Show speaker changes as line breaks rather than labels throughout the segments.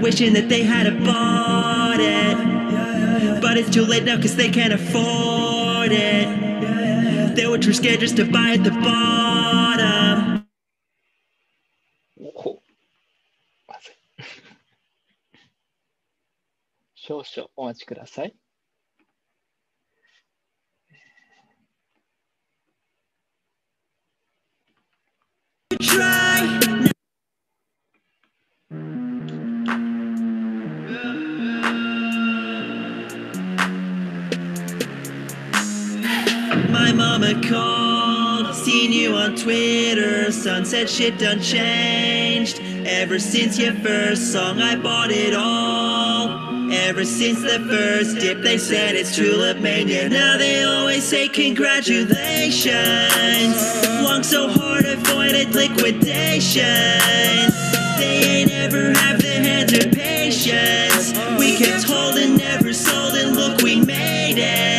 Wishing that they had bought it. But it's too late now because they can't afford it. They were too scared just to buy at the bottom.
ほまずい少々お待ちください。
Try. Mama called, seen you on Twitter. Said shit done changed. Ever since your first song, I bought it all. Ever since the first dip, they said it's Tulip Mania. Now they always say congratulations. Long so hard, avoided liquidation. They ain't ever have the hands or patience. We kept holding, never sold, and look, we made it.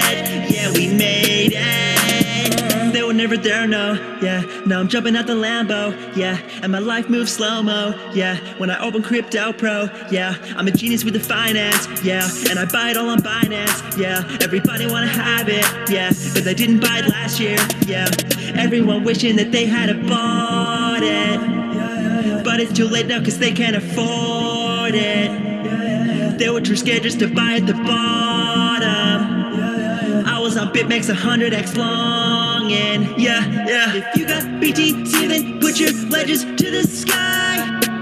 Never there, no. Yeah, now I'm jumping out the Lambo. Yeah, and my life moves slow mo. Yeah, when I open Crypto Pro. Yeah, I'm a genius with the finance. Yeah, and I buy it all on Binance. Yeah, everybody wanna have it. Yeah, but they didn't buy it last year. Yeah, everyone wishing that they had a bought it. But it's too late now because they can't afford it. They were too scared just to buy at the bottom. I was on BitMEX 100x long and yeah, yeah. If you got BTC, then put your ledges to the sky.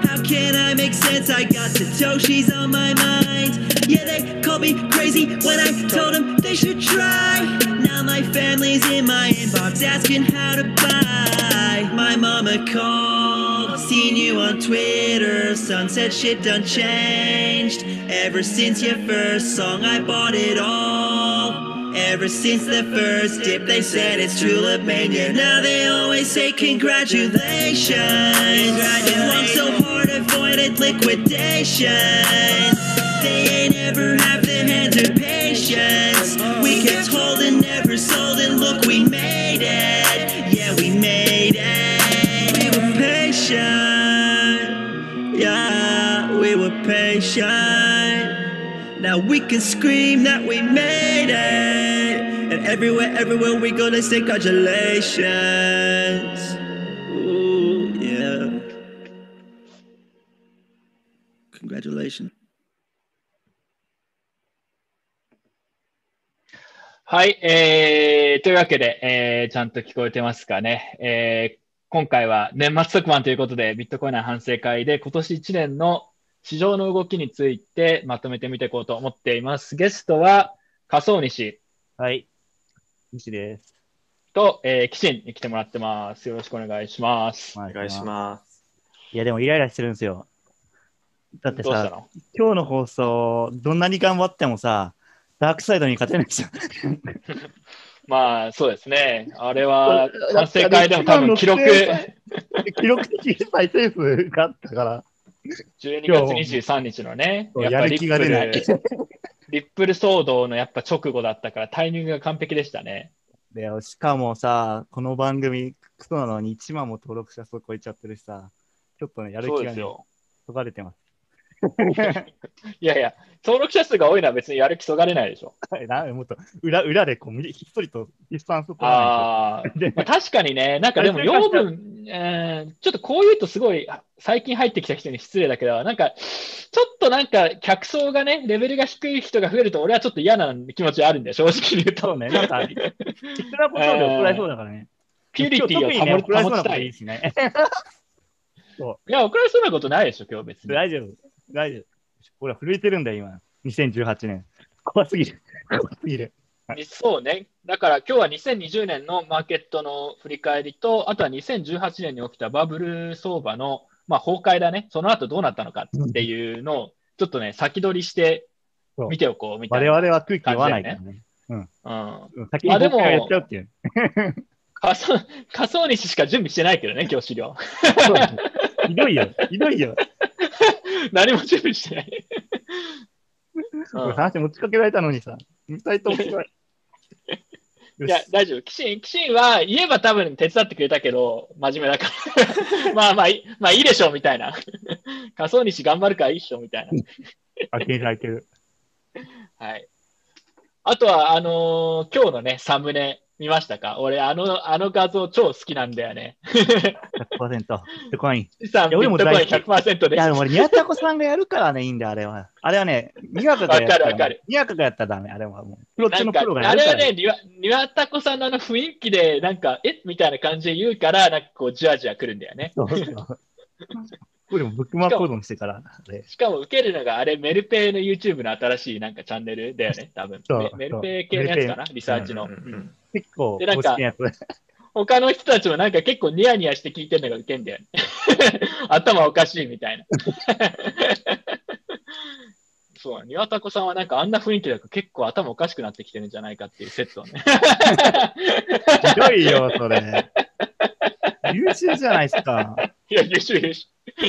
How can I make sense? I got Satoshi's on my mind. Yeah, they called me crazy when I told them they should try. Now my family's in my inbox asking how to buy. My mama called, seen you on Twitter. Son said shit done changed. Ever since your first song, I bought it all. Ever since the first dip, they said it's Tulip Mania. Now they always say congratulations. Long so hard, avoided liquidation. They ain't ever have the hands or patience. We kept holding, never sold, and look, we made it. Yeah, we made it. We were patient. Yeah, we were patient. Now we can scream that we made it. And everywhere, everywhere we go, they say congratulations. Ooh, yeah. Congratulations.
はい、えー、というわけで、えー、ちゃんと聞こえてますかね。えー、今回は年末特番ということで、ビットコインの反省会で今年1年の市場の動きについてまとめてみていこうと思っています。ゲストは、仮想西
はい。西です。
と、えー、キシンに来てもらってます。よろしくお願いします。
お
お願いします。
いや、でもイライラしてるんですよ。だってさ、今日の放送、どんなに頑張ってもさ、ダークサイドに勝てないじゃん。
まあ、そうですね。あれは、反省会でも多分記録、
記録的再生数があったから、
12月23日のね、やっぱリッ
やる気が出ない。
プル、リップル騒動のやっぱ直後だったからタイミングが完璧でしたね。
でしかもさ、この番組、クソなのに1万も登録者数超えちゃってるしさ、ちょっとね、やる気がね。
そ
がれてます。
いやいや、登録者数が多いのは別にやる気そがれないでしょ。
なもっと裏裏でこう、みひっそりとディスタンス取らない
ああ
で、
まあ、確かにね、なんかでも養分、えーちょっとこう言うとすごいあ最近入ってきた人に失礼だけど、なんかちょっとなんか客層がね、レベルが低い人が増えると俺はちょっと嫌な気持ちはあるんだよ、正直に言うと。
ね、なんか、適当なことで怒られそうだからね。
ピュリティを
今日特にね
保ちたい。
い。
や、怒られそうなことないでしょ、今日別に。
大丈夫。大丈夫。ほら、震えてるんだよ、今。2018年。怖すぎる。怖すぎる。
そうね。だから今日は2020年のマーケットの振り返りと、あとは2018年に起きたバブル相場の、まあ、崩壊だね。その後どうなったのかっていうのを、ちょっとね、先取りして見ておこうみたい
我
な。
々は空気読まないからね。
うん。
うん先に
あでも
僕がやっちゃうっていう。
仮想、仮想西しか準備してないけどね、今日資料。
ひどいよ。ひどいよ。
何も準備してない。うん
話持ちかけられたのにさ。とい。
や、大丈夫。キシン、キシンは言えば多分手伝ってくれたけど、真面目だから。まあまあいい、まあいいでしょう、みたいな。仮想西頑張るからいいっしょみたいな。
あけるあける。
はい。あとは、あのー今日のね、サムネ見ましたか？俺、あの、あの画像超好きなんだよね。
100%。ビットコイン。
資産トコイン
大好
100%です
いや、で。も俺、宮田子さんがやるからね、いいんだよ、あれは。あれはね、にわかがやったら、
わかるわかる
にわかがやったらダメ、あれはもう。プロ中のプロがやるから。
あれはね、にわ、にわたこさんのあの雰囲気で、なんか、え？みたいな感じで言うから、なんかこう、じわじわ来るんだよね。
そうそう。これもブックマーク保存してから。
しかも受けるのが、あれ、メルペイの YouTube の新しいなんかチャンネルだよね、多分。メメルペイ系のやつかな、リサーチの。
うんうんうん
結構、
でなんか。他の人たちもなんか結構ニヤニヤして聞いてるのがウケんだよね。頭おかしいみたいな。そう、庭田子さんはなんかあんな雰囲気だと結構頭おかしくなってきてるんじゃないかっていう説をね。
ひどいよ、それ。優秀じゃないですか。
いや、優秀優秀。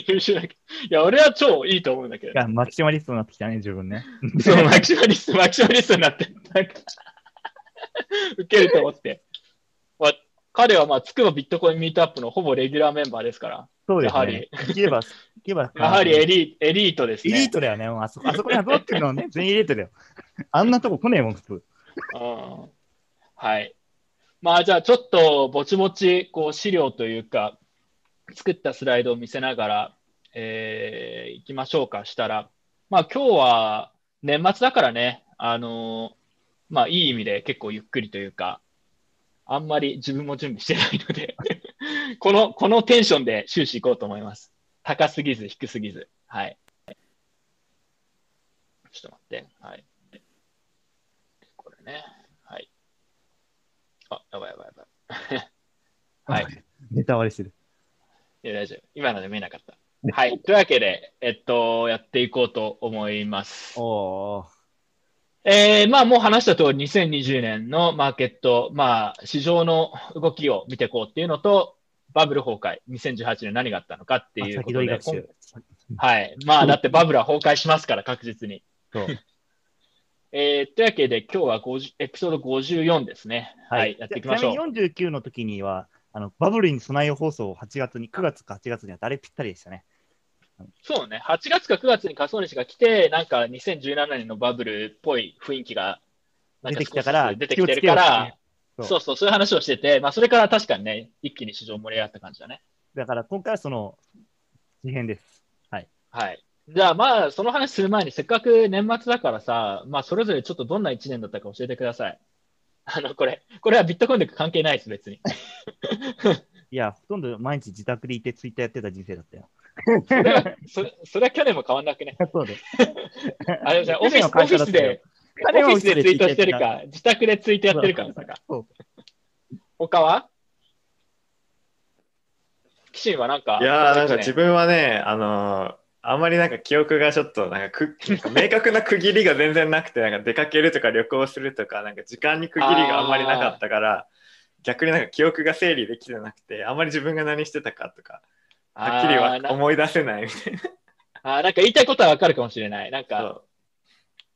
優秀だけど。いや、俺は超いいと思うんだけど
い。や、マキシマリストになってきたね、自分ね。
そう、マキシマリスト、マキシマリストになって、なんか、ウケると思って。まあ、彼はまあ、つくばビットコインミートアップのほぼレギュラーメンバーですから、
そうです
やはり
ね。いけば、いけば、
やはりエリエリートです
エ
ね。
リートだよね。もうあそこ、あそこに集まってるのね、全員エリートだよ。あんなとこ来ねえもん、普通。
うんはい。まあじゃあちょっとぼちぼちこう資料というか作ったスライドを見せながら、えー、いきましょうかしたら、まあ今日は年末だからね、あのーまあいい意味で結構ゆっくりというか、あんまり自分も準備してないので この、このテンションで終始いこうと思います。高すぎず低すぎず。はい。ちょっと待って。はい。これね。はい。あ、やばいやばいやばい。はい。
ネタ割りしてる。
いや、大丈夫。今ので見えなかった。はい。というわけで、えっと、やっていこうと思います。
おー。
えー、まあ、もう話した通り、2020年のマーケット、まあ、市場の動きを見ていこうっていうのと、バブル崩壊、2018年何があったのかっていう
先
ことで。はい。まあ、だってバブルは崩壊しますから、確実に。えー、というわけで、今日は50エピソード54ですね。はい。やっていきましょう
ち。なみに49の時には、あのバブルに備えよう放送を8月に、9月か8月には誰ぴったりでしたね。
そうね、8月か9月に仮想西が来て、なんか2017年のバブルっぽい雰囲気が
出てきたから
出てきてるから、そうそう、そういう話をしてて、まあ、それから確かにね、一気に市場盛り上がった感じだね。
だから今回はその、事変です。
はい。じゃあ、まあ、その話する前に、せっかく年末だからさ、まあ、それぞれちょっとどんな1年だったか教えてください。あの、これ、これはビットコインで関係ないです、別に。
いや、ほとんど毎日自宅でいてツイッターやってた人生だったよ。
それは、それそれは去年も変わんなくね。
そうで。
あれじゃあオフィス、オフィスで、オフィスでツイートしてるか、自宅でツイートやってるかの差か。
そう
他は？キシンはなんか、
いやーなんか
ね？
自分はね、あのーあんまりなんか記憶がちょっとなんかく明確な区切りが全然なくて、なんか出かけるとか旅行するとか、なんか時間に区切りがあんまりなかったから、逆になんか記憶が整理できてなくて、あんまり自分が何してたかとか、はっきりは思い出せないみたいな。
あーなんか言いたいことはわかるかもしれない。なんか、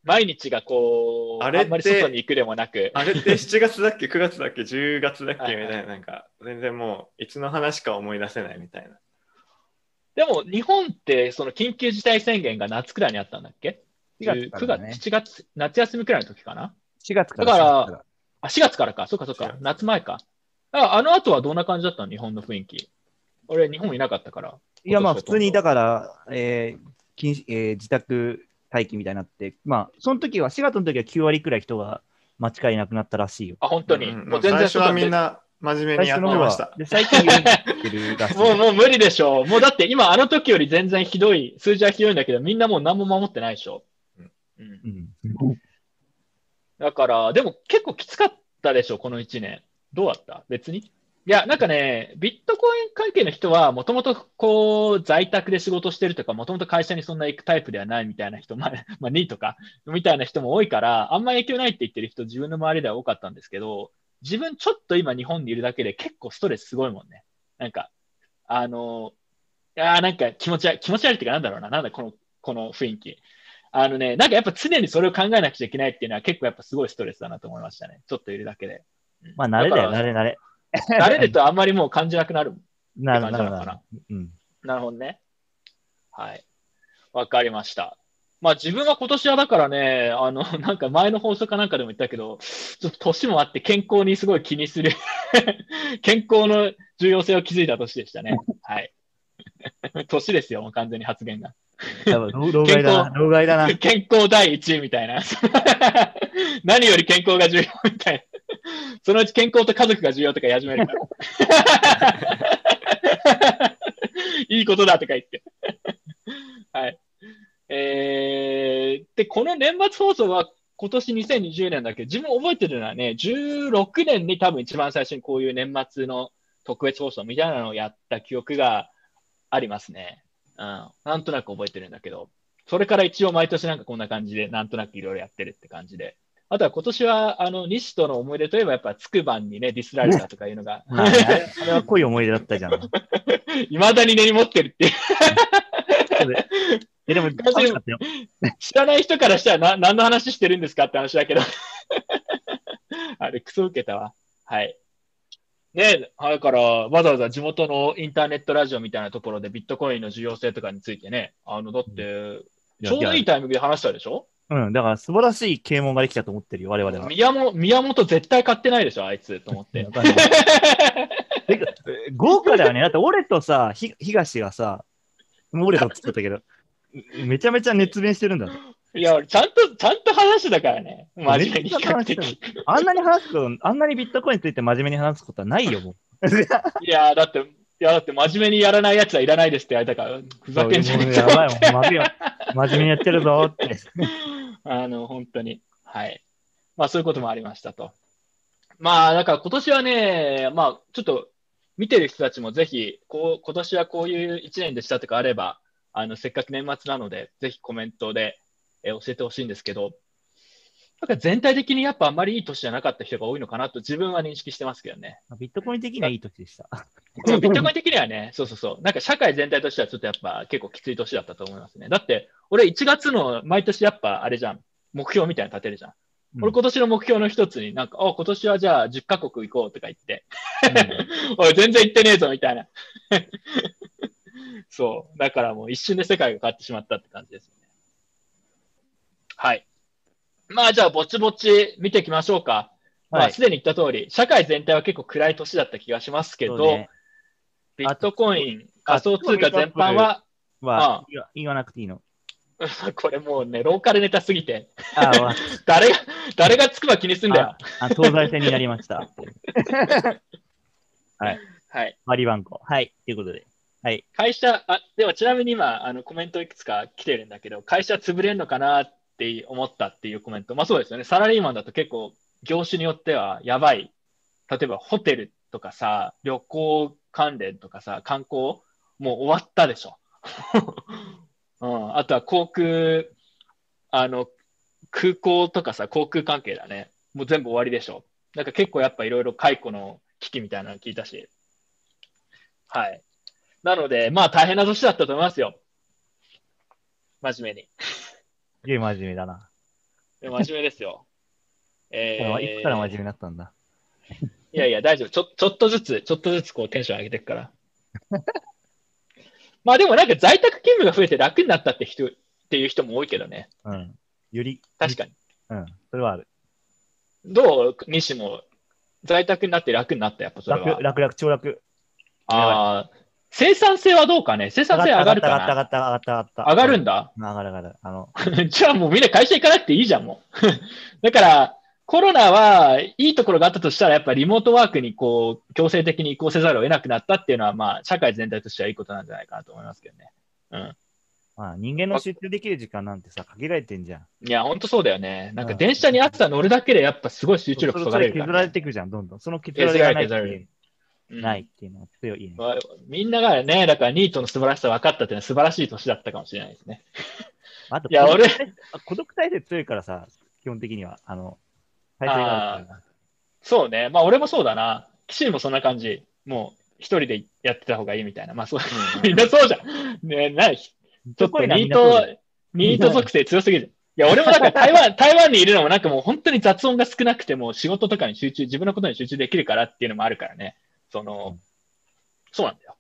毎日がこう、
あれ
んまり外に行くでもなく、
あれって7月だっけ、9月だっけ、10月だっけ？みたいな、なんか全然もういつの話か思い出せないみたいな。
でも日本ってその緊急事態宣言が夏くらいにあったんだっけ
？4月ね
9月、7月、夏休みくらいの時かな
？4月から。
だから
4月
あ、4月からか。そっかそっ
4
か
月。
夏前か。ああの後はどんな感じだったの？日本の雰囲気。俺、日本いなかったから。
いや、まあ、普通に、だから、えー禁止えー自宅待機みたいになって、まあ、その時は、4月の時は9割くらい人が街からいなくなったらしいよ。
あ、本当に？
うんうん
もう全然
最初はみんな真面目にやってました。
で最近。
もう、もう無理でしょう。もうだって今あの時より全然ひどい、数字はひどいんだけど、みんなもう何も守ってないでしょ。うん。
うん
だから、でも結構きつかったでしょ、この1年。どうだった？別に？いや、なんかね、ビットコイン関係の人は、もともとこう、在宅で仕事してるとか、もともと会社にそんな行くタイプではないみたいな人、まあ、まあ、2とか、みたいな人も多いから、あんま影響ないって言ってる人、自分の周りでは多かったんですけど、自分ちょっと今日本にいるだけで結構ストレスすごいもんね。なんか、あの、いやーなんか気持ち悪い、気持ち悪いっていうかなんだろうな、なんだこの、この雰囲気。あのね、なんかやっぱ常にそれを考えなくちゃいけないっていうのは結構やっぱすごいストレスだなと思いましたね。ちょっといるだけで。うん
まあ、慣れだよ、慣れ慣れ。
慣れるとあんまりもう感じなくなる。
なる
感じなのかな
うん。
なるほどね。はい。わかりました。まあ自分は今年はだからね、あの、なんか前の放送かなんかでも言ったけど、ちょっと年もあって健康にすごい気にする 健康の重要性を気づいた年でしたね。はい。年ですよ、もう完全に発言が。
多分老老害だな。老害だな。
健康第一位みたいな。何より健康が重要みたいな。そのうち健康と家族が重要とか言い始めるから。いいことだとか言って。はい。えー、で、この年末放送は今年2020年だけ？ど、自分覚えてるのはね、16年に多分一番最初にこういう年末の特別放送みたいなのをやった記憶がありますね。うん。なんとなく覚えてるんだけど、それから一応毎年なんかこんな感じで、なんとなくいろいろやってるって感じで。あとは今年は、あの、西との思い出といえばやっぱつくばんにね、ディスられたとかいうのが、
まあねあれあれは濃い思い出だったじゃん。
いまだに根に持ってるっていう。
え、でも。
知らない人からしたらな何の話してるんですかって話だけど。あれ、クソ受けたわ。はい。ねえ、だから、わざわざ地元のインターネットラジオみたいなところでビットコインの重要性とかについてね、あの、だって、ちょうどいいタイミングで話したでしょ？
うん、だから素晴らしい啓蒙ができたと思ってるよ、我々は。
宮本、宮本絶対買ってないでしょ、あいつ、と思って
豪華だよね。だって俺とさ、ひ東がさ、もう俺とっつってたけど、めちゃめちゃ熱弁してるんだね。
いや、ちゃんと、ちゃんと話だからね。真面目に
あんなに話すこと、あんなにビットコインについて真面目に話すことはないよ、もう。
いや、だって、いや、だって真面目にやらないやつはいらないですって言われたから、ふざけんじゃねえ
やばいもん、まずいよ。真面目にやってるぞって。
あの、本当に。はい。まあ、そういうこともありましたと。まあ、だから今年はね、まあ、ちょっと見てる人たちもぜひ、こう、今年はこういう一年でしたとかあれば、あの、せっかく年末なので、ぜひコメントで、えー教えてほしいんですけど、なんか全体的にやっぱあんまりいい年じゃなかった人が多いのかなと自分は認識してますけどね。
ビットコイン的にはいい時でした。
ビットコイン的にはね、そうそうそう。なんか社会全体としてはちょっとやっぱ結構きつい年だったと思いますね。だって、俺1月の毎年やっぱあれじゃん。目標みたいなの立てるじゃん。
うん
俺今年の目標の一つになんか、あ、今年はじゃあ10カ国行こうとか言って、おい、全然行ってねえぞみたいな。そう。だからもう一瞬で世界が変わってしまったって感じですよね。はい。まあじゃあぼちぼち見ていきましょうか。ま
はい
あすでに言った通り、社会全体は結構暗い年だった気がしますけど、
ね
ビットコイン、仮想通貨全般は、あ
は言わ言わなくていいの。
これもうね、ローカルネタすぎて、
ああ、わ
誰が、誰がつくば気にすんだよ。
あ東西線になりました。
はい。
割り番号。はい。ということで。はい。
会社、あ、でもちなみに今、あの、コメントいくつか来てるんだけど、会社潰れんのかなって思ったっていうコメント。まあそうですよね。サラリーマンだと結構、業種によってはやばい。例えばホテルとかさ、旅行関連とかさ、観光、もう終わったでしょ。うん。あとは航空、あの、空港とかさ、航空関係だね。もう全部終わりでしょ。なんか結構やっぱいろいろ解雇の危機みたいなの聞いたし。はい。なので、まあ大変な年だったと思いますよ。真面目に。
すげえ真面目だな。
真面目ですよ。えー、
いつから真面目になったんだ？
いやいや、大丈夫。ちょちょっとずつ、ちょっとずつこうテンション上げていくから。まあでもなんか在宅勤務が増えて楽になったって人っていう人も多いけどね。
うん。より、
確かに。
うん。それはある。
どう？西も在宅になって楽になった、やっぱそれは。
楽、楽々、超楽。
ああ、生産性はどうかね？生産性上がるか
上がった、上
な
がった、上がった、上がった。
上がるんだ？
上がる、上がる。あの、
じゃあもうみんな会社行かなくていいじゃん、もう。だから、コロナはいいところがあったとしたら、やっぱリモートワークにこう、強制的に移行せざるを得なくなったっていうのは、まあ、社会全体としてはいいことなんじゃないかなと思いますけどね。うん。
まあ、人間の集中できる時間なんてさ、限られてんじゃん。
いや、ほんとそうだよね。なんか
うん
電車に朝乗るだけでやっぱすごい集中力
そ
がれるから、
削られ
ね。
ていくじゃん、どんどん。その削られがない
削られるうん
ないっていうのは強いね。
まあみんながね、だからニートの素晴らしさ分かったっていうのは素晴らしい年だったかもしれないですね。
あと、
いや俺
孤独体制強いからさ、基本的には、あの、体制があ。
そうね。まあ俺もそうだな。岸にもそんな感じ。もう一人でやってた方がいいみたいな。まあそう、みんなそうじゃん。ねない。ちょっとニート、ニート属性強すぎる。いや、俺もだから 台湾、台湾にいるのもなんかもう本当に雑音が少なくても仕事とかに集中、自分のことに集中できるからっていうのもあるからね。その、そうなんだよ。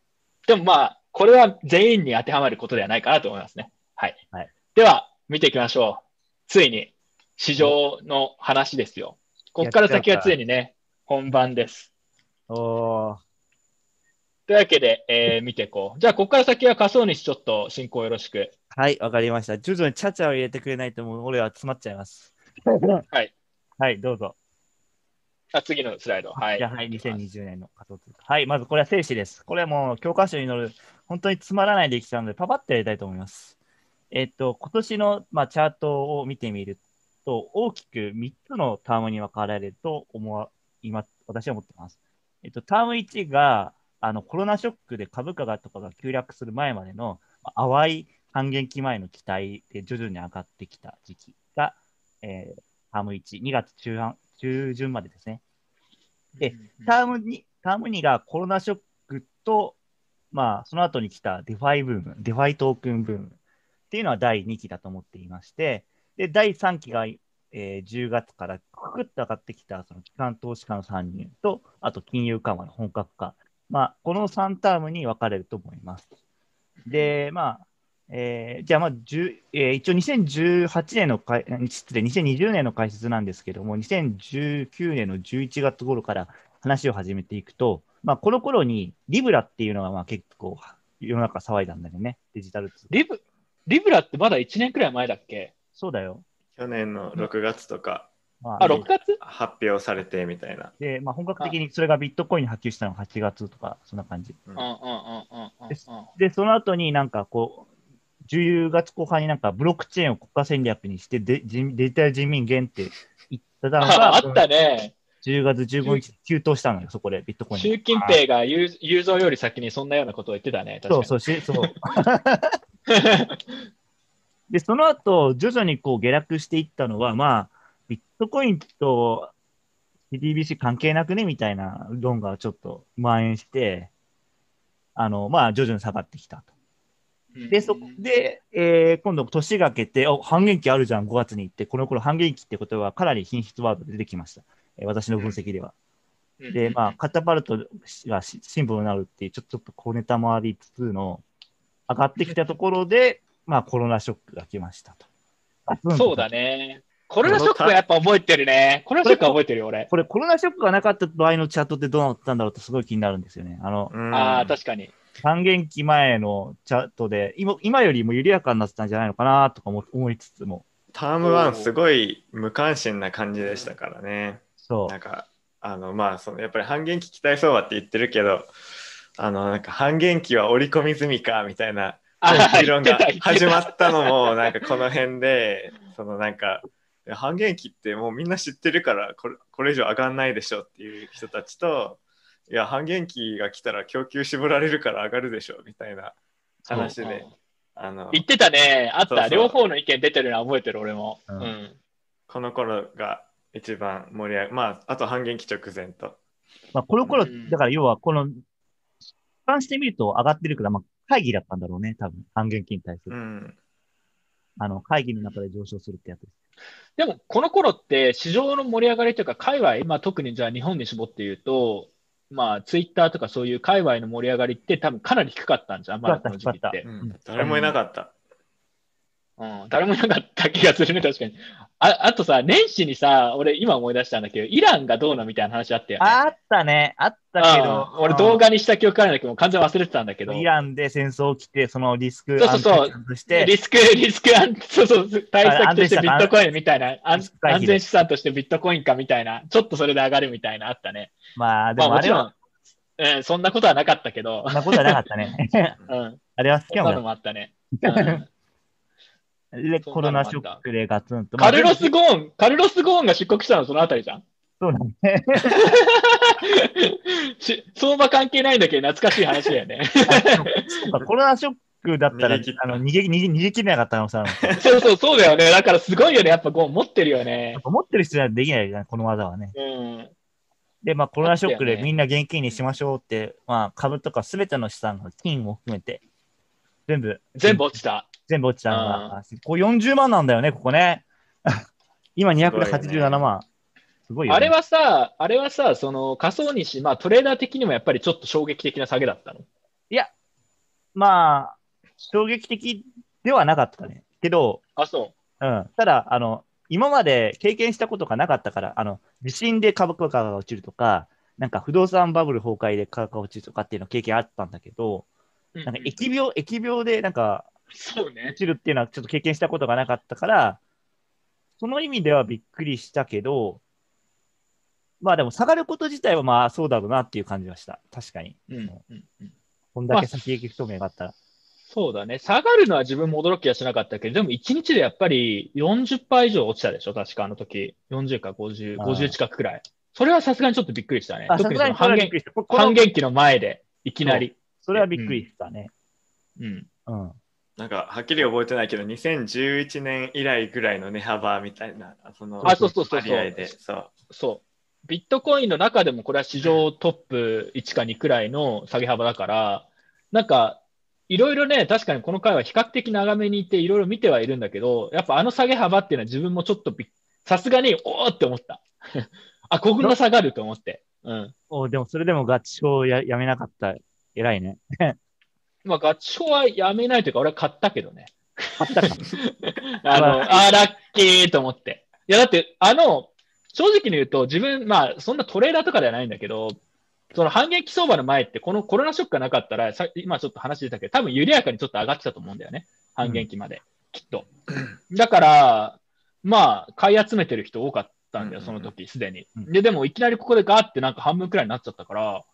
でもまあ、これは全員に当てはまることではないかなと思いますね。はい。
はい
では、見ていきましょう。ついに、市場の話ですよ。ここから先はついにね、本番です。
おー
というわけで、えー見ていこう。じゃあ、ここから先は仮想西ちょっと進行よろしく。
はい、わかりました。徐々にチャチャを入れてくれないと、もう俺は詰まっちゃいます。
はい。
はい、どうぞ。
あ次のスライド。はい。
じゃあ、はい、2020年の仮想通貨。はい、まずこれは静止です。これはもう教科書に載る、本当につまらない歴史なので、パパッとやりたいと思います。えっと、今年の、まあ、チャートを見てみると、大きく3つのタームに分かれると思わ、今、私は思ってます。えっと、ターム1が、あの、コロナショックで株価がとかが急落する前までの、まあ淡い半減期前の期待で徐々に上がってきた時期が、えーターム1、2月中半、中旬までですね。でターム2、ターム2がコロナショックと、まあ、その後に来たデファイブーム、デファイトークンブームっていうのは第2期だと思っていまして、で、第3期が、えー10月からククッと上がってきた、その機関投資家の参入と、あと金融緩和の本格化。まあ、この3タームに分かれると思います。で、まあ、えーじゃあ、まあ、10えー一応2018年のかい、失礼、2020年の解説なんですけども、2019年の11月頃から話を始めていくと、まあ、この頃にリブラっていうのがまあ結構世の中騒いだんだよね、デジタル。
リブ、リブラってまだ1年くらい前だっけ？
そうだよ。
去年の6月とか
ま
あ、6月？
発表されてみたいな。
で、まあ、本格的にそれがビットコインに波及したのが8月とか、そんな感じ。
うん
うんうんうんうんうんうん。
ですで、その後になんかこう、10月後半になんかブロックチェーンを国家戦略にしてデジタル人民元って言ったのが、
ああったね。
10月15日、急騰したのよ、そこで、ビットコイン。
習近平が雄雄三より先にそんなようなことを言ってたね。
そうそうし、そう。で、その後、徐々にこう下落していったのは、まあ、ビットコインと CDBC 関係なくねみたいな論がちょっと蔓延して、あの、まあ、徐々に下がってきたと。で、そこで、えー今度年が明けて、お、半減期あるじゃん、5月に行って、この頃半減期ってことはかなり品質ワードで出てきました。えー私の分析では。
うん
で、まあ、カタパルトがしシンボルになるっていう、ちょっと小ネタもありつつの、上がってきたところで、まあ、コロナショックが来ましたと。
そうだね。コロナショックはやっぱ覚えてるね。コロナショックは覚えてるよ、俺。
これ、コロナショックがなかった場合のチャットってどうなったんだろうとすごい気になるんですよね。あの、
うん
ああ、確かに。
半減期前のチャットで、今今よりも緩やかになってたんじゃないのかなとか思思いつつも、
ターム1すごい無関心な感じでしたからね。
そう
なん。かあのまあそのやっぱり半減期期待相場って言ってるけどあのなんか半減期は織り込み済みかみたいな
あ
議論が始まったのもなんかこの辺でそのなんか半減期ってもうみんな知ってるからこれこれ以上上がんないでしょっていう人たちといや半減期が来たら供給絞られるから上がるでしょみたいな話で
うんうん
あの
言ってたね。あった。
そうそう
両方の意見出てるのは覚えてる、俺も。
う
うんん。
この頃が一番盛り上がまああと半減期直前と。
まあ、この頃
うん、
だから要は、この、俯瞰してみると上がってるから、まあ、会議だったんだろうね、多分半減期に対する。
うん
あの、会議の中で上昇するってやつです。
でも、この頃って市場の盛り上がりというか、界隈、まあ、特にじゃあ日本に絞って言うと、まあ、ツイッターとかそういう界隈の盛り上がりって多分かなり低かったんじゃん、まだこの時期って。
誰もいなかった。
うん、誰もいなかった気がするね、確かに。ああとさ、年始にさ、俺今思い出したんだけど、イランがどうのみたいな話あったよね。
あったね、あったけど
うん、俺動画にした記憶あるんだけど、もう完全忘れてたんだけど。
イランで戦争起きて、そのリスク
そうそうそうリスク、リスク、あんそうそう、対策としてビットコインみたいな、安全資産としてビットコインかみたいな、ちょっとそれで上がるみたいなあったね。
まあ、で
まあもちろ
もあれは、
ん、うん、そんなことはなかったけど
そん、なことはなかったね。
うん、
あれはスキ
そんな。もあったね。うん
で、コロナショックでガツンと。
カルロス・
ま
ゴーン、カルロス・ゴーンが出国したのそのあたりじゃん。
あそうだね。
し相場関係ないんだけ？ど、懐かしい話だよね。
コロナショックだったら、
逃げ
あの逃げ逃げ逃げ切れなかったのか
そうそう、そうだよね。だからすごいよね。やっぱゴーン持ってるよね。
思ってる人にはできないじゃん、この技はね。
うん。
で、まあ、コロナショックでみんな現金にしましょうって、まあ、株とかすべての資産が金を含めて、全部、
全部落ちた。
全部落ちたのが、これ40万なんだよね、ここね。今287万。すごいよ、ね。
あれはさ、あれはさ、その仮想にし、まあトレーダー的にもやっぱりちょっと衝撃的な下げだったの？
まあ、衝撃的ではなかったね。けど、
あ、そ
うん。ただ、あの、今まで経験したことがなかったから、あの、地震で株価が落ちるとか、なんか不動産バブル崩壊で価格が落ちるとかっていうの経験あったんだけど、
う。
なんか疫病、疫病でなんか
そうね
落。ちるっていうのはちょっと経験したことがなかったから、その意味ではびっくりしたけど、まあでも下がること自体はまあそうだろうなっていう感じはした。確かに。
うん
こんだけ先行き不透明があったら。
そうだね。下がるのは自分も驚きはしなかったけど、でも1日でやっぱり40%以上落ちたでしょ確かあの時。40か50、
あー
50近くくらい。それはさすがにちょっとびっくりしたね。特に半減半減期の前で、いきなり。
それはびっくりしたね。
うん。
うん。
なんかはっきり覚えてないけど、2011年以来ぐらいの値幅みたいな、その
あそうそうそうそう
割合で、そう。
そう。ビットコインの中でもこれは史上トップ1か2くらいの下げ幅だから、なんか、いろいろね、確かにこの回は比較的長めにいていろいろ見てはいるんだけど、やっぱあの下げ幅っていうのは自分もちょっとさすがに、おーって思った。あ、こんな下がると思って。うん。
おでもそれでも合唱ややめなかった。偉いね。
まあ、ガチョウはやめないというか、俺は買ったけどね。
買ったか。
あの、
ま
あー、ラッキーと思って。いや、だって、あの、正直に言うと、自分、まあ、そんなトレーダーとかではないんだけど、その反撃相場の前って、このコロナショックがなかったら、さ今ちょっと話出たけど、多分緩やかにちょっと上がってたと思うんだよね。半減期まで、きっと。だから、まあ、買い集めてる人多かったんだよ、
うん
その時、すでに。
うん
で、でも、いきなりここでガーってなんか半分くらいになっちゃったから、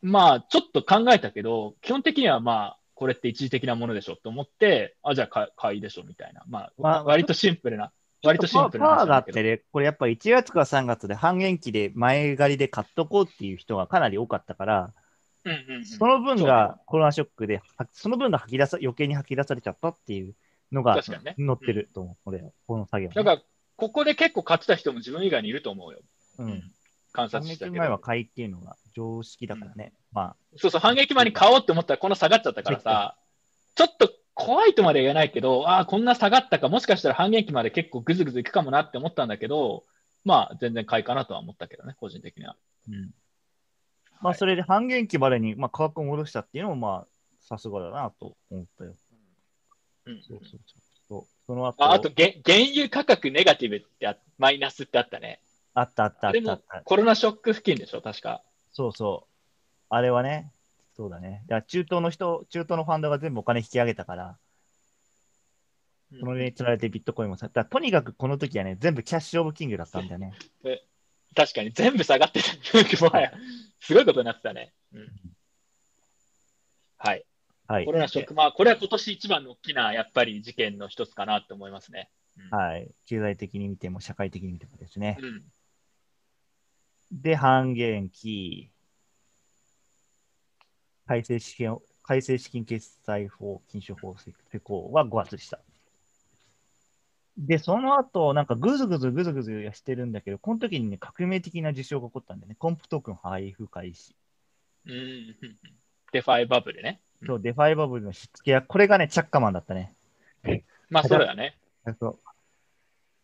まあ、ちょっと考えたけど、基本的にはまあ、これって一時的なものでしょと思って、あ、じゃあ買いでしょみたいな。まあ、
まあ
割とシンプルな、割とシンプルな
パワーがあ。ってね、これやっぱ1月か3月で半減期で前借りで買っとこうっていう人がかなり多かったから、
うんうんうん
その分がコロナショックで、はその分が吐き出さ余計に吐き出されちゃったっていうのが
ね。
乗ってると思う、これ、この作業、
だから、ここで結構買ってた人も自分以外にいると思うよ。
うん。
観
反
察したけど。
撃前は買いっていうのが常識だからね。ま
そうそう、反撃前に買おうって思ったら、この下がっちゃったからさ、ちょっと怖いとまでは言えないけど、ああ、こんな下がったか、もしかしたら反撃期まで結構ぐずぐずいくかもなって思ったんだけど、まあ、全然買いかなとは思ったけどね、個人的には。
あ、うん。まあ、それで半減期までに、まあ、価格を戻したっていうのも、まあ、さすがだなと思ったよ。
うん
そうそうそう。その後
ああとげ、原油価格ネガティブってあ、マイナスってあったね。
あったあったあったあった。
コロナショック付近でしょ、確か。
そうそう。あれはね、そうだね。だから中東の人、中東のファンドが全部お金引き上げたから、そのにつられてビットコインもさ、だからとにかくこの時はね、全部キャッシュオブキングだったんだよね。
確かに全部下がってた。もはや、すごいことになってたね。うん、はい。
はい。
コロナショック、まあ、これは今年一番の大きな、やっぱり事件の一つかなと思いますね。うん
はい。経済的に見ても社会的に見てもですね。
うん。
で、半減期、改正資金、改正資金決済法禁止法施行は5月でした。で、その後、なんかぐずぐずぐずぐずしてるんだけど、この時にね、革命的な事象が起こったんだよね。コンプトークン配布開始。
うん。デファイバブルね。
そう、デファイバブルのしつけや、これがね、チャッカマンだったね。
まあ、そうだね。
そう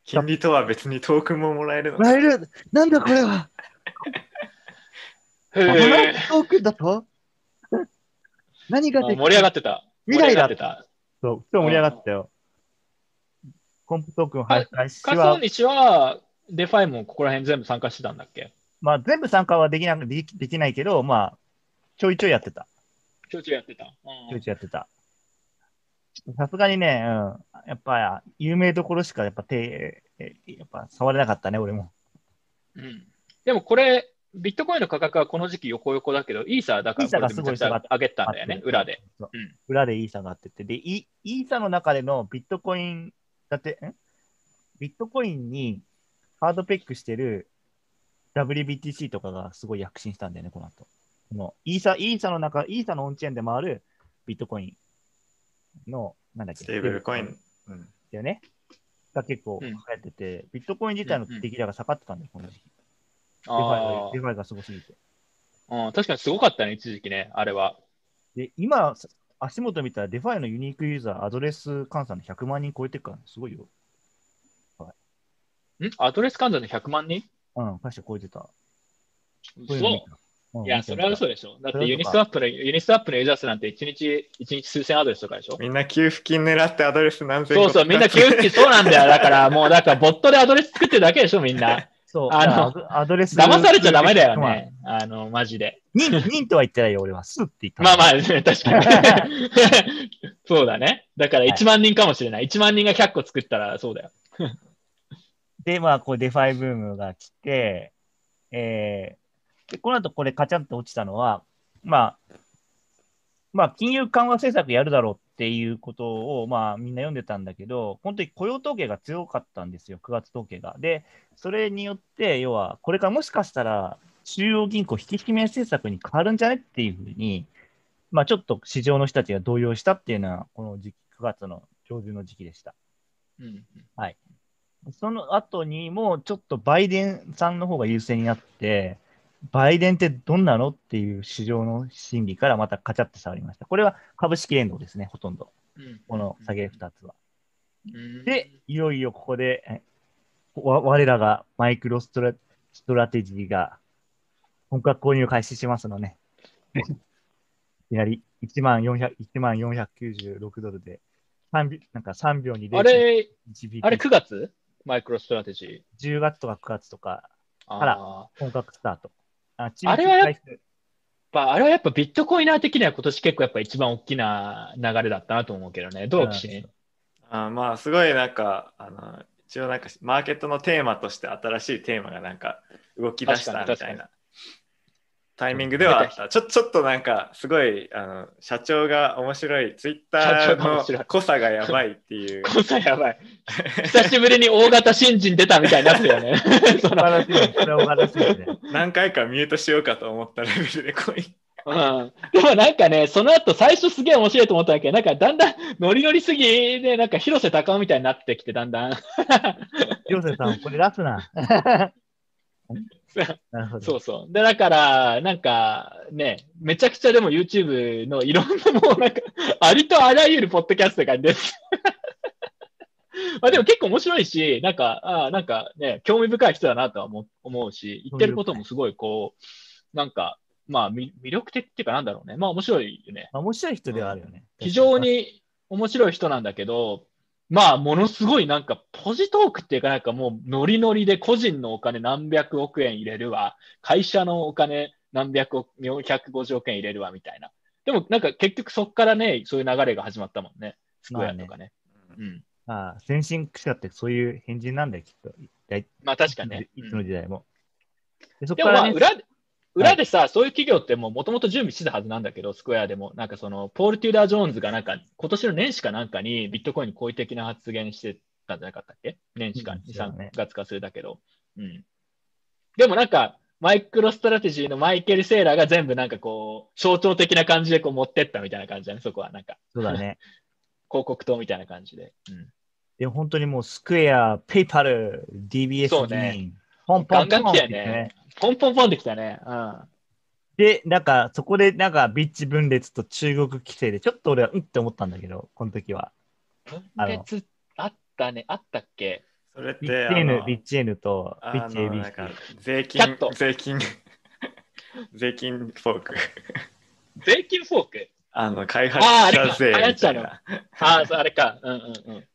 金利とは別にトークンももらえるの
もらえるなんだこれは
へ
バ
え
ナトークンだと？何ができ
盛り上がってた。
未来だ
盛り上がってた。
そう、超盛り上がったよ。コンプトークン配布開始は、
仮想日は、デファイもここら辺全部参加してたんだっけ？
まあ全部参加はできなできできないけど、まあ、ちょいちょいやってた。
ちょいちょいやってた。
ちょいちょいやってた。さすがにね、うん、やっぱ有名どころしかやっぱ手、えやっぱ触れなかったね、俺も。
うん。でもこれ、ビットコインの価格はこの時期横横だけど、イーサーだから
イーサがすごい
これめちゃくちゃ上げたんだよね、裏で。。
そう
うん
裏でイーサがあってて、で、イイーサの中でのビットコイン、だって、んビットコインにハードペッグしてる WBTC とかがすごい躍進したんだよね、この後。このイーサ、イーサの中、イーサのオンチェーンで回るビットコインの、なんだっけ
ステーブルコイン。うん
だよね。が結構
うん
流行ってて、ビットコイン自体の出来高が下がってたんだよ、この時期。デファイ
あ
がデファイがすごすぎて。
あ、うん、確かにすごかったね、一時期ね、あれは。
で、今、足元見たらデファイのユニークユーザー、アドレス換算で100万人超えてるから、すごいよ。
ん？アドレス換算で100万人？
うん、確か超えてた。
そう
そういうの見たうん
いや、それは嘘でしょ。だってユニスワップの、ユニスワップのユーザー数なんて1日、一日数千アドレスとかでしょ。
みんな給付金狙ってアドレス何千個
そうそう、みんな給付金そうなんだよ。だからもう、だからボットでアドレス作ってるだけでしょ、みんな。
そう、
あの
アドレス。
騙されちゃダメだよね。あの、マジで。
まあ。人とは言ってないよ、俺は。スって言った。
まあまあ、確かに。そうだね。だから1万人かもしれない。1万人が100個作ったらそうだよ。
で、まあ、こう、デファイブームが来て、えー、でこの後これカチャンと落ちたのは、まあ、まあ、金融緩和政策やるだろうっていうことを、まあ、みんな読んでたんだけど、本当に雇用統計が強かったんですよ、9月統計が。で、それによって、要は、これからもしかしたら、中央銀行引き締め政策に変わるんじゃねっていうふうに、まあ、ちょっと市場の人たちが動揺したっていうのは、この時期、9月の上旬の時期でした。
うん。
その後にもちょっとバイデンさんの方が優勢になって、バイデンってどんなのっていう市場の心理からまたカチャって触りました。これは株式連動ですね、ほとんど。
うん
この下げ2つは。
うん
で、いよいよここで、我らがマイクロストラストラテジーが本格購入開始しますのね。いきなり1万400 1万496ドルで、3秒なんか3秒に
あれ、
0.1
あれ9月？マイクロストラテジー。
10月とか9月とか
あ
あら
ら。
本格スタート。あ
あれはやっぱあれはやっぱビットコイナー的には今年結構やっぱ一番大きな流れだったなと思うけどね。どう岸？に
あまあすごいなんかあの一応なんかマーケットのテーマとして新しいテーマがなんか動き出したみ
確かに確か
たいなタイミングではあった。ちょちょっとなんかすごいあの社長が面白いツイッターの濃さがやばいっていう。
こさやばい。久しぶりに大型新人出たみたいになってたよね。
ね。
何回かミュートしようかと思ったレベルでコイン。
うん、でもなんかね、その後最初すげえ面白いと思ったんだけど、なんかだんだんノリノリすぎで、なんか広瀬隆夫みたいになってきて、だんだん。
広瀬さん、これ出すな。なるほど。
そうそう。で、だから、なんかね、めちゃくちゃでも YouTube のいろんなもうなんか、ありとあらゆるポッドキャストが出て。まあでも結構面白いし、なんか、ああなんかね、興味深い人だなとは思う思うし、言ってることもすごいこう、なんか、まあみ魅力的っていうかなんだろうね。まあ面白いよね。
まあ面白い人ではあるよね。
非常に面白い人なんだけど、まあ、ものすごいなんか、ポジトークっていうかなんかもうノリノリで個人のお金何百億円入れるわ、会社のお金何百億、450億円入れるわみたいな。でもなんか結局そっからね、そういう流れが始まったもんね。スクエアとかね。うん。
まあ、先進者ってそういう変人なんだよ、きっと。大
まあ確かね。
いつの時代も。でそ
で
こからね、
もまあ裏で、裏でさ、そういう企業ってももともと準備してたはずなんだけど、スクエアでも、なんかその、ポール・テューダー・ジョーンズがなんか、今年の年始かなんかにビットコインに好意的な発言してたんじゃなかったっけ？年始か
うん
2、
そうだね
3月かするだけど。うん。でもなんか、マイクロストラテジーのマイケル・セーラーが全部なんかこう、象徴的な感じでこう持ってったみたいな感じだね、そこはなんか、
そうだね。
広告塔みたいな感じで。うん。
でも本当にもう、スクエア、ペイパル、DBS
そうね
ポンポンポン
ガンガン来たよねポンポンポンってきたね。うん。
で、なんか、そこで、なんか、ビッチ分裂と中国規制で、ちょっと俺は、うんって思ったんだけど、この時は。
分裂あったね、あったっけ？
それって
ビッチ N
あ、の
ビッチ N とビッ
あ
チ
のなんか
ABC。
税金税金、税金フォーク。
税金フォーク？
あの、開発者税みたいな。
ああ、あれか。うんうんうん。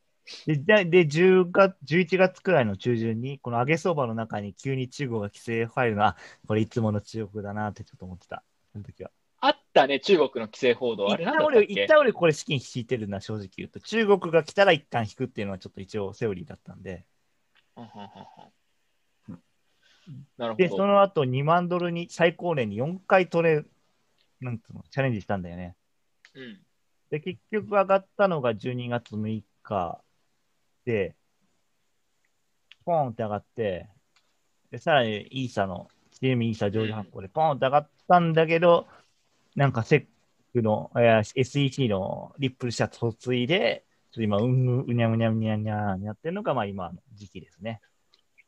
で、でで10月、11月くらいの中旬に、この上げ相場の中に急に中国が規制入るのは、これいつもの中国だなってちょっと思ってた。その時は。
あったね、中国の規制報道。あれなんだったっけ？
一旦俺これ資金引いてるな、正直言うと。中国が来たら一旦引くっていうのはちょっと一応セオリーだったんで。
なる
で、
ほど。
その後2万ドルに最高年に4回トレ、なんつうの、チャレンジしたんだよね。
うん
で、結局上がったのが12月6日で、ポーンって上がって、で、さらにイーサの、CM イーサ上場発行でポーンって上がったんだけど、なんかセックの、えー SEC のリップルした突いで、ちょっと今、うんううにゃうにゃうにゃうにゃにやってるのが、まあ今の時期ですね。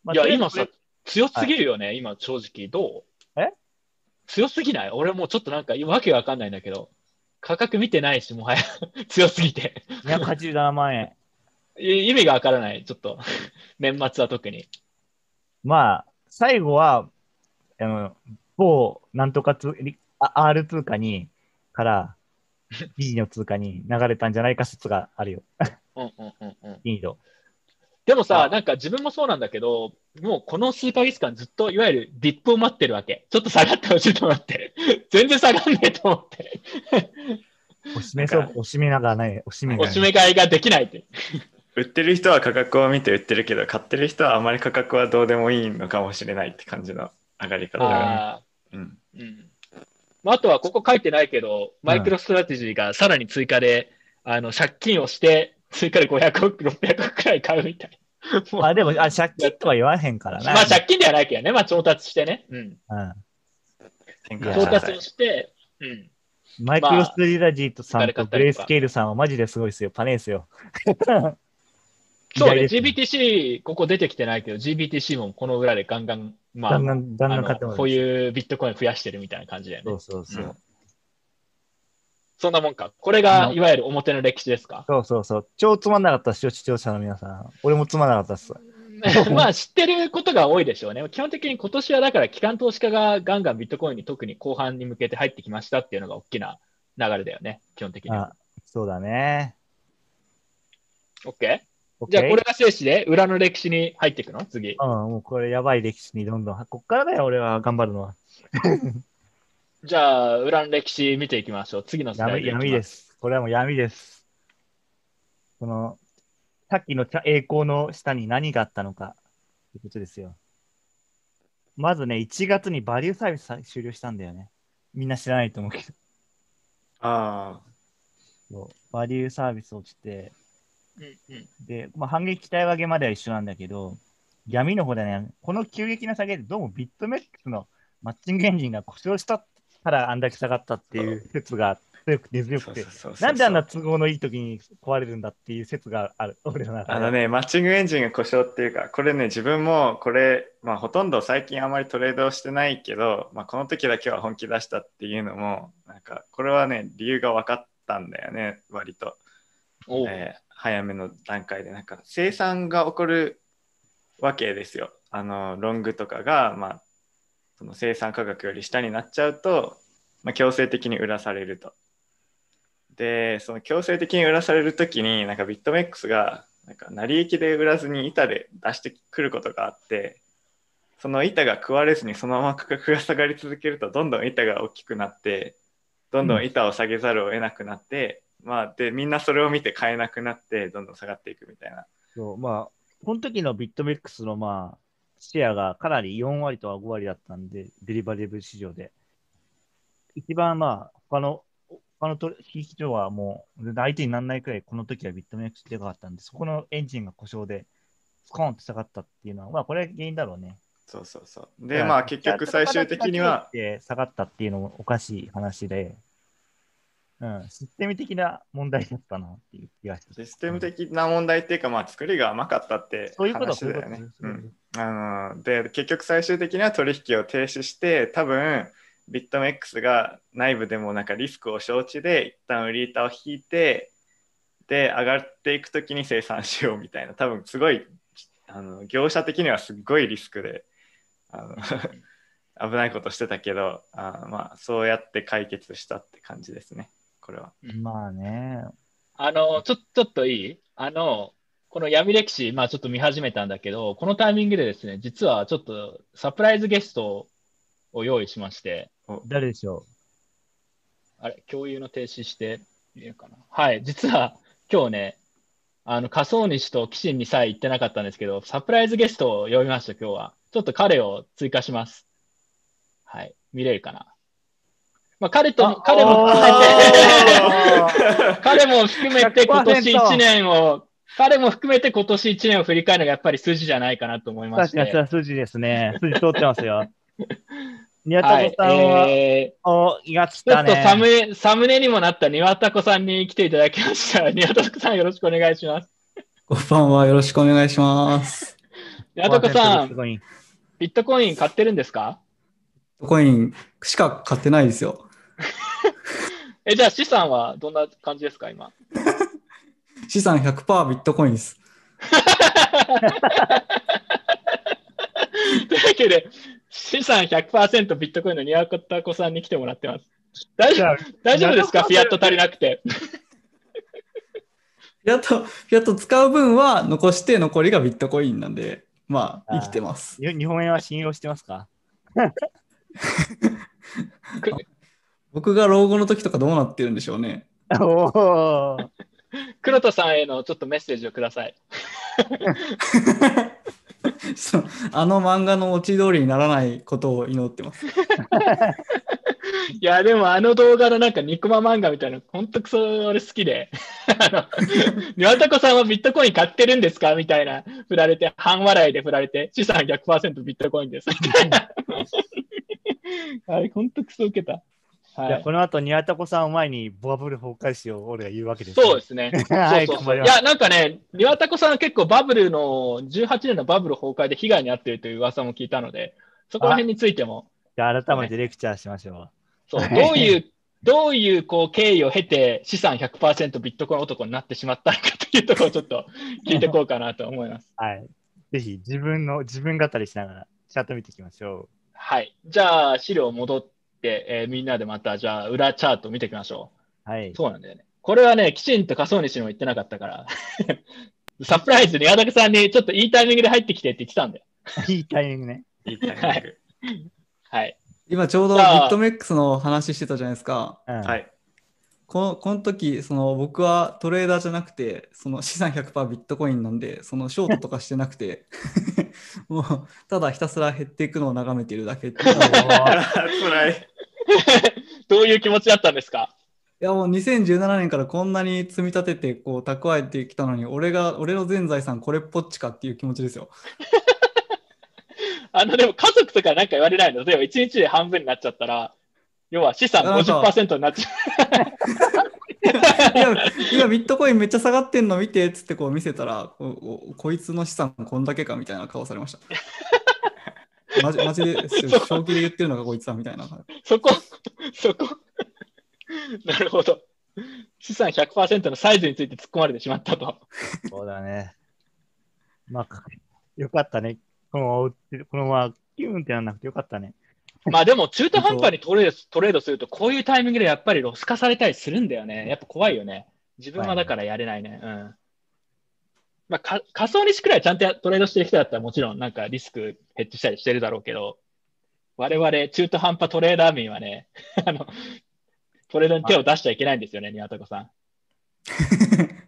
まあ
いや、今さ、強すぎるよね、今、正直。どう？
え？
強すぎない？俺もうちょっとなんか、わけわかんないんだけど、価格見てないし、もはや 強すぎて。
287万円。
い意味がわからない、ちょっと。年末は特に。
まあ、最後は、あの、某なんとか通あ R 通貨に、から、G の通貨に流れたんじゃないか説があるよ。
うんうんうんうん
リード。
でもさ、
あ
なんか自分もそうなんだけど、もうこの数ヶ月間ずっといわゆるディップを待ってるわけ。ちょっと下がってほしいと思って。全然下がんねえと思って。
おしめそう、おしめながらない、おしめがない。
おしめ買いができないって。
売ってる人は価格を見て売ってるけど買ってる人はあまり価格はどうでもいいのかもしれないって感じの上がり方だよね。
あ
うん、
ーうんまあ、あとはここ書いてないけど、マイクロストラテジーがさらに追加で、あの借金をして、追加で500億、600億くらい買うみたい。も う
あ、でも、あ、借金とは言わへんからな。
まあ借金ではないけどね、まあ調達してね。うん。
うん。
調達をして、うん。
マイクロストラテジーさんと
まあ
グレースケールさんはマジですごいですよ。パネですよ。
そうね、GBTC、ここ出てきてないけど、GBTC もこの裏でガンガン、まあ、
ガンガン、ガンガン。
こういうビットコイン増やしてるみたいな感じだよね。
そうそうそう。
うん
そんなもんか。これが、いわゆる表の歴史ですか？
そうそうそう。超つまんなかったっすよ、視聴者の皆さん。俺もつまんなかったっす。
まあ知ってることが多いでしょうね。基本的に今年はだから機関投資家がガンガンビットコインに特に後半に向けて入ってきましたっていうのが大きな流れだよね。基本的には。
あ、そうだね。
OK? じゃあこれが静止で裏の歴史に入っていくの？次。
うん、もうこれやばい歴史にどんどん。こっからだよ、俺は頑張るのは。
じゃあ裏の歴史見ていきましょう。次のスライ
闇
ド
闇です。これはもう闇です。この、さっきの茶栄光の下に何があったのか、ということですよ。まずね、1月にバリューサービスさ終了したんだよね。みんな知らないと思うけど。
あ
そうバリューサービス落ちて、で、まあ、反撃期待上げまでは一緒なんだけど、闇の方でね、この急激な下げでどうもビットメックスのマッチングエンジンが故障したからあんだけ下がったっていう説が強く根
あ、
強くてなんであんな都合のいい時に壊れるんだっていう説がある、俺の中で。
あのね、マッチングエンジンが故障っていうか、これね、自分もこれ、まあ、ほとんど最近あまりトレードをしてないけど、まあ、この時だけは本気出したっていうのも、なんか、これはね、理由が分かったんだよね、割と。えー早めの段階で、なんか、生産が起こるわけですよ。あの、ロングとかが、まあ、その生産価格より下になっちゃうと、まあ、強制的に売らされると。で、その強制的に売らされるときに、なんかビットメックスが、なんか成り行きで売らずに板で出してくることがあって、その板が食われずにそのまま価格が下がり続けると、どんどん板が大きくなって、どんどん板を下げざるを得なくなって、まあ、で、みんなそれを見て買えなくなって、どんどん下がっていくみたいな。
そうまあ、この時のビットメックスのまあ、シェアがかなり4割とは5割だったんで、デリバリブ市場で。一番まあ、他の、他の取引所はもう、相手にならないくらい、この時はビットメックスでかかったんで、そこのエンジンが故障で、スコーンと下がったっていうのは、まあ、これが原因だろうね。
そうそうそう。で、まあ、結局最終的には、
で下がったっていうのもおかしい話で、うん、システム的な問題だったなっていう気がして。
システム的な問題っていうか、まあ、作りが甘かったって
そういうこと
話だよね。で結局最終的には取引を停止して多分ビットメックスが内部でもなんかリスクを承知で一旦売り板を引いてで上がっていく時に生産しようみたいな多分すごいあの業者的にはすっごいリスクであの 危ないことしてたけどあまあそうやって解決したって感じですねこれは。
まあね、
あの、ちょ、ちょっといい？あの、この闇歴史、まあちょっと見始めたんだけど、このタイミングでですね、実はちょっとサプライズゲストを用意しまして、
誰でしょ
あれ、共有の停止してみるかな？はい、実は今日ね、あの、仮想西と岸にさえ行ってなかったんですけど、サプライズゲストを呼びました、今日は。ちょっと彼を追加します。はい、見れるかな？まあ、彼と、
あ
彼も含めて、
う
彼も含めて今年
100%
1年を、彼も含めて今年1年を振り返るのがやっぱり筋じゃないかなと思いまして。
確かに筋ですね。筋通ってますよ。宮
はい
田子さんは、
え
お、いが来
ー、ちょ
たね。
っとサムネサムネにもなった庭田子さんに来ていただきました。庭田子さんよろしくお願いします。
こんばんは。よろしくお願いします。
庭田子さん、ビットコイン買ってるんですか？
コインしか買ってないですよ。
え、じゃあ資産はどんな感じですか、今？
資産100%ビットコインです。
というわけで、資さん100%ビットコインのニワタコさんに来てもらってます。大丈夫？大丈夫ですか？フィアット足りなくて。
フィアット、フィアット使う分は残して残りがビットコインなんで、まあ、生きてます。
に日本円は信用してますか？
僕が老後の時とかどうなってるんでしょうね。
おお。
黒田さんへのちょっとメッセージをください。
そうあの漫画のオチ通りにならないことを祈ってます。
いや、でもあの動画のなんかニコマ漫画みたいなの、ほんとくそ俺好きで、あの、ニワタコさんはビットコイン買ってるんですかみたいな、振られて、半笑いで振られて、資産100%ビットコインです。みたいな。あれ、ほんとくそ受けた。はい。
じゃあこの後、ニワタコさんを前にバブル崩壊しよう、俺が言うわけです、
そうですね。
はい、
そうそうい。や、なんかね、ニワタコさんは結構バブルの、18年のバブル崩壊で被害に遭っているという噂も聞いたので、そこら辺についても、
じゃあ改めてレクチャーしましょ
そう、どういう、どういうこう経緯を経て資産100%ビットコイン男になってしまったのかというところをちょっと聞いていこうかなと思います。
う。はい。ぜひ自分の、自分語りしながら、チャット見ていきましょ
はい。じゃあ、資料戻って、えーみんなでまた、じゃあ、裏チャート見ていきましょ
う。はい。
う。そうなんだよね。これはね、きちんと仮想西にも言ってなかったから、サプライズに矢田さんにちょっといいタイミングで入ってきてって言ってたんだよ。
いいタイミングね。
いいタイミング。
はい。
今ちょうどビットメックスの話してたじゃないですか。
うん。
はい。
このこの時その僕はトレーダーじゃなくてその資産100%ビットコインなんでそのショートとかしてなくて もうただひたすら減っていくのを眺めているだけっていう い
辛い。
どういう気持ちだったんですか？
やもう2017年からこんなに積み立ててこう蓄えてきたのに俺が俺の全財産これっぽっちかっていう気持ちですよ。
あの、でも家族とかなんか言われないの？例えば1日で半分になっちゃったら、要は資産
なんか
50%になっちゃ
いや今ビットコインめっちゃ下がってんの見てっつってこう見せたらこいつの資産こんだけかみたいな顔されました。マジマジですよ正気で言ってるのがこいつだみたいな。
う。そこ、そこ。なるほど。資産100%のサイズについて突っ込まれてしまったと。
そうだね。まあ、よかったね。このこのまま、キューンってなんなくてよかったね。
まあでも中途半端にトレードトレードすると、こういうタイミングでやっぱりロス化されたりするんだよね。やっぱ怖いよね。自分はだからやれないね。うん。まあ、か仮想にしくらいちゃんとトレードしてる人だったらもちろんなんかリスクヘッジしたりしてるだろうけど、我々中途半端トレーダー民はね、あの、トレードに手を出しちゃいけないんですよね、宮田さん。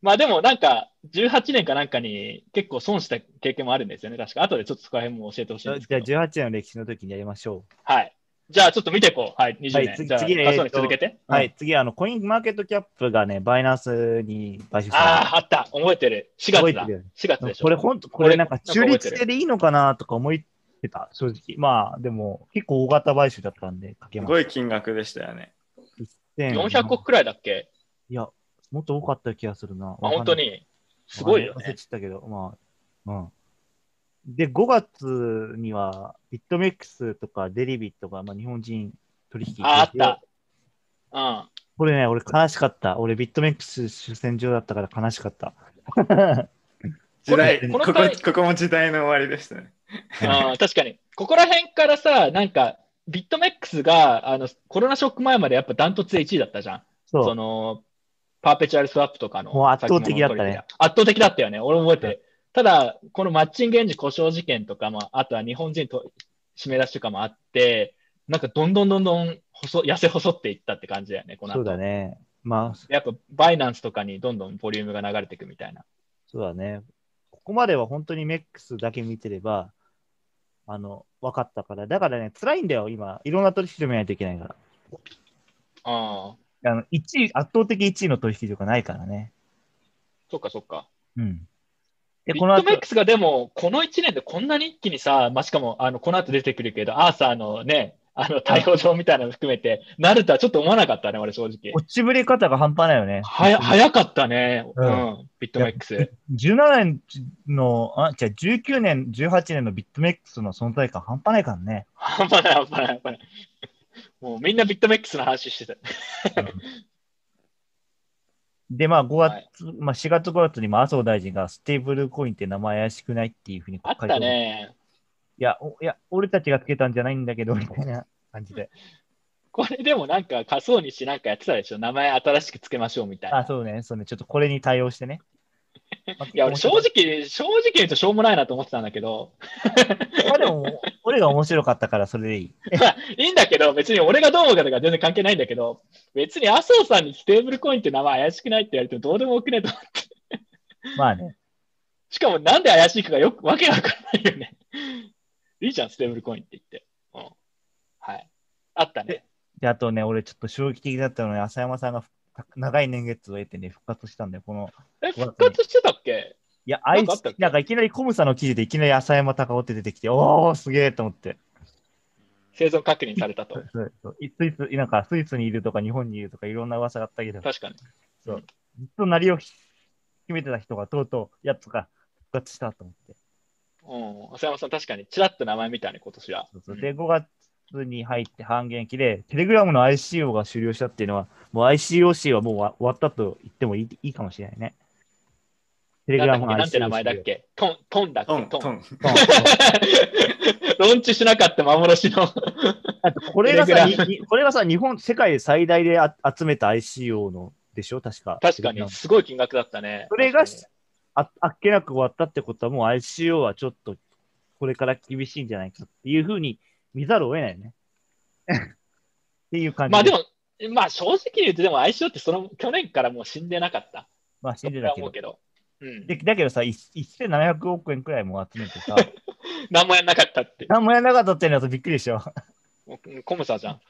まあでもなんか18年かなんかに結構損した経験もあるんですよね。確か。後でちょっとそこら辺も教えてほしいんです
じゃあ
けど。
18年の歴史の時にやりましょ
はい。じゃあちょっと見ていこう。はい、20年。
はい次
じゃあ、
次
続けて。
う。は
うん
い、次、あの、コインマーケットキャップがね、バイナンスに買収さ
ああ、あった。覚えてる。4月だ。
覚えてるよね
4月でしょ。
これ、ほんと、こ
これ
れなんか中立性でいいのかなとか思ってた、正直。まあ、でも、結構大型買収だったんで、かけ
す
ま
ごい金額でしたよね。
す。
400億くらいだっけ？
いや、もっと多かった気がするな。
あ、本当に。すごいよ
忘れ
ね。
ちゃったけど、まあ、うん。で、5月には、ビットメックスとかデリビットが、まあ、日本人取引
あ、あった。うん。
これね、俺悲しかった。俺ビットメックス主戦場だったから悲しかった。
時代、ここ
こ
ここも時代の終わりでしたね。
あー確かに。ここら辺からさ、なんか、ビットメックスが、あの、コロナショック前までやっぱダントツで1位だったじゃん。
そ。
の、パーペチュアルスワップとかの。
もう圧倒的だったね
圧倒的だったよね。俺も覚えてる。ただ、このマッチングエンジン故障事件とかも、あとは日本人と締め出しとかもあって、なんかどんどんどんどん細痩せ細っていったって感じだよね、この後
そうだね。まあ、
やっぱバイナンスとかにどんどんボリュームが流れていくみたいな。
そうだね。ここまでは本当にメックスだけ見てれば、あの、分かったから。だからね、辛いんだよ、今。いろんな取引を見ないといけないから。
ああ、
あの、1位、圧倒的1位の取引とかないからね。
そっかそっか。
うん。で、
ビ
この後
ットメックスがでも、この1年でこんなに一気にさ、まあ、しかも、あの、この後出てくるけど、アーサーのね、あの、逮捕状みたいなの含めて、なるとはちょっと思わなかったね、俺正直。
落ちぶり方が半端ないよね。
はや、早かったね、う、
うんん
ビットメックス。
17年の、あ、じゃあ19年、18年のビットメックスの存在感半端ないからね。
半端ない、半端ない、半端ない。もうみんなビットメックスの話してた。
で、まあ5月、
はい
まあ4月5月にも麻生大臣がステーブルコインって名前怪しくないっていうふうに
あったね。
や、おいや、俺たちがつけたんじゃないんだけど、みたいな感じで。
これでもなんか仮想にしなんかやってたでしょ名前新しくつけましょうみたいな。
あ、そうね、そうね、ちょっとこれに対応してね。まあ
いや、俺正直、正直言うとしょうもないなと思ってたんだけど、
まあでも、俺が面白かったからそれでいい。
いいんだけど、別に俺がどう思うかとか全然関係ないんだけど、別に麻生さんにステーブルコインって名前怪しくないって言われてもどうでもよくねえと思って。
まあね。
しかもなんで怪しいかがよくわけがわからないよね。いいじゃん、ステーブルコインって言って。うん。はい。あったね。
で、あとね、俺ちょっと衝撃的だったのに、浅山さんが長い年月を得てね、復活したんだよ。この、
え、復活してたっけ？
いや、あいつ
なんか
いきなりコムサの記事でいきなり浅山隆夫って出てきて、おー、すげえと思って。
生存確認されたと。
そうそういスイス、なんかスイスにいるとか日本にいるとかいろんな噂があったけど、
確かに。
ずっと鳴りを決めてた人がとうとうやつが復活したと思って。
うん。浅山さん確かにちらっと名前見たね、今年は。
そうそうで、5月に入って半減期で、テレグラムの ICO が終了したっていうのは、もう ICOC はもう終わったと言ってもいいいいかもしれないね。テレグラムの ICO
なんて名前だっけ？トン、トンだっけ？
トン、
トン。
トン。
ローンチしなかった幻の。
あとこれがさ、これがさ、日本、世界で最大であ集めた ICO のでしょ？確か。
確かに、すごい金額だったね。
それがああっけなく終わったってことは、もう ICO はちょっとこれから厳しいんじゃないかっていうふうに見ざるを得ないよね。っていう感じ
まあでも、まあ正直に言うと、でも相性ってその去年からもう死んでなかった。
まあ信じ
僕は
たけど。
思うけど。うん。
でだけどさ、い1700億円くらいも集めてさ、
何もやんなかったって。
何もやらなかったっていうのはとびっくりでしょ。
うんコムサじゃん。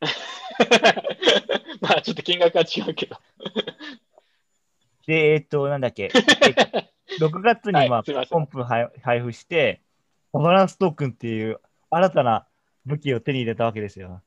まあちょっと金額は違うけど。
で、えっと、なんだっけ、えっと6月に、まあ
はい
コンプ配配布して、ガバナンストークンっていう新たな武器を手に入れたわけですよ。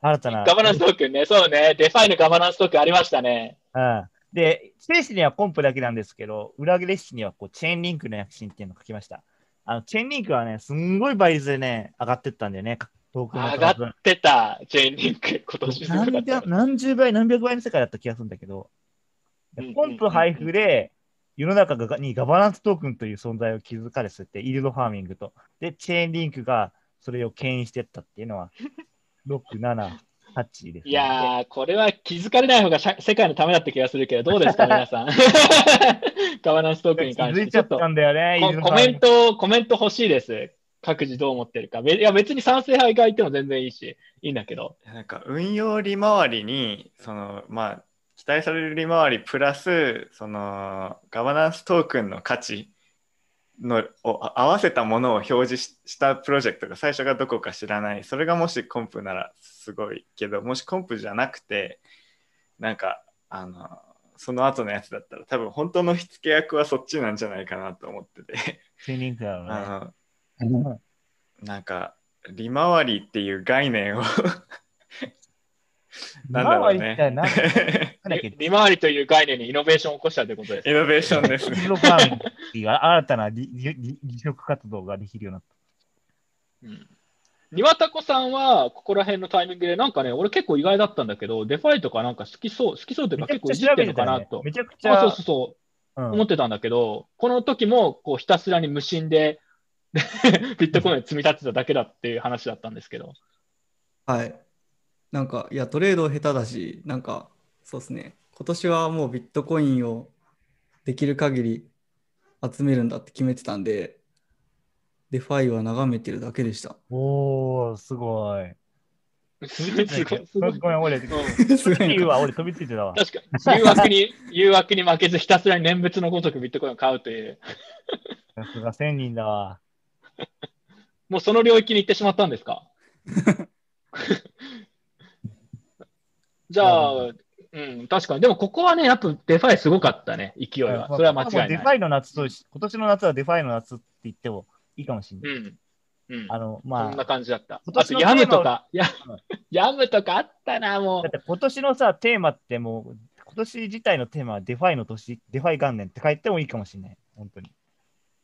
新たな。
ガバナンストークンね、そうね。デファイのガバナンストークンありましたね。
うん。で、スペースにはコンプだけなんですけど、裏切れ紙にはこうチェーンリンクの躍進っていうのを書きました。あの、チェーンリンクはね、すんごい倍率でね、上がってったんだよね、トークンの
上が
数
ってた、チェーンリンク、今年
何。何十倍、何百倍の世界だった気がするんだけど、
うんうんうん
ポンプ配布で世の中がにガバナンストークンという存在を築かれてて、イールドファーミングと。で、チェーンリンクがそれを牽引してったっていうのは、6、7、8です、ね。
いやー、これは気づかれない方が社世界のためだった気がするけど、どうですか、皆さん。ガバナンストークンに
気
関して。
づいちゃったんだよね、
コメント、コメント欲しいです。各自どう思ってるか。べいや、別に賛成派がいても全然いいし、いいんだけど。
なんか運用利回りにそのまあ期待される利回りプラスそのガバナンストークンの価値のを合わせたものを表示ししたプロジェクトが最初がどこか知らないそれがもしコンプならすごいけどもしコンプじゃなくてなんかあのその後のやつだったら多分本当の火付け役はそっちなんじゃないかなと思ってて。あ
うん
のなんか利回りっていう概念をなんだろうね
利回り
という概念にイノベーションを起こしたということです。
イノベーションですね
新たな利利利利殖活動ができるようになった。
うん庭田子さんは、ここら辺のタイミングで、なんかね、俺結構意外だったんだけど、デファイとかなんか好きそう、好きそうというか結構いじってるのかなと。
めちゃくち
あ
ゃ
そうそうそう。
うん
思ってたんだけど、この時もこうひたすらに無心で ビットコインを積み立てただけだっていう話だったんですけど。
はい。なんか、いや、トレード下手だし、なんか、そうですね。今年はもうビットコインをできる限り集めるんだって決めてたんで、デファイは眺めてるだけでした。
おー、すごい。
すごい、すごい、すごい。
ごめん、俺、
うん
すごい
は俺飛びついてたわ。
確かに、誘惑に、誘惑に負けずひたすらに念仏のごとくビットコインを買うという、
さすが1000人だわ。
もうその領域に行ってしまったんですか？じゃあ、うん、確かに。でもここはね、やっぱデファイすごかったね、勢いは。それは間違いない。
デファイの夏とし、今年の夏はデファイの夏って言ってもいいかもしれない。
うん。うん。
あの、
そ
まあ、
んな感じだった。
今
あと、ヤムとか、ヤムとかあったな、も
だって今年のさ、テーマってもう、今年自体のテーマはデファイの年、デファイ元年って書いてもいいかもしれない。本当に。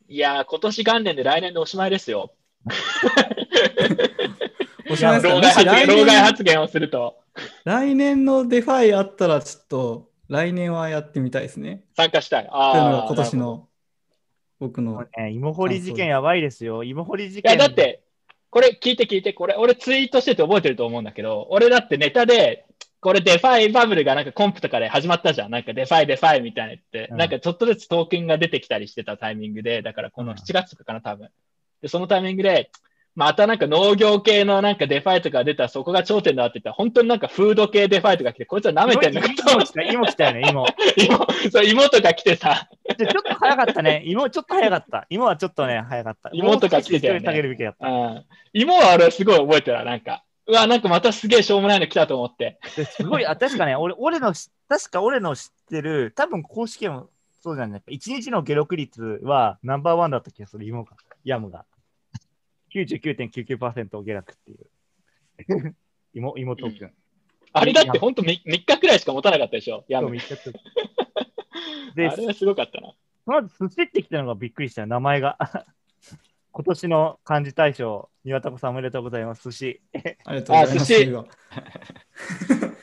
う。いやー、今年元年で来年でおしまいですよ。
おしまいですかも
老害発言、
し来
老害
年
発言をすると、
来年のデファイあったら、ちょっと来年はやってみたいですね。
参加したい。
というのが
ああ、
今年の。僕の。
ね、芋掘り事件やばいですよ。芋掘り事
いや、
件。
だって、これ聞いて聞いて、これ、俺ツイートしてて覚えてると思うんだけど、俺だってネタで、これデファイバブルがなんかコンプとかで始まったじゃん。なんかデファイデファイみたいな言って、
うん
なんかちょっとずつトークンが出てきたりしてたタイミングで、だからこの
うん
7月とかかな、多分。で、そのタイミングで、またなんか農業系のなんかデファイとか出たらそこが頂点だって言ったら、本当になんかフード系デファイとか来て、こいつは舐めてんのかと思って、
芋来たよね、芋。
芋そう妹が来てさ、
ちょっと早かったね。芋ちょっと早かった。芋はちょっとね、早かった。
芋とか来てたよね
う。
ん。芋は俺すごい覚えてるなんか。うわ、なんかまたすげえしょうもないの来たと思って。
すごい、あ、確かね、俺、俺の、確か俺の知ってる、多分公式もそうじゃない。1日の下力率はナンバーワンだった気がする、芋が、ヤムが。99.99%下落っていう。芋、芋トークン。
あれだって本当 3, 3日くらいしか持たなかったでしょ？いや、
め で、
れはすごかったな。
まず寿司ってきたのがびっくりしたよ、名前が。今年の漢字大賞、庭田子さんおめでとうございます。寿司。
ありがとうございます。
あ寿司
が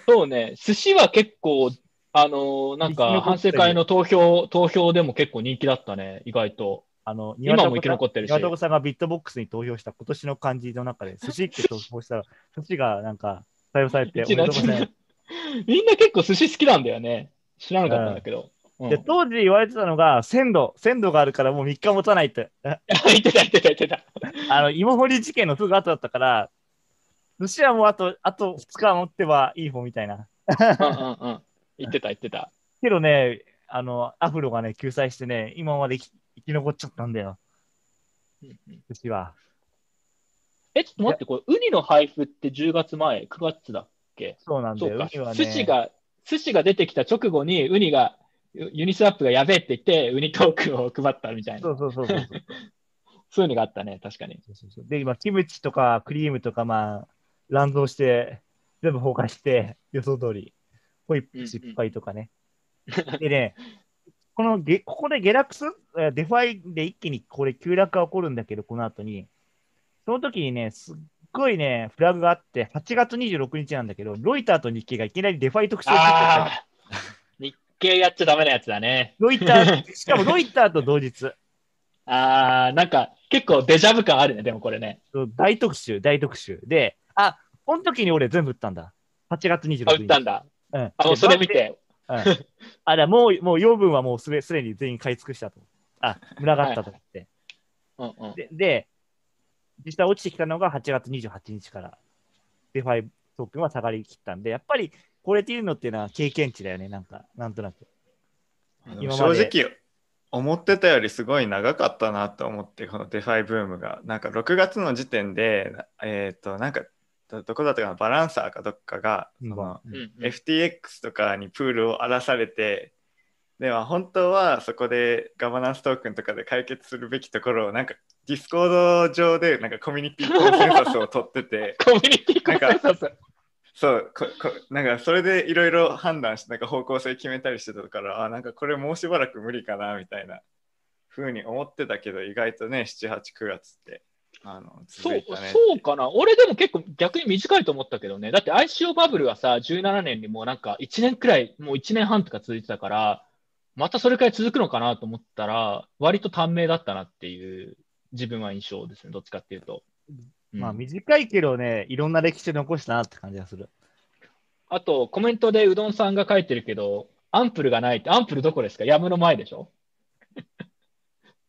そうね、寿司は結構、あのーなんか反省会の投票、投票でも結構人気だったね、意外と。
あの、
今も生き残ってるし
庭田子さんがビットボックスに投票した今年の漢字の中で、寿司って投票したら、寿司がなんか採用されて。
みんな結構寿司好きなんだよね。知らなかったんだけど。うん、
で、当時言われてたのが、鮮度、鮮度があるからもう3日持たないって。あ
言ってた言ってた言ってた。
あの、芋掘り事件のすぐ後だったから、寿司はもうあと、あと2日持ってはいい方みたいな。
うんうんうん。言ってた言ってた。
けどね、あの、アフロがね、救済してね、今まで生き残っちゃったんだよ、
うんうん
寿司は。
え、ちょっと待って、これ、ウニの配布って10月前、9月だっけ？
そうなんだよ。
そうか
ウニはね
寿司が、寿司が出てきた直後に、ウニが、ユユニスワップがやべえって言って、ウニトークンを配ったみたいな。
そうそうそうそう。
そういうのがあったね、確かに。
そうそうそうで、今、キムチとかクリームとか、まあ、乱造して、全部崩壊して、予想通り、ホイップ失敗とかね。でね、このげ、ここで下落すえ DeFi で一気にこれ急落が起こるんだけど、この後に、その時にね、すっごいね、フラグがあって、8月26日なんだけど、ロイターと日経がいきなり DeFi 特集を
日経やっちゃダメなやつだね。
ロイター、しかもロイターと同日、
ああ、なんか結構デジャブ感あるね、でもこれね。
大特集、大特集。で、あ、この時に俺全部売ったんだ。8月26日。
あ、売ったんだ。
うん。
あ、もうそれ見て。
うん。あ、だもう、もう養分はもうすべすでに全員買い尽くしたと。あ、群がったと思って。
うんうん。
で、で、実際落ちてきたのが8月28日から、 DeFi token は下がりきったんで、やっぱりこれっていうのっていうのは経験値だよね、なんか、なんとなく。
正直思ってたよりすごい長かったなと思ってこの DeFi ブームがなんか6月の時点でえっ、となんかどどこだったかなバランサーかどっかが、
うん。
その
うんうん。
FTX とかにプールを荒らされてでは本当はそこで governance token とかで解決するべきところをなんかディスコード上でなんか community consensus を取ってて
community consensus。
そうここなんかそれでいろいろ判断してなんか方向性決めたりしてたからあなんかこれもうしばらく無理かなみたいなふうに思ってたけど意外とね78、9月ってあの
そう。そうかな。俺でも結構逆に短いと思ったけどね。だって ICO バブルはさ、17年にもうなんか1年くらい、もう1年半とか続いてたから、またそれくらい続くのかなと思ったら、割と短命だったなっていう自分は印象ですね。どっちかっていうと。うん
まあ短いけどね、いろんな歴史残したなって感じがする。
あと、コメントでうどんさんが書いてるけど、アンプルがないって、アンプルどこですか？ヤムの前でしょ？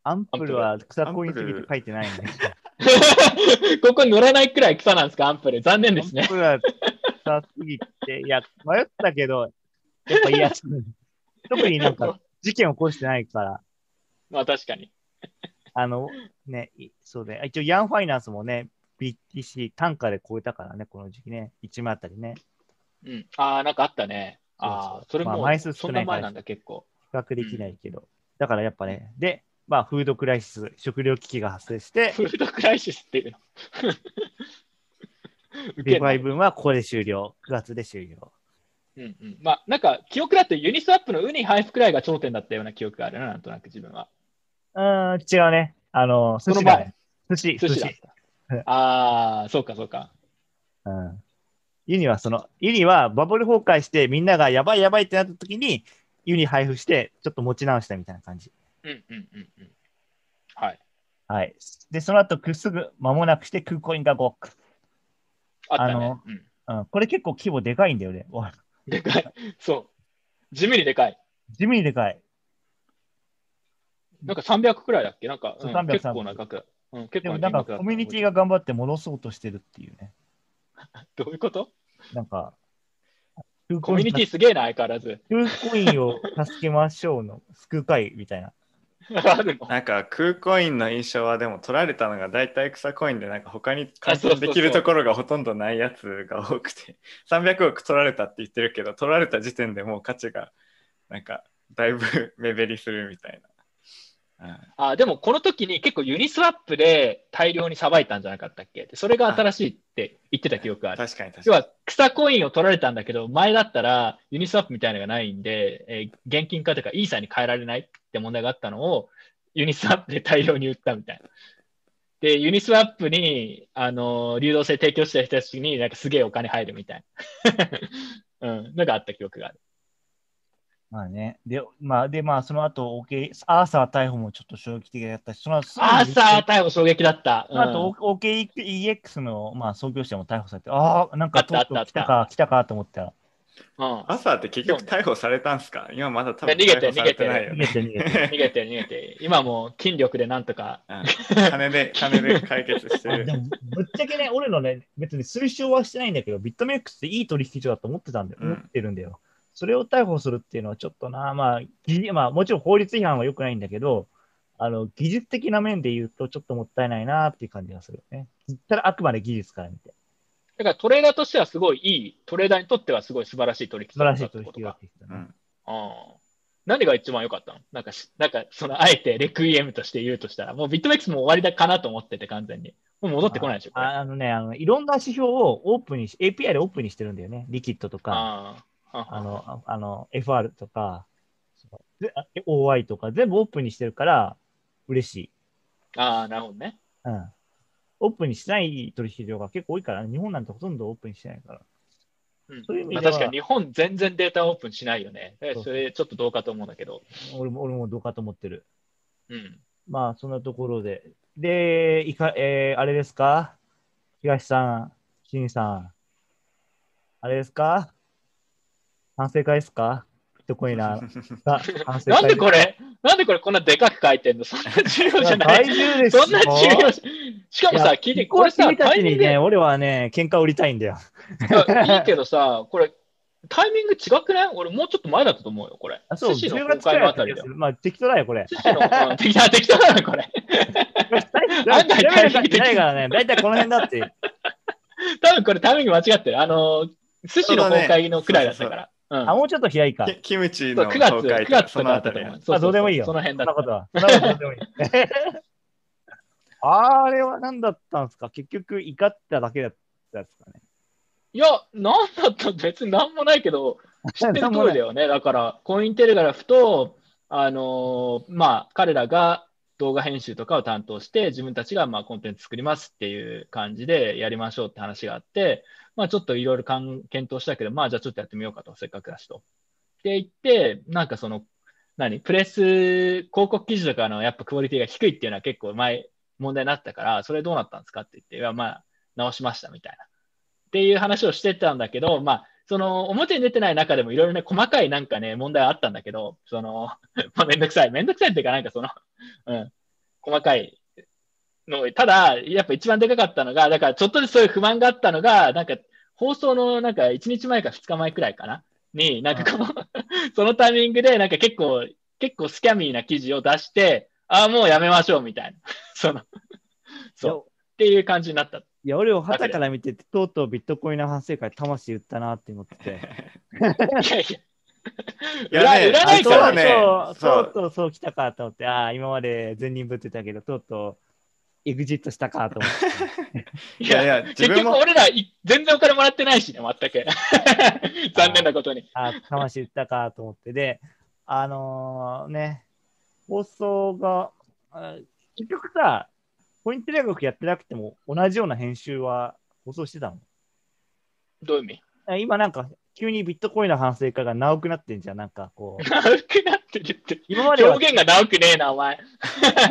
アンプルは草コインすぎて書いてないんで。
ここに乗らないくらい草なんですか？アンプル。残念ですね
アン。プルは草すぎて、いや、迷ったけど、やっぱいいやつ。特になんか事件起こしてないから、
まあ確かに。
あの、ね、いそうで、一応ヤンファイナンスもね、BTC 単価で超えたからね、この時期ね、1万あたりね、
うん。ああ、なんかあったね。ああ、それも、
まあ枚数少ないから
な前なんだ、結構。
比較できないけど、だからやっぱね、で、まあ、フードクライシス、食料危機が発生して、
フードクライシスっていうの？ウケ
デ
んな
ファイ分はここで終了、9月で終了。
うんうん。まあ、なんか、記憶だとユニスワップのウニ配布くらいが頂点だったような記憶があるな、なんとなく自分は。
うーん、違うね。あの、寿
その
司が、ね
前、、
寿司、
寿司だっ
寿司。
た。ああ、そうかそうか。
うん。ユニはその、ユニはバブル崩壊してみんながやばいやばいってなった時に、ユニ配布して、ちょっと持ち直したみたいな感じ。
うんうんうんうん。
はい。で、その後、くすぐ間もなくして空コインが5。
あ
の。
うん
うん、これ結構規模でかいんだよね。わ
でかい。そう。地味にでかい。
地味にでかい。
なんか300くらいだっけ？なんか、うん
そう300
結構な額。うん、結構
でもなんかコミュニティが頑張って戻そうとしてるっていうね。
どういうこと？
なんか、空
コミュニティ
ィ
すげえな、相変わらず。
空コインを助けましょうの救う会みたいな。
なんか空コインの印象はでも取られたのが大体草コインでなんか他に換算できるところがほとんどないやつが多くて 300億取られたって言ってるけど取られた時点でもう価値がなんかだいぶ 目減りするみたいな。うん
あでもこの時に結構ユニスワップで大量にさばいたんじゃなかったっけ？でそれが新しいって言ってた記憶がある。
確かに確かに。
要は草コインを取られたんだけど、前だったらユニスワップみたいなのがないんで、えー現金化というかイーサに変えられないって問題があったのをユニスワップで大量に売ったみたいな。で、ユニスワップに、あのー流動性提供した人たちになんかすげえお金入るみたいな。うん、のがあった記憶がある。
まあね。で、まあ、で、まあ、その後、OK、アーサー逮捕もちょっと衝撃的だったし、その後、
アーサー逮捕衝撃だった。
その後、
うん
OKEX の、まあ、創業者も逮捕されて、ああ、なんか来たか、来たかと思ったら、
うん
朝って結局逮捕されたんすか？今まだ多分
逃げて
逮捕されてないよね。
逃げて 逃げて。
逃げて逃げて、今もう筋力でなんとか、
うん金で、金で解決してる。
あでも、ぶっちゃけね、俺のね、別に推奨はしてないんだけど、ビットメックスっていい取引所だと思ってたんだよ、
うん
思ってるんだよ。それを逮捕するっていうのはちょっとな、まあ、ぎまあ、もちろん法律違反は良くないんだけど、あの、技術的な面で言うと、ちょっともったいないなっていう感じがするよね。ただ、あくまで技術から見て。
だからトレーダーとしてはすごいいい、トレーダーにとってはすごい素晴らしい取引
素晴らしい取
だった
ね。
うん
うん何が一番良かったのなんかし、なんか、その、あえてレクイエムとして言うとしたら、もうビットメックスも終わりだかなと思ってて、完全に。もう戻ってこないでしょ、
あのね、あの、いろんな指標をオープンにし、API でオープンにしてるんだよね。リキッドとか、
あ
の、ああの、FR とか、OI とか、全部オープンにしてるから、嬉しい。
ああ、なるほどね。
うん。オープンにしてない取引所が結構多いから、日本なんてほとんどオープンにしてないから。
うん
そういう意味では
まあ、確かに日本全然データオープンしないよね。
そ
れちょっとどうかと思うんだけど。
俺も、俺もどうかと思ってる。
うん。
まあ、そんなところで。で、いか、えー、あれですか？東さん、新さん。あれですか？反省会ですか？ビットコイナーが反省会
なんでこれ、なんでこれこんなでかく書いてんの？そんな重要じゃない。
大重ですよ
そんな重要じしかもさ、聞いて、これさ、
君たち
タイミング
にね、俺はね、喧嘩売りたいんだよ。
いやいいけどさ、これ、タイミング違くない？俺もうちょっと前だったと思うよ、これ。
あ、そう、10
寿司の公開のあたりだよ。
だった気がする。まあ、適当だよ、これ。
寿司の、うん適当適当だな、これ。案外
調べる限りないからね、だいたいこの辺だって。
多分これタイミング間違ってる。あの、寿司の公開のくらいだったから。うん
あ、もうちょっと開いか。
キキムチの
9月、
公開
9月
そ
とかだったと
のあたり
あどうでもいいよ
その辺だった。
そんなことは。そんなことどうでもいい。あれは何だったんですか？結局、怒っただけだったんですかね？
いや、なんだった別になんもないけど、知ってる通りだよね。だから、コインテレグラフと、あのーまあ、彼らが動画編集とかを担当して、自分たちがまあコンテンツ作りますっていう感じでやりましょうって話があって、まあ、ちょっといろいろ検討したけど、まあ、じゃあちょっとやってみようかと、せっかくだしと。って言って、なんかその、何プレス、広告記事とかのやっぱクオリティが低いっていうのは結構前、問題になったから、それどうなったんですかって言って、いや、まあ、直しましたみたいな。っていう話をしてたんだけど、まあ、その表に出てない中でもいろいろね、細かいなんかね、問題はあったんだけど、その、まあ、めんどくさい。めんどくさいっていうか、なんかその、うん、細かいの、ただ、やっぱ一番でかかったのが、だからちょっとずつそういう不満があったのが、なんか放送のなんか1日前か2日前くらいかな？に、なんかこの、そのタイミングで、なんか結構、結構スキャミーな記事を出して、ああ、もうやめましょうみたいな。その、そう。っていう感じになった。
いや、俺を旗から見てて、とうとうビットコインの反省会、魂売ったなって思ってて。
い やいや。
いやね
売らないから
ね
そう、とうとうそう来たかと思って、ああ、今まで善人ぶってたけど、とうとうエグジットしたかと思って。
い
いやいや、自
結局
分も、
俺らい全然お金もらってないしね、全く。残念なことに。
ああ、魂売ったかと思って。で、あのーね、放送が、あ結局さ、ポイントレ学やってなくても同じような編集は放送してたの？
どういう意味？
あ今なんか、急にビットコインの反省会が直くなってんじゃん。なんかこう、
直くなってるって。
今までは
表現が直くねえな、お前。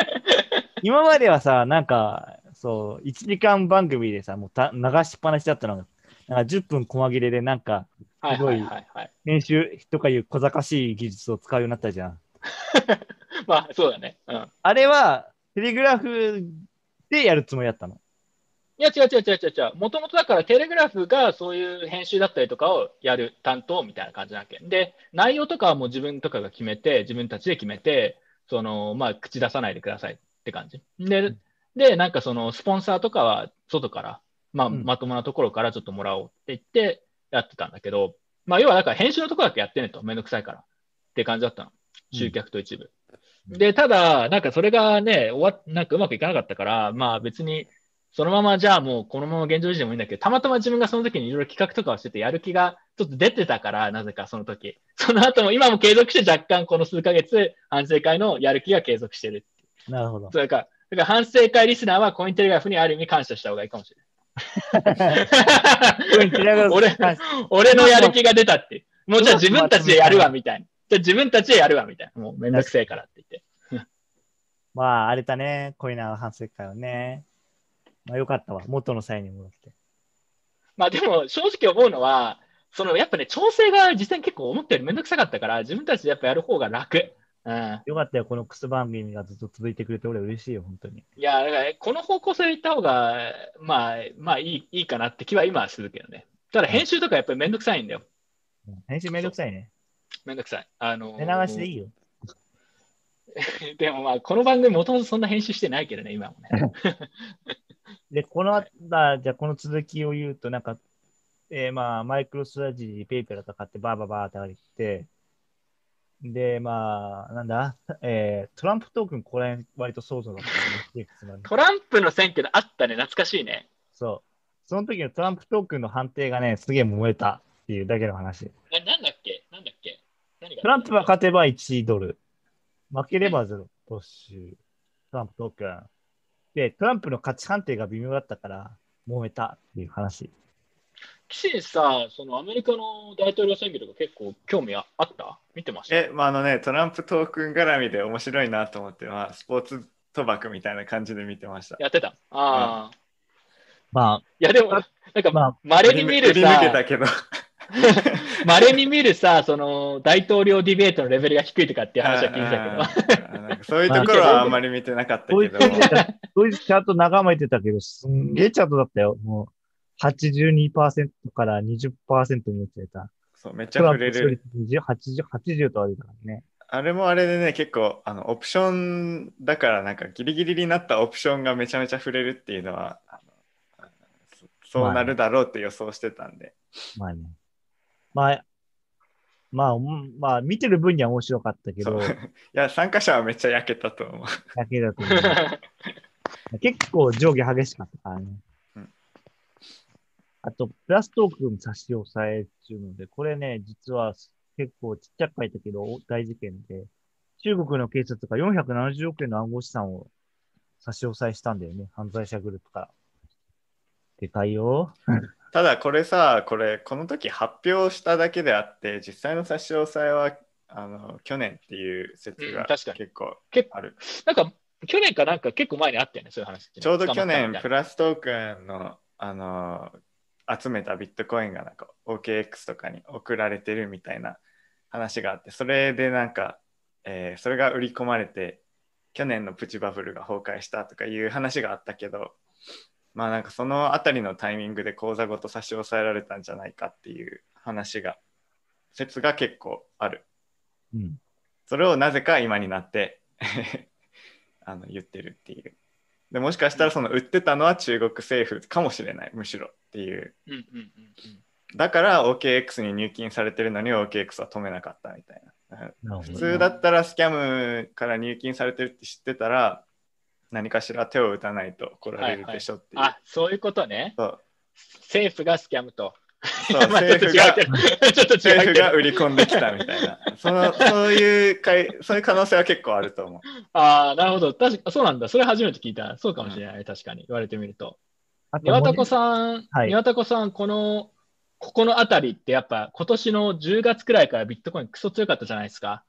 今まではさ、なんか、そう、1時間番組でさ、もうた流しっぱなしだったのが、なんか10分細切れで、なんか、
はい
すごい。編集とかいう小賢しい技術を使うようになったじゃん。
まあ、そうだね。うん。
あれは、テレグラフでやるつもりだったの。
いや、違う違う違う違う違う。もともとだから、テレグラフがそういう編集だったりとかをやる担当みたいな感じなわけ。で、内容とかはもう自分とかが決めて、自分たちで決めて、その、まあ、口出さないでくださいって感じ。で、で、なんかその、スポンサーとかは外から、まあ、
うん
まともなところからちょっともらおうって言ってやってたんだけど、まあ、要はだから編集のところだけやってねと、めんどくさいからって感じだったの。集客と一部。
うん
で、ただ、なんかそれがね、終わっなんかうまくいかなかったから、まあ別に、そのままじゃあもうこのまま現状維持でもいいんだけど、たまたま自分がその時にいろいろ企画とかをしてて、やる気がちょっと出てたから、なぜかその時。その後も今も継続して若干この数ヶ月、反省会のやる気が継続してる。
なるほど。
それから、だから反省会リスナーはコインテレグラフにある意味感謝した方がいいかもしれない。俺、俺のやる気が出たって。もうじゃあ自分たちでやるわみたいな。じゃあ自分たちでやるわみたいな。もうめんどくせえからって言って。
まあ、荒れたね、恋な反省会はね。まあ、よかったわ。元の際に戻って。
まあでも正直思うのは、そのやっぱね、調整が実際に結構思ったよりめんどくさかったから、自分たちでやっぱやる方が楽。うん。
よかったよ、このクス番組がずっと続いてくれて、俺嬉しいよ、本当に。
いや、だからこの方向性で行った方が、まあ、まあいいいいかなって気は今はするけどね。ただ編集とかやっぱりめんどくさいんだよ。
編集めんどくさいね。
めんどくさい。あの
寝流しでいいよ。
でもまあ、この番組もともとそんな編集してないけどね、今もね。
で、このあた、じゃあこの続きを言うと、なんか、えーまあ、 MicroStrategy、PayPal とかってバーバーバーって上げて、で、まあ、なんだ、えートランプ token、これ割と騒動だったね。
トランプの選挙であったね、懐かしいね。
そう。その時のトランプ token の判定がね、すげえ燃えたっていうだけの話。
ななんだっけなんだっけ何が
トランプが勝てば1ドル。負ければ0ポッシュ。トランプトークン。で、トランプの価値判定が微妙だったから、燃えたっていう話。
岸にさ、そのアメリカの大統領選挙とか結構興味ああった？見てました？
え、まあ、あのね、トランプトークン絡みで面白いなと思って、まあ、スポーツ賭博みたいな感じで見てました。
やってた？ああ、
ま
いやでも、なんか、
まあ
まれに見る
振り抜け
さ、
たけど、
まれに見るさ、その大統領ディベートのレベルが低いとかっていう話は聞いてたけど。
そういうところはあんまり見てなかったけど、
つちゃんと、こいつちゃんと眺めてたけど、すんげえチャートだったよ。もう、82%から20%に落ちてた。
そうめっちゃ触れる。
20 80、80とは出たからね。
あれもあれでね、結構あのオプションだから、なんかギリギリになったオプションがめちゃめちゃ触れるっていうのは、あのそそうなるだろうって予想してたんで、
まあね。まあ、まあ、うんまあ、見てる分には面白かったけど
いや、参加者はめっちゃ焼けたと思う。
だけだと思う結構上下激しかったからね。
うん
あと、プラストークン差し押さえっていうので、これね、実は結構ちっちゃく書いたけど大事件で、中国の警察が470億円の暗号資産を差し押さえしたんだよね。犯罪者グループから。でかいよ。
ただこれさ、これ、この時発表しただけであって、実際の差し押さえはあの去年っていう説が結構
結
ある。
なんか、去年かなんか結構前にあったよね、そういう話
ちょうど去年、プラストークンのあの集めたビットコインがなんか OKX とかに送られてるみたいな話があって、それでなんか、えーそれが売り込まれて、去年のプチバブルが崩壊したとかいう話があったけど、まあなんかそのあたりのタイミングで口座ごと差し押さえられたんじゃないかっていう話が、説が結構ある。
うん。
それをなぜか今になって あの言ってるっていう。でもしかしたらその売ってたのは中国政府かもしれないむしろっていう。
うんうんうんうん
だから OKX に入金されてるのに OKX は止めなかったみたいな。普通だったらスキャムから入金されてるって知ってたら何かしら手を打たないと来られるでしょっていう。
あ、そういうことね。
そう
政府がスキャムと。
そう
まあちょっと
政府が政府。が売り込んできたみたいな。そのそういうかいそういう可能性は結構あると思う。
ああ、なるほど。確かそうなんだ。それ初めて聞いた。そうかもしれない。確かに。言われてみると。
あと
岩田子さん、
はい
岩田子さん、この、ここのあたりってやっぱ今年の10月くらいからビットコインクソ強かったじゃないですか。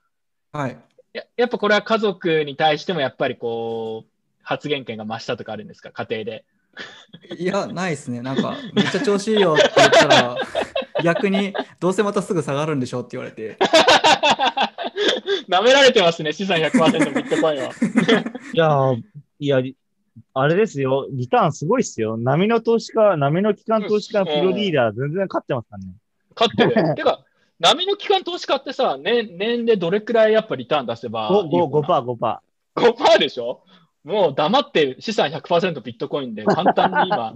はい。
ややっぱこれは家族に対してもやっぱりこう、発言権が増したとかあるんですか、家庭で。
いや、ないですね。なんか、めっちゃ調子いいよって言ったら、逆に、どうせまたすぐ下がるんでしょって言われて、
舐められてますね、資産100%ビットコインは。
いやー、いや、あれですよ、リターンすごいっすよ。波の投資家、波の機関投資家、プロリーダー、全然勝ってますからね。
勝ってる。てか、波の機関投資家ってさ、年年でどれくらいやっぱリターン出せばいい
5、
のかな
？5%、5%。
5%でしょ？もう黙って資産100%ビットコインで簡単に今、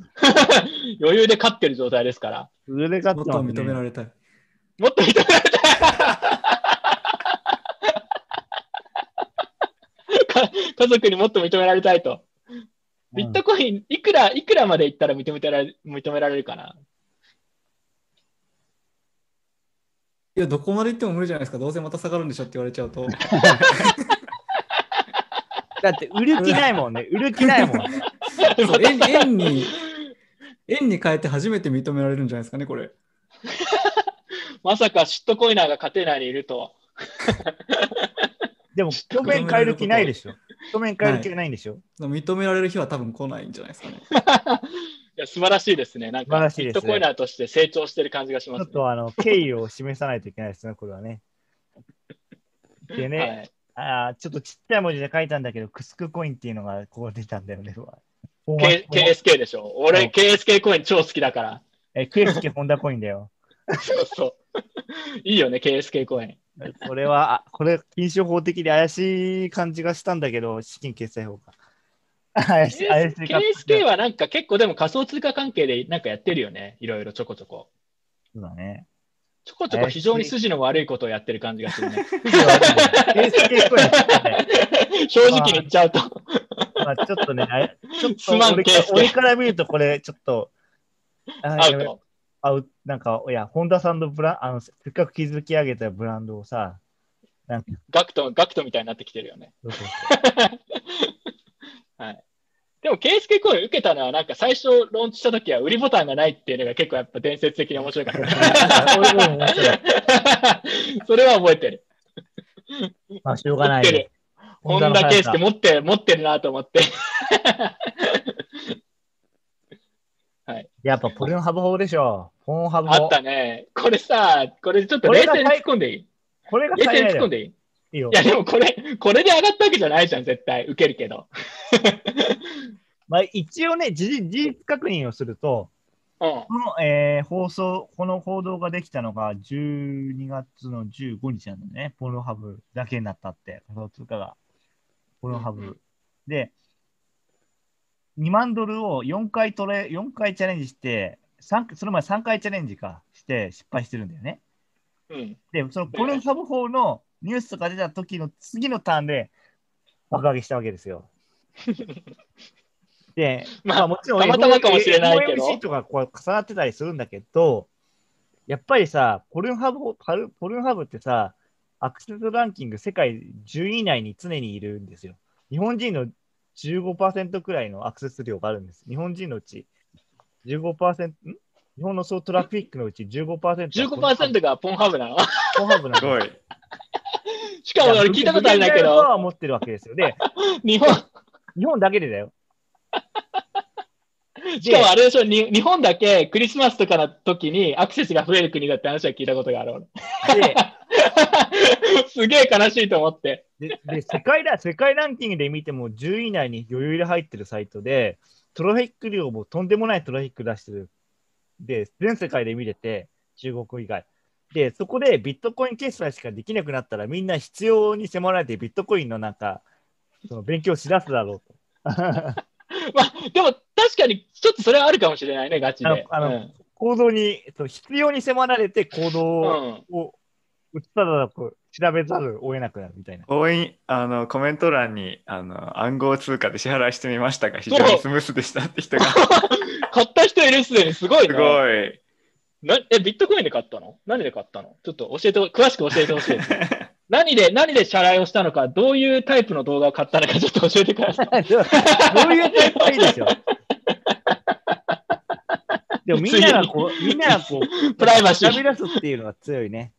余裕で勝ってる状態ですから。
それで勝
もってと。認められたい。
もっと認められたいか家族にもっと認められたいと。ビットコイン、いくら、いくらまでいったら認めてられ認められるかない
や、どこまで行っても無理じゃないですか。どうせまた下がるんでしょって言われちゃうと。
だって、売る気ないもんね。売る気ないもんね。
そう円円に、円に変えて初めて認められるんじゃないですかね、これ。
まさかシットコイナーが家庭内にいるとは。
でも、表面変える気ないでしょ。表面変える気ないんでしょ。
認められる日は多分来ないんじゃないですかね。
いや素晴らしいですね。なん
素晴
からビッ
しいですね
トコイナーとして成長してる感じがします、ね。
ちょっとあの敬意を示さないといけないですね、これはね。でね、
はい、
あーちょっとちっちゃい文字で書いたんだけど、クスクコインっていうのがこう出たんだよね。
K- KSK でしょ。俺、KSK コイン超好きだから。
え、クエスケホンダコインだよ。
そうそう。いいよね、KSK コイン。
これは、あこれ、禁止法的で怪しい感じがしたんだけど、資金決済法か。怪しい、怪しいか
KSK はなんか結構でも仮想通貨関係でなんかやってるよね。いろいろちょこちょこ。
そうだね。
ちょこちょこ非常に筋の悪いことをやってる感じがするね。正直に言っちゃうと。
まあ、ちょっとね、あれちょっと俺俺から見るとこれ、ちょっと、
アウト。
あうなんか、いや、ホンダさんのブランあの、せっかく築き上げたブランドをさ、なんか、
ガクト、ガクトみたいになってきてるよね。
そうそうそう
はい。でも KSK コイン受けたのはなんか最初ローンチした時は売りボタンがないっていうのが結構やっぱ伝説的に面白かった。それは覚えてる。
まあ、しょうがない。
本田圭佑持って、持ってるなと思って。
やっぱポルノハブ法でしょ。ポンハブ法
あっ。たね。これさ、これちょっと冷静に突っ込んでいい？
これが
冷静に。突っ込んでいい？い
いいよ。
やでもこれ、これで上がったわけじゃないじゃん、絶対。受けるけど。
まあ、一応ね、事実事実確認をすると、
うん。
この、えー放送、この報道ができたのが12月の15日なんだよね。ポルノハブだけになったって、仮想通貨が。ポルノハブ。で、2万ドルを4回トレ、4回チャレンジして、三その前3回チャレンジかして失敗してるんだよね。
うん。
で、そのポルノハブ法のニュースとか出た時の次のターンで爆上げしたわけですよ。で、
まあ
まあもちろん
たまたまかもしれないけど
FOMC とかこう重なってたりするんだけど、やっぱりさ、ポルノハブ、パルポルノハブってさ、アクセスランキング世界10位以内に常にいるんですよ。日本人の15%くらいのアクセス量があるんです。日本人のうち15%、ん？日本の総トラフィックのうち15%は
15%がポンハブなの？
ポンハブなんです
すごい。
しかも俺聞いたことあるんだけど、
は持ってるわけですよ。で、
日本、
日本だけでだよ。
しかもあれでしょ、に日本だけクリスマスとかの時にアクセスが増える国だって話は聞いたことがある。すげえ悲しいと思って。
でで世界だ、世界ランキングで見ても10位以内に余裕で入ってるサイトで、トラフィック量もとんでもないトラフィック出してる。で、全世界で見れて、中国以外。で、そこでビットコイン決済しかできなくなったら、みんな必要に迫られてビットコインのなんか、その勉強しだすだろうと。
まあ、でも確かにちょっとそれはあるかもしれないね、ガチで。
あのあの行動に、その必要に迫られて行動
うん
を、
うん
を打ったらこう調べざるを得なくなるみたいな。
応援あのコメント欄にあの暗号通貨で支払いしてみましたが非常にスムースでしたって人がす
買った人いるすでにすごいね。
ごい。
なえ、ビットコインで買ったの？何で買ったの？ちょっと教えて、詳しく教えてほしい。何で、何で支払いをしたのか、どういうタイプの動画を買ったのか、ちょっと教えてください。
どういうタイプがいいでしょ。でもみんながこう、みんながこう、
プライバシー
調べ出すっていうのが強いね。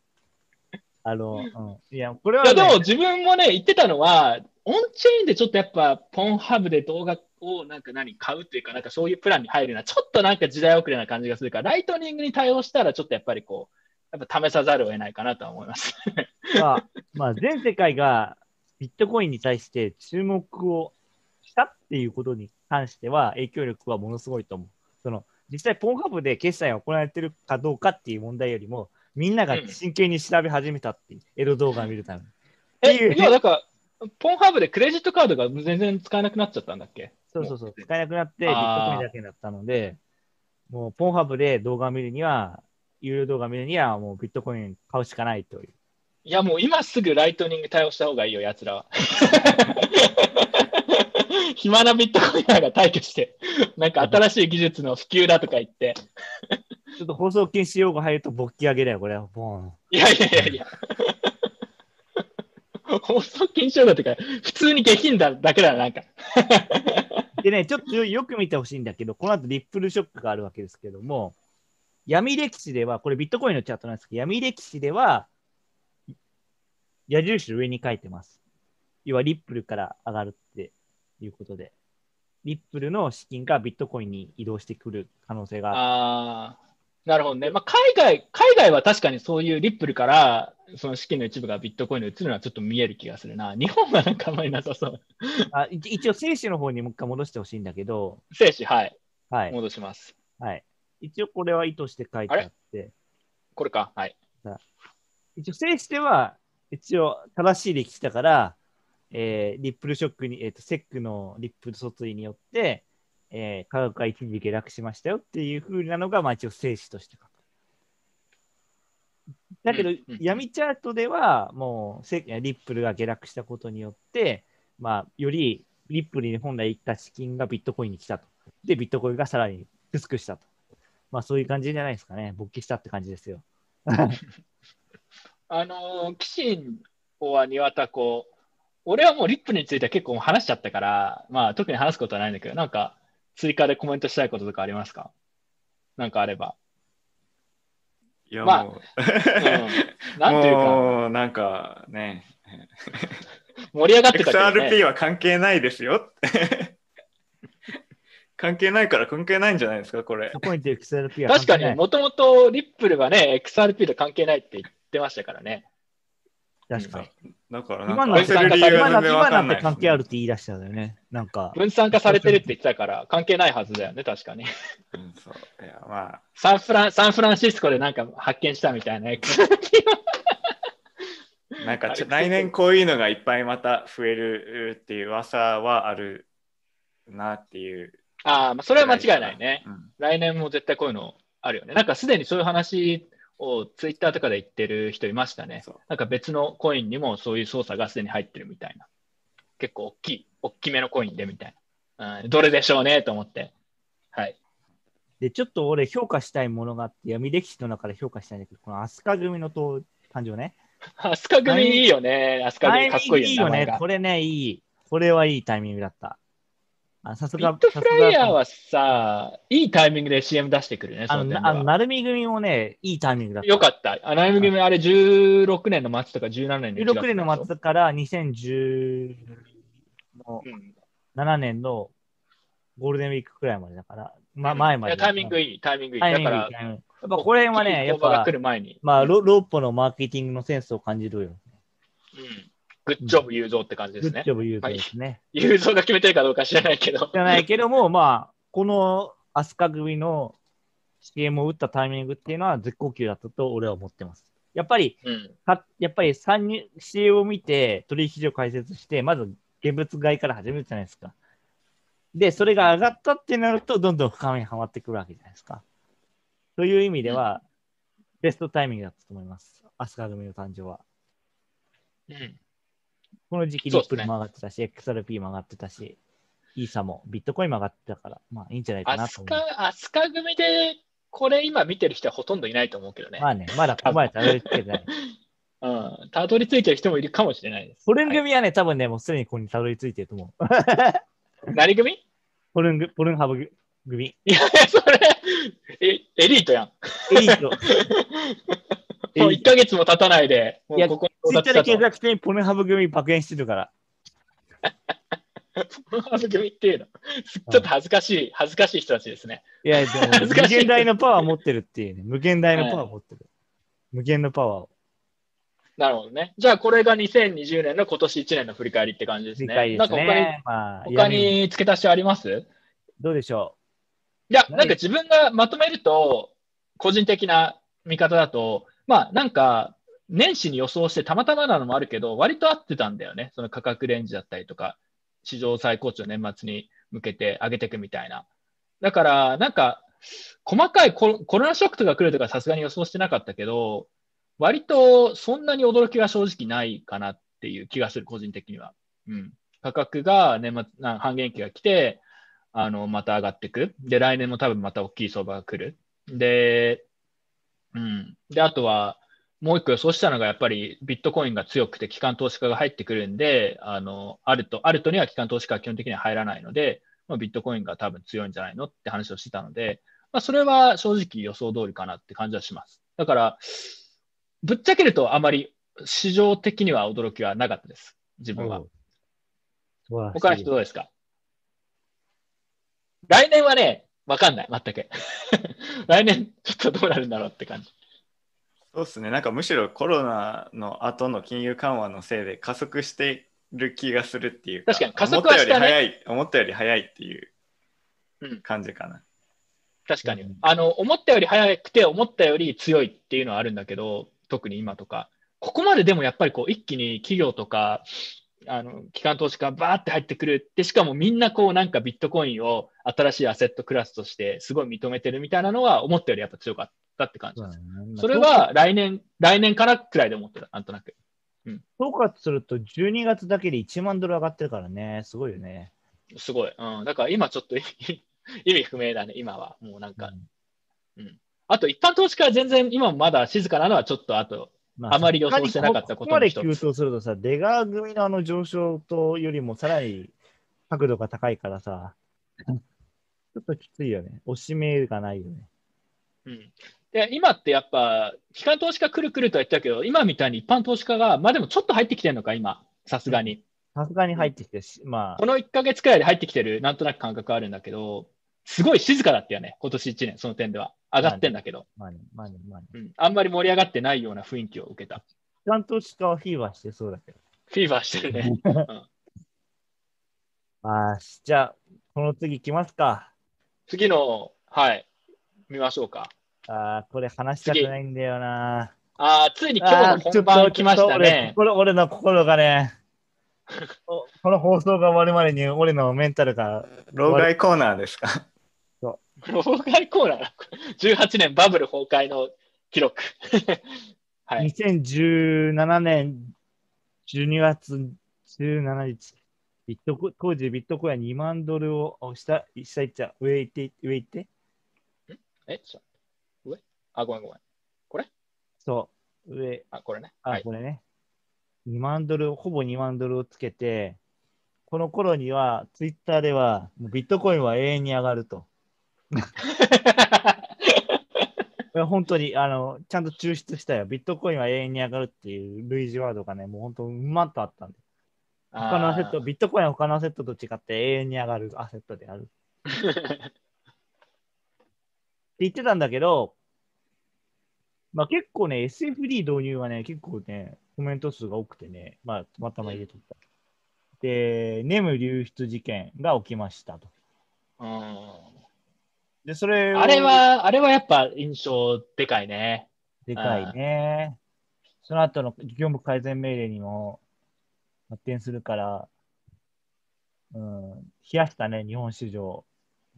あの、うん、いや、これはい
や、
ね、
でも自分もね、言ってたのは、オンチェーンでちょっとやっぱ、ポンハブで動画をなんか何、買うっていうか、なんかそういうプランに入るのは、ちょっとなんか時代遅れな感じがするから、ライトニングに対応したら、ちょっとやっぱりこう、やっぱ試さざるを得ないかなとは思います。
まあ、まあ、全世界がビットコインに対して注目をしたっていうことに関しては、影響力はものすごいと思う。その実際、ポンハブで決済が行われてるかどうかっていう問題よりも、みんなが真剣に調べ始めたっていう、エロ動画を見るために。
え、
う
いや、だから、ポンハブでクレジットカードが全然使えなくなっちゃったんだっけ？
そうそうそう、使えなくなって、ビットコインだけになったので、もう、ポンハブで動画を見るには、有料動画を見るには、もうビットコイン買うしかないという。
いや、もう今すぐライトニング対応した方がいいよ、奴らは。暇なビットコインが退去して、なんか新しい技術の普及だとか言って、
ちょっと放送禁止用語入ると勃起上げだよ、これは。ボーン。
いやいやいやいや。放送禁止用語とか、普通に下品だだけだな、なんか。
でね、ちょっとよく見てほしいんだけど、この後リップルショックがあるわけですけども、闇歴史では、これビットコインのチャートなんですけど、闇歴史では、矢印上に書いてます。要はリップルから上がるっていうことで、リップルの資金がビットコインに移動してくる可能性がある。
なるほどね。まあ、海外、海外は確かにそういうリップルから、その資金の一部がビットコインに移るのはちょっと見える気がするな。日本はなんかあんまりなさそう。
あ一一応、精子の方にもう一回戻してほしいんだけど、
静止、はい。
はい。
戻します。
はい。一応、これは意図して書いてあって、
これか？はい。
一応、精子では、一応、正しい歴史だから、えーリップルショックに、えっ、と、セックのリップル訴追によって、えー価格が一時下落しましたよっていうふうなのが、まあ一応、精子として書く。だけど、闇チャートでは、もうセ、リップルが下落したことによって、まあ、より、リップルに本来行った資金がビットコインに来たと。で、ビットコインがさらに薄くしたと。まあ、そういう感じじゃないですかね。勃起したって感じですよ。
あのー、キシンは庭田子、俺はもうリップルについては結構話しちゃったから、まあ特に話すことはないんだけど、なんか追加でコメントしたいこととかありますか？なんかあれば。
いや
まあ
もう、
うん、なんていうか、
もうなんかね、
盛り上がってたけど、ね。
XRP は関係ないですよ。関係ないから関係ないんじゃないですか、これ
そ。こにと XRP は
確かに、もともとリップルはね、XRP と関係ないって言ってましたからね。
確かに。
だからなん
今なって
か愛せる理由
今な
んないですね、
関係あるって言い出したんだよね。なんか、
分散化されてるって言ってたから、関係ないはずだよね、確かに。
うんそういやまあ、
サンフランサンフランシスコでなんか発見したみたいな
なんか来年こういうのがいっぱいまた増えるっていう噂はあるなっていう。
ああ、まあ、それは間違いないね。
うん
来年も絶対こういうのあるよね。なんかすでにそういう話をツイッターとかで言ってる人いましたね。なんか別のコインにもそういう操作がすでに入ってるみたいな。結構大きい、大きめのコインでみたいな。うん、どれでしょうねと思って。はい。
で、ちょっと俺評価したいものがあって、闇歴史の中で評価したいんだけど、この飛鳥組の登誕生ね。
アスカ組いいよね。アスカ組かっこいいよね。
タイミングいいよね。これね、いい。これはいいタイミングだった。あさすが、
ビットフライヤー
さ
はさ、いいタイミングで CM 出してくるね。
あの、あの、なるみ組もね、いいタイミングだった。
よかった。あナイム組あれ16年の末とか17年の1月
16年の末から2010の
うん
7年のゴールデンウィークくらいまでだから、ま、前まで。
タイミングいい、タイミングいい。だから、
やっぱこれはね、やっぱまあロ、ロッポのマーケティングのセンスを感じるよ。
うん、グッジョブ雄三って感じですね
グッジ。ョブユーザーですね。
雄三が決めてるかどうか知らないけど。
じゃないけども、まあ、このアスカ組の CM を打ったタイミングっていうのは絶好球だったと俺は思ってます。やっぱり、
うん。
かやっぱり参入 CM を見て取引所を開設して、まず現物買いから始めるじゃないですか。で、それが上がったってなると、どんどん深めにはまってくるわけじゃないですか。という意味では、ベストタイミングだったと思います。アスカ組の誕生は。
うん。
この時期、リップルも上がってたし、XRP も上がってたし、イーサも、ビットコインも上がってたから、まあいいんじゃないか
アス
なと思う。
カ、アスカ組で、これ今見てる人はほとんどいないと思うけどね。
まあね、まだここまでたどり着けてない。
うん。たどり着いてる人もいるかもしれないです。
ポルン
はい
組はね、多分ね、もうすでにここにたどり着いてると思う。
何組？
ポルング、ポルンハブ組。
いや、それ、え、エリートやん。
エリート。
もう1ヶ月も経たないで、も
いうや
ここ
ツイッターで。検索してポルンハブ組爆炎してるから。
ポンハブ組っていうの、ちょっと恥ずかしい、恥ずかしい人たちですね。
いや、でも無限大のパワー持ってるっていうね。無限大のパワー持ってる。無限のパワーを。
なるほどね。じゃあ、これが2020年の今年1年の振り返りって感じですね。
す
なんか他に
ね。まあ、
他
闇
に付け足しあります？
どうでしょ
いや、なんか自分がまとめると、個人的な見方だと、まあなんか、年始に予想してたまたまなのもあるけど、割と合ってたんだよね。その価格レンジだったりとか、市場最高値を年末に向けて上げていくみたいな。だから、なんか、細かいコロコロナショックとか来るとかさすがに予想してなかったけど、割とそんなに驚きは正直ないかなっていう気がする、個人的には。うん。価格が年末、な半減期が来て、あの、また上がっていく。で、来年も多分また大きい相場が来る。で、うん。で、あとは、もう一個予想したのが、やっぱりビットコインが強くて、機関投資家が入ってくるんで、あの、アルト、アルトには機関投資家は基本的には入らないので、まあ、ビットコインが多分強いんじゃないのって話をしてたので、まあ、それは正直予想通りかなって感じはします。だから、ぶっちゃけるとあまり市場的には驚きはなかったです。自
う。
分は。他の人どうですか？来年はね、わかんない、全く。来年、ちょっとどうなるんだろうって感じ。
そうですね。なんかむしろコロナの後の金融緩和のせいで加速してる気がするっていうか、
確かに加速はしたね
思ったより早い、思ったより早いっていう
うん
感じかな。
確かに
うん。
あの、思ったより早くて、思ったより強いっていうのはあるんだけど、特に今とか。ここまででもやっぱりこう、一気に企業とか、あの、機関投資家がバーって入ってくる。で、しかもみんなこう、なんかビットコインを新しいアセットクラスとしてすごい認めてるみたいなのは、思ったよりやっぱ強かったって感じです。
そ
れは来年、来年からくらいで思ってた、なんとなく。
総括すると12月だけで1万ドル上がってるからね、すごいよね。
すごい。うん。だから今ちょっと意味 不明だね、今は。もうなんか。あと一般投資家は全然今もまだ静かなのはちょっとあと、
ま
あまり予想してなかったこと
ここまで急騰するとさ、出川組のあの上昇とよりもさらに角度が高いからさ、ちょっときついよね。押し目がないよね。
うん。で、今ってやっぱ、機関投資家来る来るとは言ったけど、今みたいに一般投資家が、まあでもちょっと入ってきてるのか、今。さすがに。
さすがに入ってきてし、ま
この1ヶ月くらいで入ってきてる、なんとなく感覚あるんだけど、すごい静かだったよね、今年1年、その点では。上がってんだけど。
あ、まあね、まあね、まあね。
うん。あんまり盛り上がってないような雰囲気を受けた。
ちゃんとしかフィーバーしてそうだけど。
フィーバーしてるね。
あーじゃあ、この次来ますか。
次の、はい、見ましょうか。
あーこれ話したくないんだよな。
ああ、ついに今日の本番来ましたね。
これ俺の心がね、おこの放送が終わるまでに俺のメンタルが、
老害コーナーですか？
老害コーナー、18年バブル崩壊の記録。はい。
2017年12月17日、ビットコ当時ビットコインは2万ドルをお下、下行っちゃう、上行って、上行って、
え、ちょ上あ、ごめんごめん。
そう、上、
あ、これね。
あ、
はい。
これね。2万ドル、ほぼ2万ドルをつけて、この頃には、ツイッターでは、ビットコインは永遠に上がると。本当に、あの、ちゃんと抽出したよ。ビットコインは永遠に上がるっていう類似ワードがね、もう本当、うんまっとあったんで。他のアセット、ビットコインは他のアセットと違って永遠に上がるアセットである。って言ってたんだけど、まあ結構ね、SFD 導入がね、結構ね、コメント数が多くてね、まあ、たまたま入れとった。で、ネム流出事件が起きましたと。
うん
で、それを
あれ、は、あれはやっぱ印象でかいね。
でかいね。その後の業務改善命令にも発展するから、うん、冷やしたね、日本市場を。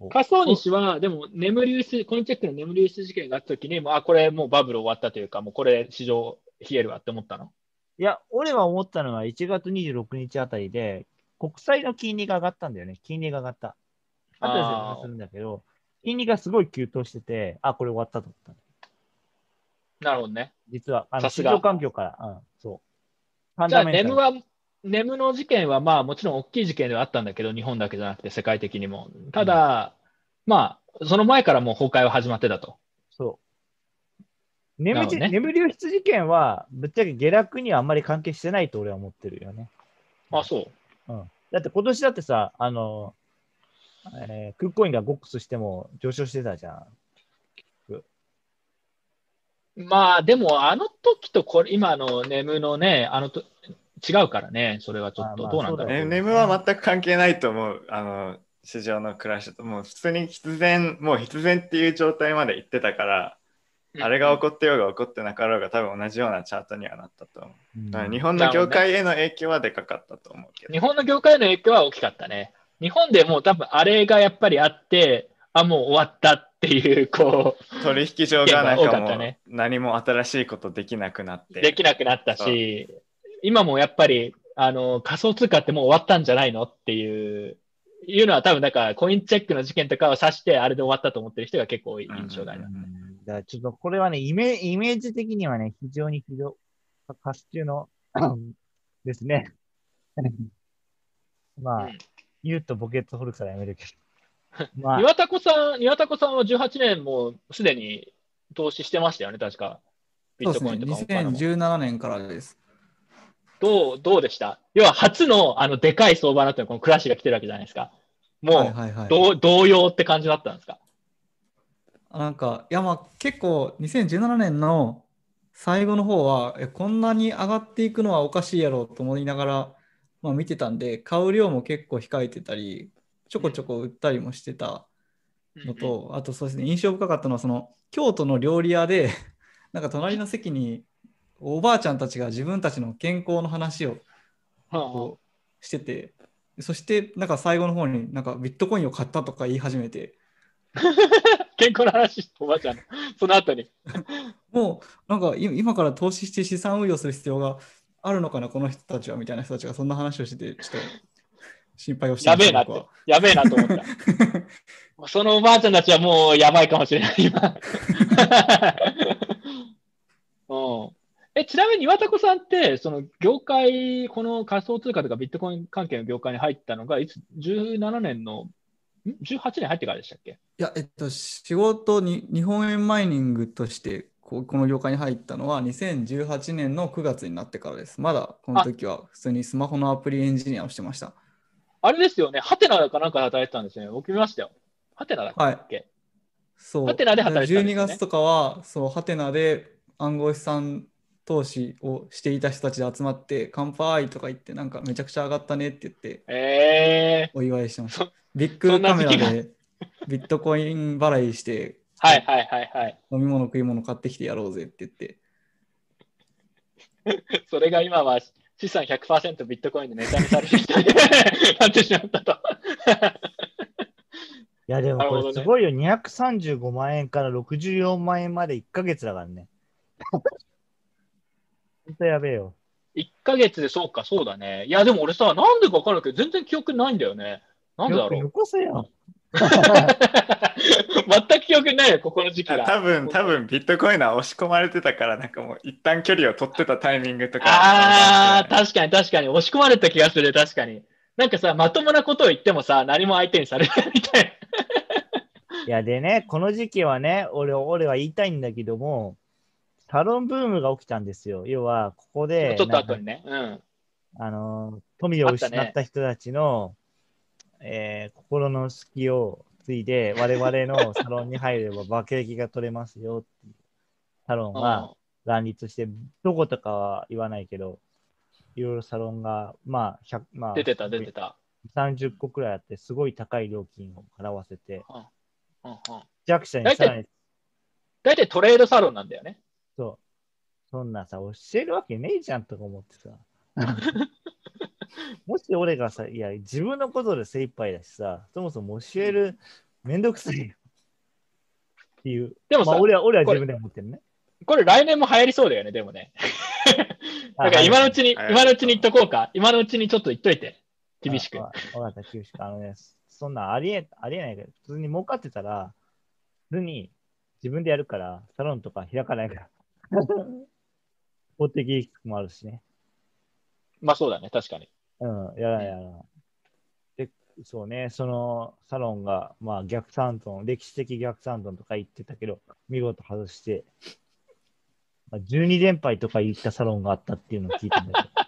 仮想西は、でも、眠り流出、コインチェックの眠り流出事件があったときに、もう、あ、これもうバブル終わったというか、もうこれ市場冷えるわって思ったの？
いや、俺は思ったのは1月26日あたりで、国債の金利が上がったんだよね。金利が上がった。あとで説明するんだけど、金利がすごい急騰してて、あ、これ終わったと思った。
なるほどね。
実は、あの市場環境から、うん、そう。
じゃあ、ネムは、ネムの事件は、まあ、もちろん大きい事件ではあったんだけど、日本だけじゃなくて世界的にも。ただ、まあ、その前からもう崩壊は始まってたと。
そう。眠じ
なるほどね
眠流出事件は、ぶっちゃけ下落にはあんまり関係してないと俺は思ってるよね。
あ、そう。
だって今年だってさ、あの、えー、クッコインがゴックスしても上昇してたじゃん。
まあ、でも、あの時とこれ、今のネムのね、あのと、違うからね、それはちょっと、どうなんだろう。
ネムは全く関係ないと思う。あの、市場のクラッシュと、もう普通に必然、もう必然っていう状態まで行ってたから、あれが起こってようが起こってなかろうが、多分同じようなチャートにはなったと思う。だから日本の業界への影響はでかかったと思うけど。
日本の業界への影響は大きかったね。日本でもう多分あれがやっぱりあって、あ、もう終わったっていう、こ
取引所がなん
多
かもう
かったね
何も新しいことできなくなっ
う、
て。
できなくなったし、今もやっぱり、あの、仮想通貨ってもう終わったんじゃないのっていう、いうのは多分、なんか、コインチェックの事件とかを指して、あれで終わったと思ってる人が結構多い印象がある。
うんだからちょっとこれはね、イメイメージ的にはね、非常にひど、カス中の ですね。まあ、
うん
言うとボケットホルクスはやめるけど。まあ、
岩田子さん、岩田子さんは18年もすでに投資してましたよね、確か。ビットコイン
そうですね。
とか他のも
2017年からです。
どう、どうでした？要は初のあのでかい相場だったのこのクラッシュが来てるわけじゃないですか。もう、
はいはいはい。
どう同様って感じだったんですか？
なんか、いやまあ結構2017年の最後の方は、えこんなに上がっていくのはおかしいやろと思いながら、まあ、見てたんで、買う量も結構控えてたり、ちょこちょこ売ったりもしてたのと、あとそうですね、印象深かったのは、その京都の料理屋で、なんか隣の席におばあちゃんたちが自分たちの健康の話をこうしてて、そしてなんか最後の方になんかビットコインを買ったとか言い始めて、
健康の話、おばあちゃんの。その後に。
もうなんかい今から投資して資産運用する必要があるのかな、この人たちはみたいな人たちがそんな話をしてて、ちょっと心配をして
やべえなって。やべえなと思った。そのおばあちゃんたちはもうやばいかもしれない、今。うん、えちなみに岩田子さんって、その業界、この仮想通貨とかビットコイン関係の業界に入ったのが、いつ、17年の、ん ?18 年入ってからでしたっけ？
いや、えっと、仕事に日本円マイニングとしてこの業界に入ったのは2018年の9月になってからです。まだこの時は普通にスマホのアプリエンジニアをしてました。
あれですよね、ハテナかなんかで働いてたんですよね。僕見ましたよ。ハテナだっけ、
そう。
ハテナで働いてたんですよね
12月とかは、そう、ハテナで暗号資産投資をしていた人たちで集まって、乾杯とか言って、なんかめちゃくちゃ上がったねって言って、
えー、
お祝いしてました
そ。
ビッグカメラでビットコイン払いして、
はいはいはいはい。
飲み物食い物買ってきてやろうぜって言って。
それが今は資産100%ビットコインでネタにされる人になってしまったと。
いや、でもこれすごいよ。235万円から64万円まで1ヶ月だからね。ほんとやべえよ。
1ヶ月でそうか、そうだね。いや、でも俺さ、なんでか分かるけど、全然記憶ないんだよね。なんでだろう。
残せよ。
全く記憶ないよ、ここの時期が。
多分多分ビットコインは押し込まれてたからなんかもう一旦距離を取ってたタイミングとか
ああ、確かに確かに。押し込まれた気がする、確かに。なんかさ、まともなことを言ってもさ、何も相手にされないみたい
いや、でね、この時期はね、俺俺は言いたいんだけども、サロンブームが起きたんですよ。要は、ここ
な。
で、
ちょっと後にね。うん。
あの、富を失った人たちの、えー心の隙をついで、我々のサロンに入れば爆撃が取れますよっていうサロンが乱立して、どことかは言わないけど、いろいろサロンが、まあ、100まあ、
出てた、出てた。
30個くらいあって、すごい高い料金を払わせて、
うんうん。
弱者にさらに、
大体トレードサロンなんだよね。
そう、そんなさ、教えるわけねえじゃんとか思ってさ。もし俺がさ、いや、自分のことで精一杯だしさ、そもそも教えるめんどくさいよ。っていう。
でもさ
まあ、俺は、俺は自分で思ってるね。
これ来年も流行りそうだよね、でもね。だから今のうちに、
はい
今のうちに言っとこうか。今のうちにちょっと言っといて。厳しく。
あわわかった、厳しく。あのね、そんなんありえ、ありえないけど、普通に儲かってたら、普通に自分でやるから、サロンとか開かないから。法的リスクもあるしね。
まあそうだね、確かに。
うん、やらないやらない。で、そうね、そのサロンが、まあ逆三トン、歴史的逆三トンとか言ってたけど、見事外して、まあ、12連敗とか言ったサロンがあったっていうのを聞いたんだけど。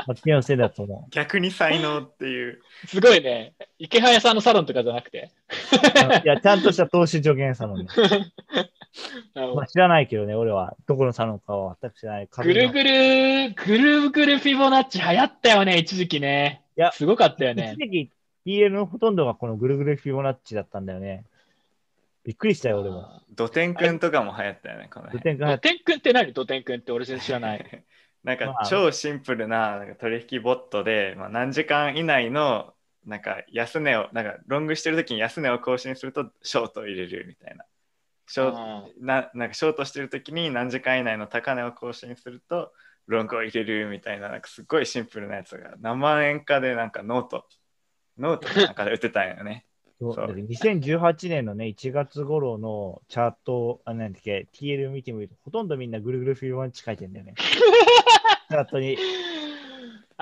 まあ気のせいだと思
逆に才能っていう。
すごいね。池早さんのサロンとかじゃなくて。
う。いや、ちゃんとした投資助言サロンね。まあ、知らないけどね、俺は。どこのサロンかは全く知らない。
ぐるぐる、ぐるぐるフィボナッチ流行ったよね、一時期ね。
いや
すごかったよ
一
ね。
時期 DL のほとんどがこのぐるぐるフィボナッチだったんだよね。びっくりしたよ、俺も。
ドテン君とかも流行ったよね、この辺。
ドテンが
ドテン君って何？ドテン君って俺全然知らない。
なんか
まあ
超シンプルななんか取引ボットで、まあ、何時間以内のなんか安値を、なんかロングしてる時に安値を更新するとショートを入れるみたいな。ショななんかショートしてる時に何時間以内の高値を更新するとロングを入れるみたいななんかすっごいシンプルなやつが何万円かでなんかノートノートかなんかで売ってたんよね。そう
そうだって2018年のね、1月頃のチャート、あ、なんだっけ、TL 見てみると、ほとんどみんなぐるぐるフィボナッチ書いてんだよね。チャートに。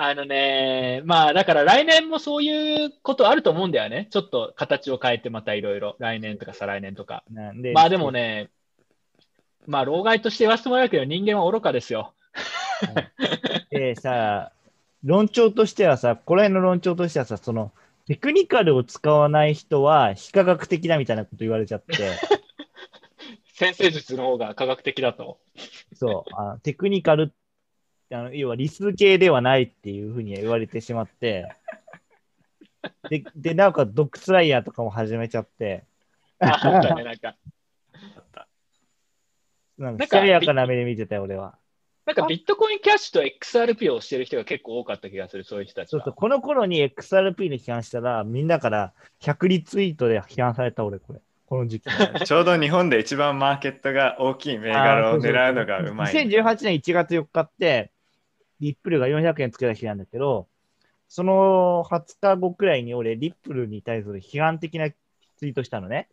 あのね、まあだから来年もそういうことあると思うんだよね。ちょっと形を変えてまたいろいろ。来年とか再来年とか。
なんで
まあでも、ね、まあ老害として言わせてもらうけど人間は愚かですよ。
でさ、論調としてはさ、この辺の論調としてはさ、その、テクニカルを使わない人は非科学的だみたいなこと言われちゃって、
先生術の方が科学的だと。
そう、あテクニカル、あの要は理数系ではないっていうふうに言われてしまって、で、でなおかつドッグスライヤーとかも始めちゃって、
ああったね、なんか。
なんか、
なんか
冷やかな目で見てたよ、俺は。
なんかビットコインキャッシュと XRP をしてる人が結構多かった気がする、そういう人たちは。
そうそう、この頃に XRP で批判したら、みんなから100リツイートで批判された、俺、これ。この時期。
ちょうど日本で一番マーケットが大きい銘柄を狙うのがうまい。
2018年1月4日って、リップルが400円つけた日なんだけど、その20日後くらいに俺、リップルに対する批判的なツイートしたのね。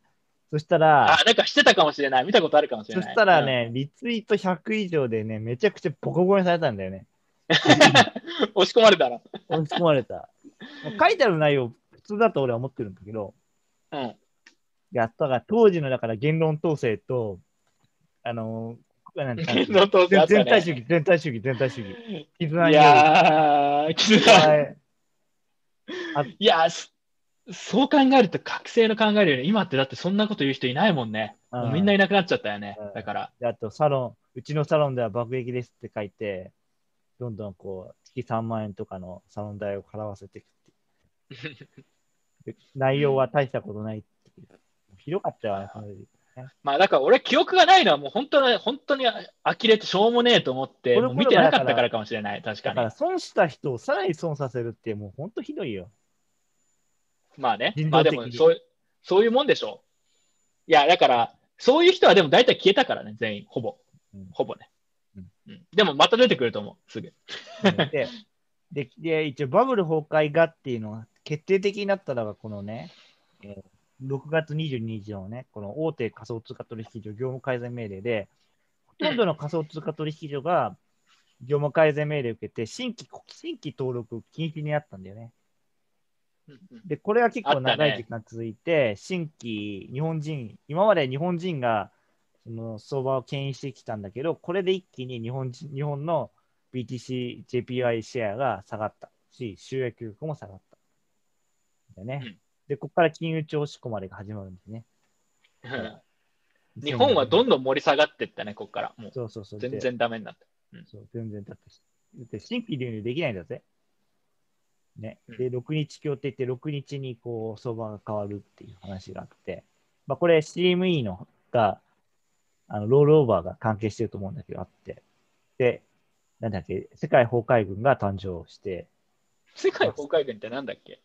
そしたら
あ、、なんかしてたかもしれない。見たことあるかもしれない。
そしたらね、リツイート100以上でね、めちゃくちゃボコボコにされたんだよね。
うん、押し込まれたら。
押し込まれた。書いてある内容、普通だと俺は思ってるんだけど、
うん。
やったが当時のだから言論統制と、あのー、全体主義、全体主義、全体主義。絆
いやー、絆
はい
いやーそそう考えると、覚醒の考えるよね。今ってだってそんなこと言う人いないもんね。
うん
みんないなくなっちゃったよね
うん。
だから。
であと、サロン、うちのサロンでは爆撃ですって書いて、どんどんこう、月3万円とかのサロン代を払わせていくっていう で内容は大したことないっていう。ひどかったよね、
まあだから俺記憶がないのはもう本当に、本当に呆れてしょうもねえと思って、見てなかったからかもしれない。確かに
だから。損した人をさらに損させるって、もう本当ひどいよ。
まあね。
人
まあでもそういう、そういうもんでしょう。いや、だから、そういう人はでも大体消えたからね、全員、ほぼ
うん。
ほぼね。
うん
うんでもまた出てくると思う、すぐ。
ででで、一応バブル崩壊がっていうのが決定的になったのが、このね、えー6月22日のね、この大手仮想通貨取引所業務改善命令で、ほとんどの仮想通貨取引所が業務改善命令を受けて、新規新規登録禁止になったんだよね。で、これは結構長い時間続いて、新規日本人、今まで日本人がその相場を牽引してきたんだけど、これで一気に日本人日本の BTC、JPY シェアが下がったし、収益力も下がった。だよね。
うん
で、ここから金融庁施行までが始まるんですね。
日本はどんどん盛り下がっていったね、ここから。もう
そうそうそう。
全
で
然ダメになった。
そう、全然だって、だって新規流入できないんだぜ。ね。
うん
で、6日協定って6日にこう相場が変わるっていう話があって、まあこれ CME のが、あのロールオーバーが関係してると思うんだけど、あって。で、なんだっけ、世界崩壊軍が誕生して、
世界崩壊軍ってなんだっけ？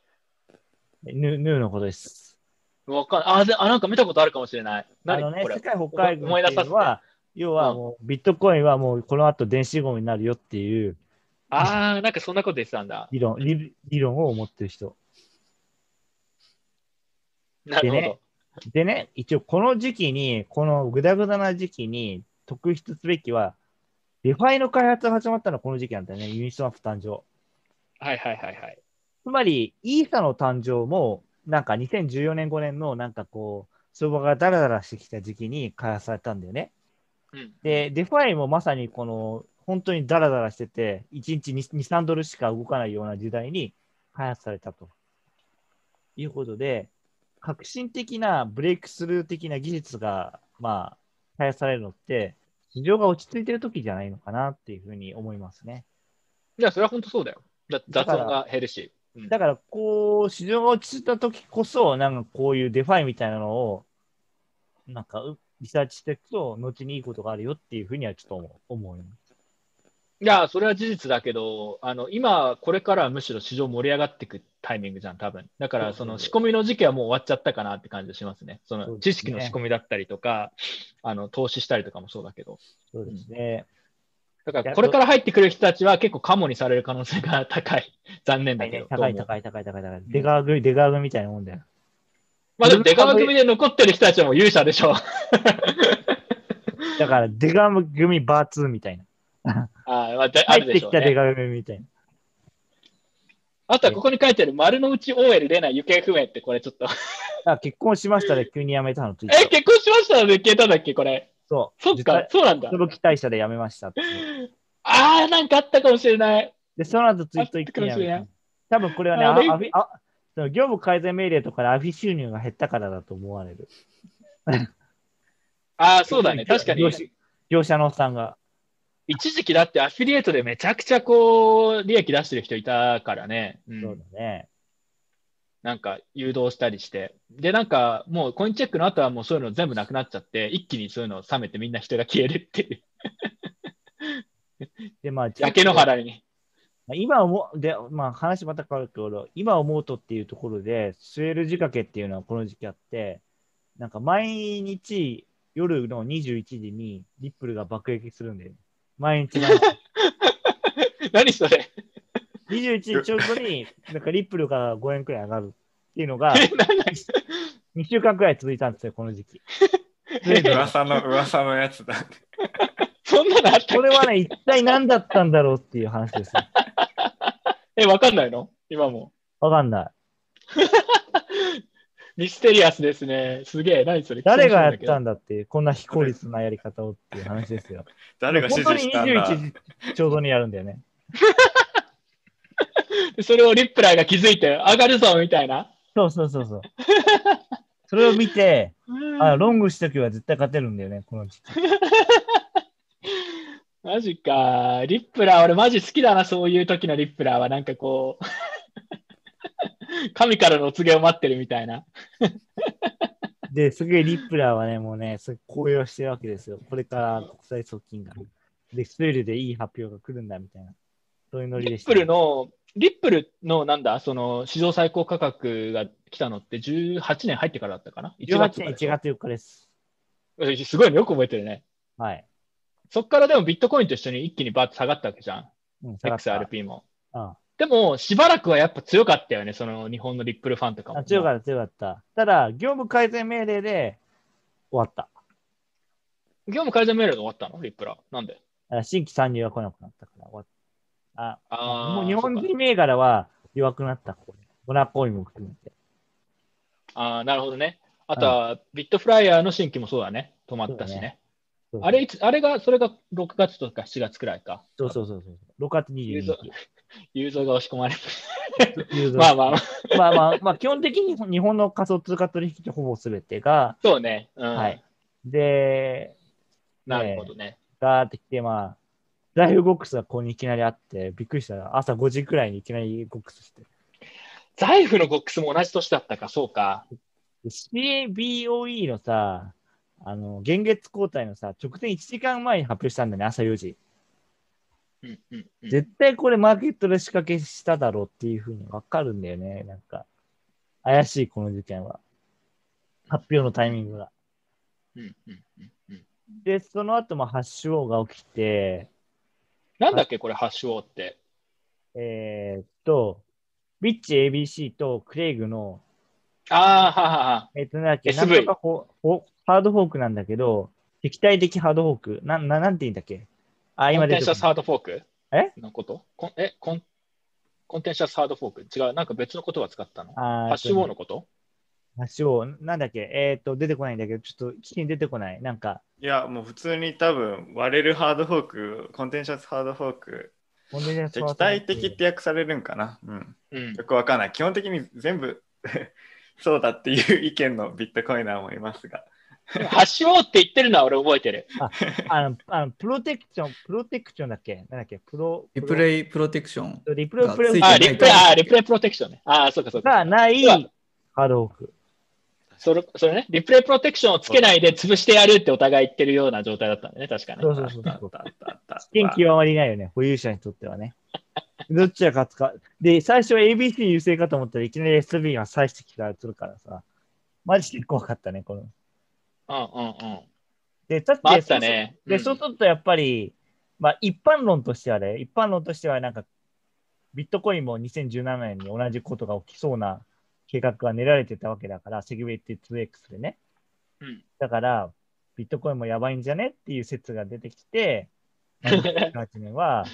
ヌヌーのことです。
わかんあであ、なんか見たことあるかもしれない。
あ
何
のね、世界崩壊軍って
い
うのは、要はもうビットコインはもうこの後電子ゴミになるよっていう
ああ、なんかそんなこと言ってたんだ。
理論、理理論を持ってる人。
なるほど。
でねでね、一応この時期に、このぐだぐだな時期に特筆すべきは、 DeFi の開発が始まったのはこの時期なんだよね、ユニスワップ誕生。
はいはいはいはい。
つまり、イーサの誕生も、なんか2014年、5年のなんかこう、相場がダラダラしてきた時期に開発されたんだよね。
うん、
で、 DeFi もまさにこの本当にダラダラしてて、1日2、3ドルしか動かないような時代に開発されたということで、革新的なブレイクスルー的な技術が、まあ、開発されるのって、市場が落ち着いてる時じゃないのかなっていうふうに思いますね。
いや、それは本当そうだよ。だ雑音が減るし。うん
だから、こう、市場が落ち着いた時こそ、なんかこういう DeFi みたいなのを、なんかうリサーチしていくと、後にいいことがあるよっていうふうにはちょっと思う思い
や、それは事実だけど、あの今、これからはむしろ市場盛り上がっていくタイミングじゃん、多分だから、その仕込みの時期はもう終わっちゃったかなって感じがしますね。その知識の仕込みだったりとか、あの投資したりとかもそうだけど。
そうですね。
だから、これから入ってくる人たちは結構カモにされる可能性が高い。残念だけど。
高い高い高い高い高い。出川組、出川組みたいなもんだよ。
まあでも、出川組で残ってる人たちはもう勇者でしょう。
だから、出川組バー2みたいな。
あーまあであ
入っ
るでしょうね。
てきた出川組みたいな。
あとはここに書いてある丸の内 OL レナ行方不明ってこれちょっと。
あ結婚しましたね、急に辞めたの
え、結婚しましたので消えたんだっけこれ。
そう。
そっか、そうなんだ。
驚き大社で辞めました。
あー、なんかあったかもしれない。
で、その後ツイート一気に辞めた
あったかもしれない。
多分これはね、
あれ
ああその業務改善命令とかでアフィ収入が減ったからだと思われる。
あー、そうだね。確かに
業。者業者のおっさんが。
一時期だってアフィリエイトでめちゃくちゃこう、利益出してる人いたからね。うん
そうだね。
なんか誘導したりして。で、なんかもうコインチェックの後はもうそういうの全部なくなっちゃって、一気にそういうのを冷めてみんな人が消えるっていう。
で、まあ、
焼け野原に。
まあ今思う、で、まあ話また変わるけど、今思うとっていうところで、スエル仕掛けっていうのはこの時期あって、なんか毎日夜の21時にリップルが爆撃するんだよね。毎日毎日。
何それ
21時ちょうどに、なんかリップルが5円くらい上がるっていうのが、
え何
？2週間くらい続いたんですよ、この時期。
噂の噂のやつだ。
そんなのあった
これはね、一体何だったんだろうっていう話ですよ。
え、わかんないの？今も。
わかんない。
ミステリアスですね。すげえ。何それ？
誰がやった
ん
んだっていう、こんな非効率なやり方をっていう話ですよ。
誰が指
本当に
示したんだ
？21時ちょうどにやるんだよね。
それをリップラーが気づいて、上がるぞみたいな。
そうそうそうそう。それを見て、あ、ロングしときは絶対勝てるんだよね、この時期。
マジか。リップラー、俺マジ好きだな、そういう時のリップラーは。なんかこう、神からのお告げを待ってるみたいな。
で、すげえリップラーはね、もうね、すごい高揚してるわけですよ。これから国際側近が。で、スペルでいい発表が来るんだみたいな。そういうノリでした、
リップルの、リップルのなんだ、その史上最高価格が来たのって18年入ってからだったかな ?1 月
18年1月4日です。
月。すごいね、よく覚えてるね。
はい。
そっからでもビットコインと一緒に一気にバーッと下がったわけじゃん。
うん、
XRP も。
うん
でも、しばらくはやっぱ強かったよね、その日本のリップルファンとかも。
あ強かった、強かった。ただ、業務改善命令で終わった。
業務改善命令で終わったの？リップラー。なんで？
あ新規参入が来なくなったから終わった。あ、
あー
もう日本人銘柄は弱くなった、ここで。ボナコインも含めて。
ああ、なるほどね。あとは、ビットフライヤーの新規もそうだね。止まったしね。あれいつ、あれが、それが6月とか7月くらいか。
そうそうそうそう。6月22
ユーザー
日。
ユーザーが押し込まれる。まあまあまあ、
まあまあ、まあ、基本的に日本の仮想通貨取引ほぼ全てが、
そうね。うん。
はい。で、
なるほどね。
ガーってきて、まあ、ライフボックスがここにいきなりあって、びっくりした。朝5時くらいにいきなりボックスして。
財布のボックスも同じ年だったか、そうか。
で CABOE のさ、あの、現月交代のさ、直前1時間前に発表したんだね、朝4時。
うんうんうん。
絶対これマーケットで仕掛けしただろうっていうふうにわかるんだよね。なんか、怪しい、この事件は。発表のタイミングが。
うんうんうんうん
で、その後もハッシュオーが起きて、
なんだっけ、これ、ハッシュオーって。
えーっと、ビッチ ABC とクレイグの、
ああ、ははは。
えーっと、なんだっけ、なんとかほほハードフォークなんだけど、敵対的ハードフォーク。な、ななんて言うんだっけ？あ、
コ
今出てくる
ンテンシャスハードフォーク？
え？
のこと？コンえ？コン、コンテンシャスハードフォーク？違う、なんか別の言葉使ったの？
あ
ハッシュオーのこと？
ハ橋を、なんだっけ、えっ、と、出てこないんだけど、ちょっと聞きに出てこない？なんか、
いや、もう普通に多分割れるハードフォーク、コンテンシャスハードフォーク、
コンテンシャス
敵対的って訳されるんかな？うん。
うん
よくわかんない。基本的に全部 そうだっていう意見のビットコイナーもいますが。
発祥って言ってるのは俺覚えてる。
あの、あのプロテクション、プロテクションだっけ？なんだっけ？プロ、
リプレイプロテクション。
イ、リプレイ、プレイ
あ、
がついて
リプレイ、あ、リプレイプロテクションね。あ、そうかそうか。
がないハードオーク。
それ、それね、リプレイプロテクションをつけないで潰してやるってお互い言ってるような状態だったんだね、確かに。
そうそうそうそう。
たあったあ
まりないよね、保有者にとってはね。どっちが勝つか。で、最初は ABC 優勢かと思ったらいきなり SB が再してきたらするからさ。マジで怖かったね、この。
うんうんうん。
で、だって、
まああったね
で、
うん
そうするとやっぱり、まあ一般論としてはね、一般論としてはなんか、ビットコインも2017年に同じことが起きそうな計画が練られてたわけだから、セグウェイティ 2X でね。
うん
だから、ビットコインもやばいんじゃねっていう説が出てきて、2018年は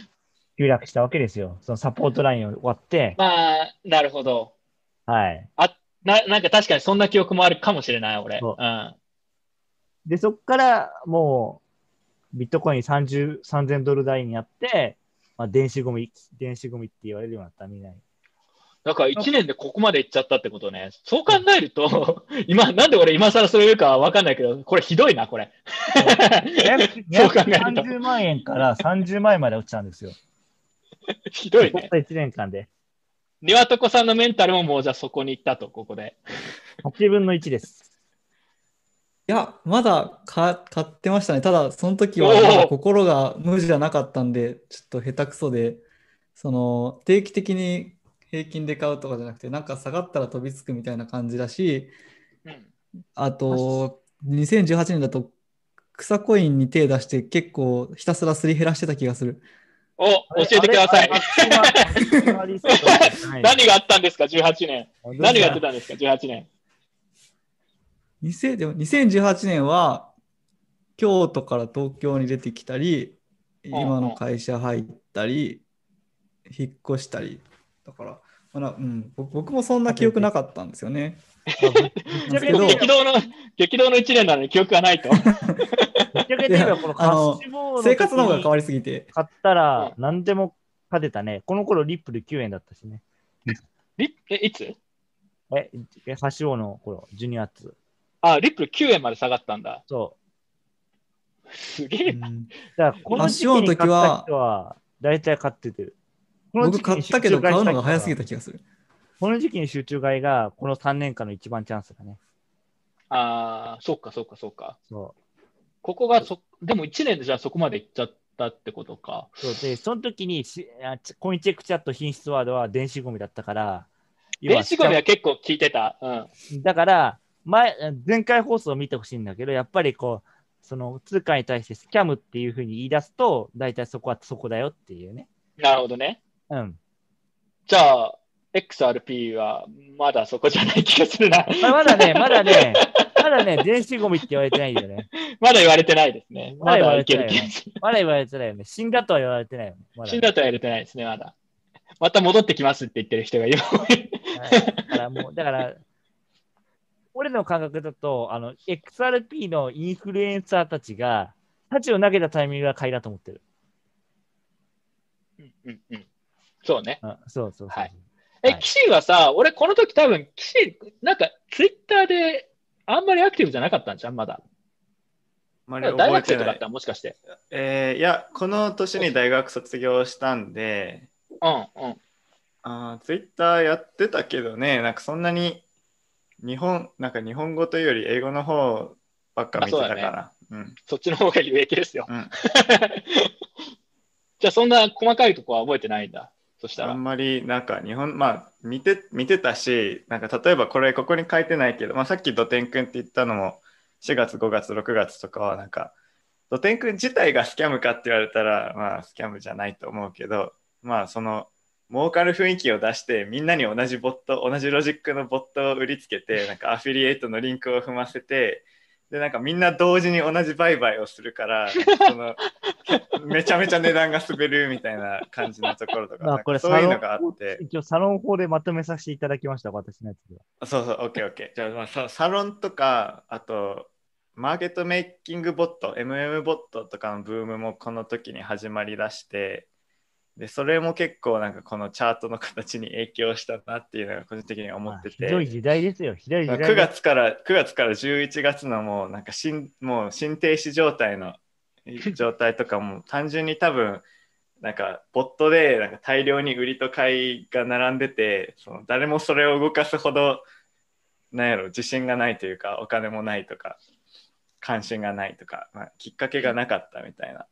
急落したわけですよ。そのサポートラインを終わって、
まあ、なるほど。
はい。
な、なんか確かにそんな記憶もあるかもしれない、俺。
そう
うん。
で、そこからもう、ビットコイン30 3000ドル台になって、まあ、電子ゴミ、電子ゴミって言われるようになった、みんなに。
だから1年でここまで行っちゃったってことね。そう考えると、今、なんで俺今更それ言うかわかんないけど、これひどいな、これ。そう 考えると。
230万円から30万円まで落ちたんですよ。
ひどいね。
たった1年間で。
庭床さんのメンタルももうじゃあそこに行ったと、ここで。
8分の1です。
いや、まだか買ってましたね。ただ、その時は心が無じゃなかったんで、ちょっと下手くそで、その定期的に平均で買うとかじゃなくて、なんか下がったら飛びつくみたいな感じだし、
うん
あと、2018年だと草コインに手出して結構ひたすらすり減らしてた気がする。
お、教えてください。
何
何があったんですか、18年。何がやってたんですか、18年。
2000でも2018年は京都から東京に出てきたり、
ん
今の会社入ったり、引っ越したり。だから、まだうん、僕僕もそんな記憶なかったんですよね。
激動の、激動の1年なのに記憶がないと。
生活の方が変
わ
わりすぎて。
買ったら何でも勝てたね。この頃リップル9円だったしね。
リえ、いつ？
え、えハッシュボードの頃、12月。
あ、リップル9円まで下がったんだ。
そ
すげえな。
うん
だからこの時期に買った人は大体買っててる。この時
僕
期に
買ったけど買うのが早すぎた気がする。
この時期に集中買いがこの3年間の一番チャンスだね。
ああ、そっかそっかそっか。
そ
ここがそ、でも1年でじゃあそこまで行っちゃったってことか。
う。そうで、その時にしあちコインチェックチャット品質ワードは電子ゴミだったから、
電子ゴミは結構聞いてた。うん。
だから、前、前回放送を見てほしいんだけど、やっぱりこう、その通貨に対してスキャムっていうふうに言い出すと、大体そこはそこだよっていうね。
なるほどね。
うん。
じゃあ、XRP はまだそこじゃない気がするな。
まあ、まだね、まだね、まだね、電子ゴミって言われてないよね。
まだ言われてないですね。ま
まだ言わ
だいけ
れてないよね。まだ言われてないよね。死んだとは言われてないよね。まだ
死んだとは言われてないですね、まだ。また戻ってきますって言ってる人がいる。
はいだからもう、だから、俺の感覚だと、あの、XRP のインフルエンサーたちが、太刀を投げたタイミングが買いだと思ってる。
うんうんうんそうね。
うん、そうそうそう。
はいえ、
はい
岸はさ、俺この時多分、岸、なんかツイッターであんまりアクティブじゃなかったんじゃん、まだ。
あまり
大
覚えてない
学生とかだった。もしかして。
えーいや、この年に大学卒業したんで、
うんうん。
あツイッターやってたけどね、なんかそんなに日本、なんか日本語というより英語の方ばっか見てたから。うん
そっちの方が有益ですよ。
うん
じゃあ、そんな細かいとこは覚えてないんだ。そしたら。
あんまりなんか日本、まあ見て見てたし、なんか例えばこれここに書いてないけど、まあ、さっきドテン君って言ったのも4月、5月、6月とかはなんか、ドテン君自体がスキャムかって言われたら、まあスキャムじゃないと思うけど、まあその儲かる雰囲気を出してみんなに同じボット、同じロジックのボットを売りつけて、なんかアフィリエイトのリンクを踏ませて、でなんかみんな同時に同じ売買をするから そのめちゃめちゃ値段が滑るみたいな感じのところとか
まあ、これ
かそういうのがあって
一応サロン法でまとめさせていただきました、私のやつでは。
あそうそう OKOK じゃあ、まあ、ササロンとかあとマーケットメイキングボット MM ボットとかのブームもこの時に始まりだしてでそれも結構なんかこのチャートの形に影響したなっていうのが個人的には思ってて。
まあひどい時代ですよ、ひどい時代です。
9月から9月から11月のもうなんか新もう新停止状態の状態とかも単純に多分なんかボットでなんか大量に売りと買いが並んでてその誰もそれを動かすほどなんやろ自信がないというかお金もないとか関心がないとか、まあ、きっかけがなかったみたいな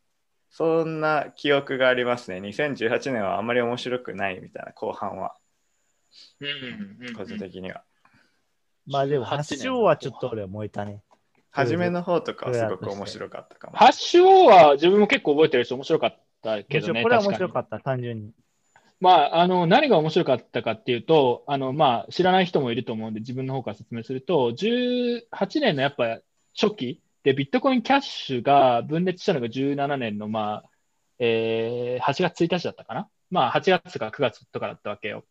そんな記憶がありますね2018年はあんまり面白くないみたいな後半は
うんうんうん
個人的には。
まあでも、
18
発祥はちょっと俺は燃えたね。
初めの方とかはすごく面白かったかも。
ハッシュオーは自分も結構覚えてるし面白かったけどね。
これは面
確かに
白かった、単純に。
まあ、あの、何が面白かったかっていうと、あの、まあ、知らない人もいると思うんで、自分の方から説明すると、18年のやっぱ初期で、ビットコインキャッシュが分裂したのが17年の、まあ、えー8月1日だったかな？まあ、8月か9月とかだったわけよ。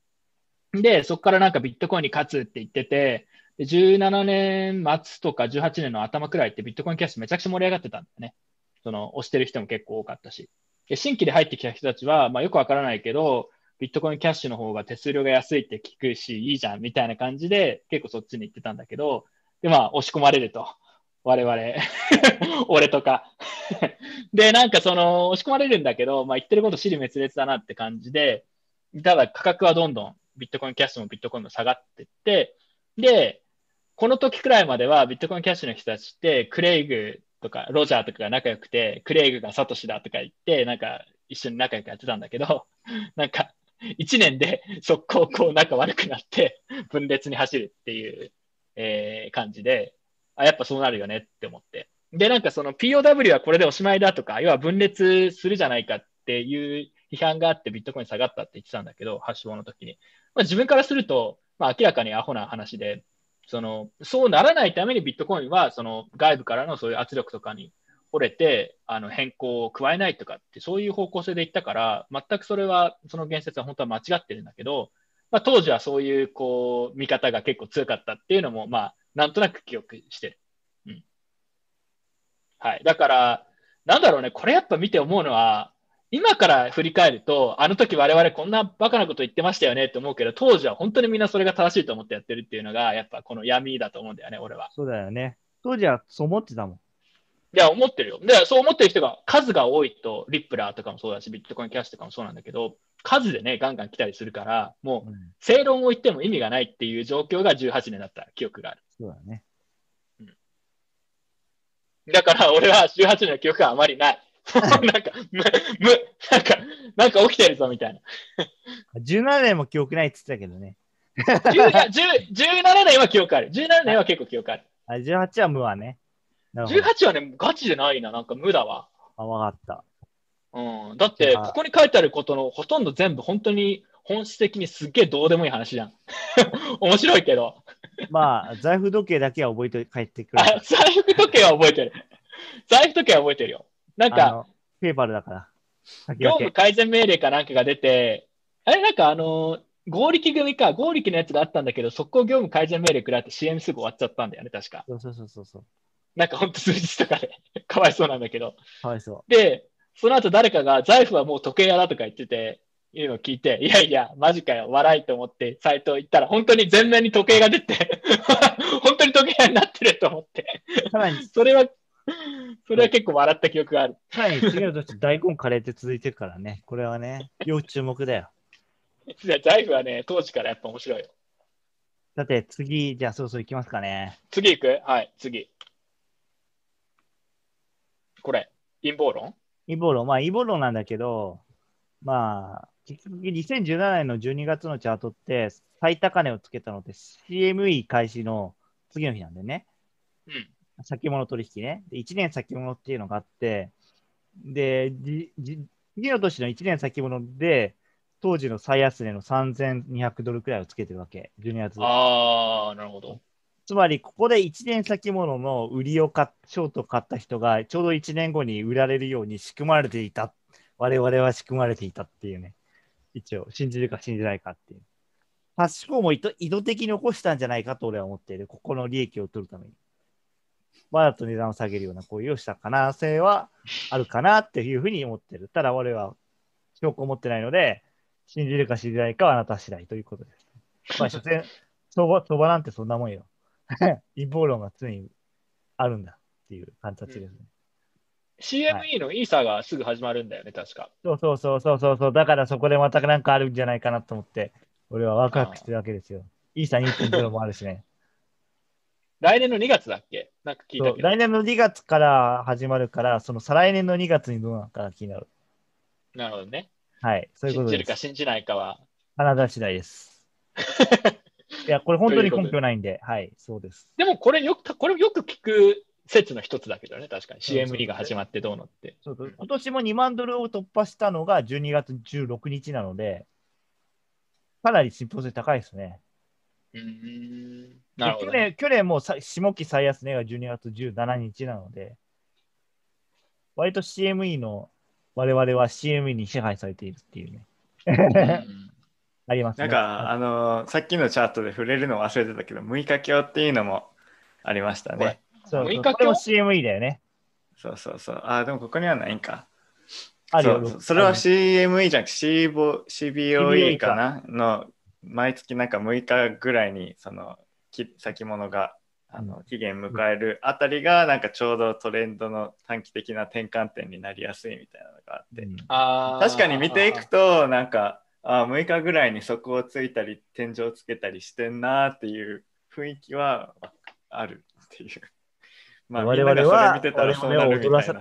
で、そこからなんかビットコインに勝つって言ってて、で17年末とか18年の頭くらいってビットコインキャッシュめちゃくちゃ盛り上がってたんだよね。その、押してる人も結構多かったし。で新規で入ってきた人たちは、まあよくわからないけど、ビットコインキャッシュの方が手数料が安いって聞くし、いいじゃんみたいな感じで結構そっちに行ってたんだけど、で、まあ押し込まれると。我々、俺とか。で、なんかその、押し込まれるんだけど、まあ言ってること尻滅裂だなって感じで、ただ価格はどんどんビットコインキャッシュもビットコインも下がってって、で、この時くらいまではビットコインキャッシュの人たちって、クレイグとかロジャーとかが仲良くて、クレイグがサトシだとか言って、なんか一緒に仲良くやってたんだけど、なんか1年で速攻こう仲悪くなって分裂に走るっていう、えー感じで、あ、やっぱそうなるよねって思って。で、なんかその POW はこれでおしまいだとか、要は分裂するじゃないかっていう批判があってビットコイン下がったって言ってたんだけど、発祥の時に。まあ、自分からすると、まあ、明らかにアホな話で、その、そうならないためにビットコインは、その外部からのそういう圧力とかに折れて、あの変更を加えないとかって、そういう方向性で言ったから、全くそれは、その言説は本当は間違ってるんだけど、まあ、当時はそういう、こう、見方が結構強かったっていうのも、まあ、なんとなく記憶してる。うん。はい。だから、なんだろうね、これやっぱ見て思うのは、今から振り返ると、あの時我々こんなバカなこと言ってましたよねって思うけど、当時は本当にみんなそれが正しいと思ってやってるっていうのが、やっぱこの闇だと思うんだよね、俺は。
そうだよね。当時はそう思ってたもん。
いや、思ってるよ。で、そう思ってる人が数が多いと、リップラーとかもそうだし、ビットコインキャッシュとかもそうなんだけど、数でね、ガンガン来たりするから、もう
うん、
正論を言っても意味がないっていう状況が18年だった記憶がある。
そうだね。
だから俺は18年の記憶があまりない。なんか、む、む、なんか、なんか起きてるぞみたいな。
17年も記憶ないって言ってたけどね。
10いや10 17年は記憶ある。17年は結構記憶ある。
あ18は無はね。なるほど。
18はね、ガチでないな。なんか無だわ。
あ、わかった。
うん。だって、
あ
ここに書いてあることのほとんど全部本当に本質的にすっげえどうでもいい話じゃん。面白いけど。
まあ、財布時計だけは覚えて帰ってくる。
あ、財布時計は覚えてる。財布時計は覚えてるよ。なん
あ
か、
のペーパルだから。先
業。務改善命令かなんかが出て、あれなんかあの、合力組か、合力のやつがあったんだけど、速攻業務改善命令食らって CM すぐ終わっちゃったんだよね、確か。
そうそうそうそうそう。
なんかほんと数日とかで、かわいそうなんだけど。
かわいそう。
で、その後誰かが財布はもう時計屋だとか言ってて、いうのを聞いて、いやいや、マジかよ、笑いと思ってサイト行ったら、本当に全面に時計が出て、本当に時計屋になってると思って、
さらに、
それは、それは結構笑った記憶がある。
さらに次の年、大根カレーって続いてるからね。これはね、要注目だよ。
いや財布はね、当時からやっぱ面白いよ。
さて、次、じゃあそろそろ行きますかね。
次行く？はい、次。これ、陰謀論？
イボロ、まあ、イボロなんだけど、まあ、結局2017年の12月のチャートって最高値をつけたのって CME 開始の次の日なんでね。
うん。
先物取引ね。で、1年先物っていうのがあって、で、じじ次の年の1年先物で、当時の最安値の3200ドルくらいをつけてるわけ。12月。
あー、なるほど。
つまり、ここで1年先物の売りを買、ショートを買った人が、ちょうど1年後に売られるように仕組まれていた。我々は仕組まれていたっていうね。一応、信じるか信じないかっていう。パッシコも意図意図的に起こしたんじゃないかと俺は思っている。ここの利益を取るために。わざと値段を下げるような行為をした可能性はあるかなっていうふうに思ってる。ただ俺は証拠を持ってないので、信じるか信じないかはあなた次第ということです。まあ、所詮、相場、相場なんてそんなもんよ。陰謀論が常にあるんだっていう形ですね。
CME のイーサがすぐ始まるんだよね、確か。
そうそうそうそうそうそう。だからそこでまたなんかあるんじゃないかなと思って、俺はワクワクしてるわけですよ。イーサ2.0もあるしね。
来年の2月だっけ？なんか聞いた。
来年の2月から始まるから、その再来年の2月にどうなのかが気になる。
なるほどね。
はい、そういうこ
信じ
とです。
るか信じないかは。
あなた次第です。いや、これ本当に根拠ないんで、はい、そうです。
でもこれよく、これよく聞く説の一つだけどね、確かに。CME が始まってどうのって。
そうそう今年も2万ドルを突破したのが12月16日なので、かなり信憑性高いですね。
うーん。なるほど、
去
ね。
年去年もさ下期最安値が12月17日なので、割と CME の我々は CME に支配されているっていうね。
うん
ありますね。
なんか、あのーさっきのチャートで触れるの忘れてたけど、6日鏡っていうのもありましたね。
そうそう
6日
これも
今
CME だよね。
そうそうそう。あー、でもここにはないんか。
あるよ
そうそれは CME じゃなくて CBO CBOE かな？の毎月なんか6日ぐらいにそのき先物があの期限迎えるあたりがなんかちょうどトレンドの短期的な転換点になりやすいみたいなのがあって
うん
確かに見ていくとなんかあ6日ぐらいに底をついたり天井をつけたりしてんなっていう雰囲気はあるっていう。まあ、
我々は
がそれ見てた
我
らそうな
々は踊らさ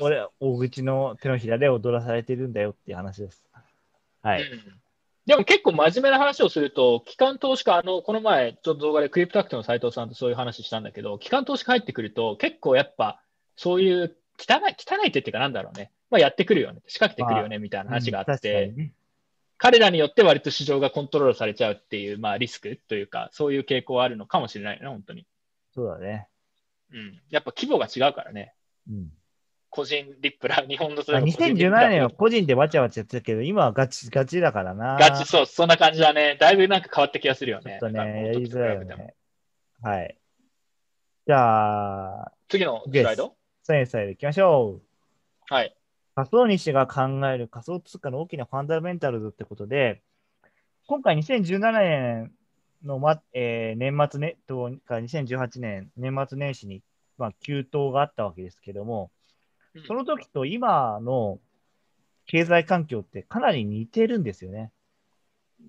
俺、大口の手のひらで踊らされてるんだよっていう話です。はい。
うんでも結構真面目な話をすると、機関投資家、あの、この前、ちょっと動画でクリプトアクトの斉藤さんとそういう話したんだけど、機関投資家入ってくると、結構やっぱ、そういう汚い、汚い手っていうかなんだろうね。まあやってくるよね。仕掛けてくるよね、みたいな話があっ
うん確か
て、
にね
彼らによって割と市場がコントロールされちゃうっていう、まあリスクというか、そういう傾向はあるのかもしれないよね、本当に。
そうだね。
うん。やっぱ規模が違うからね。
うん
個人リップラ、日本のそ
まあ
れこそ個人リップラ
2017年は個人でわちゃわちゃやってたけど、今はガチガチだからな。
ガチ、そう、そんな感じだね。だいぶなんか変わった気がするよね。
ちょっとね、やりづらいよね。はい。じゃあ、
次のスライド？
サイエンスタイル行きましょう。
はい。
仮想西が考える仮想通貨の大きなファンダメンタルズってことで、今回2017年の、まえー年末ねとから2018年年末年始に、まあ、急騰があったわけですけども、
うん
その時と今の経済環境ってかなり似てるんですよね。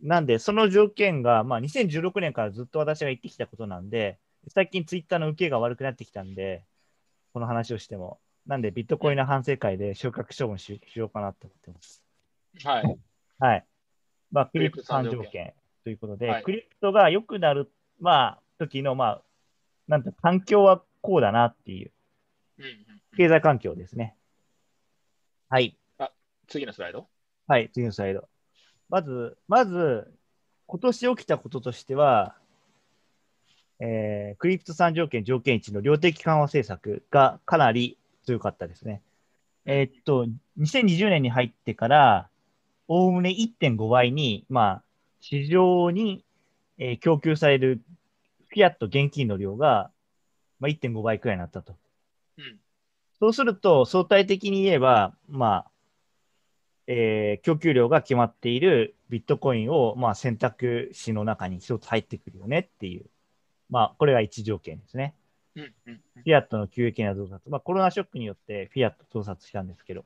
なんで、その条件が、まあ、2016年からずっと私が言ってきたことなんで、最近ツイッターの受けが悪くなってきたんで、この話をしても。なんで、ビットコインの反省会で昇格処分ししようかなって思ってます。
はい。
はい。まあ、クリプト3条件ということで、
はい
クリプトが良くなる、まあ、時の、まあ、なんて、環境はこうだなっていう、経済環境ですね。はい。
次のスライド？
はい、次のスライド。まず、まず、今年起きたこととしては、えークリプト3条件、条件1の量的緩和政策がかなり強かったですね。えーっと、2020年に入ってから、おおむね1.5倍に、まあ、市場に、えー供給されるフィアット現金の量が、まあ、1.5倍くらいになったと。
うん。
そうすると、相対的に言えば、まあ、えー供給量が決まっているビットコインを、まあ、選択肢の中に一つ入ってくるよねっていう、まあ、これが一条件ですね。フィアットの急激な増刷。まあ、コロナショックによってフィアット増刷したんですけど、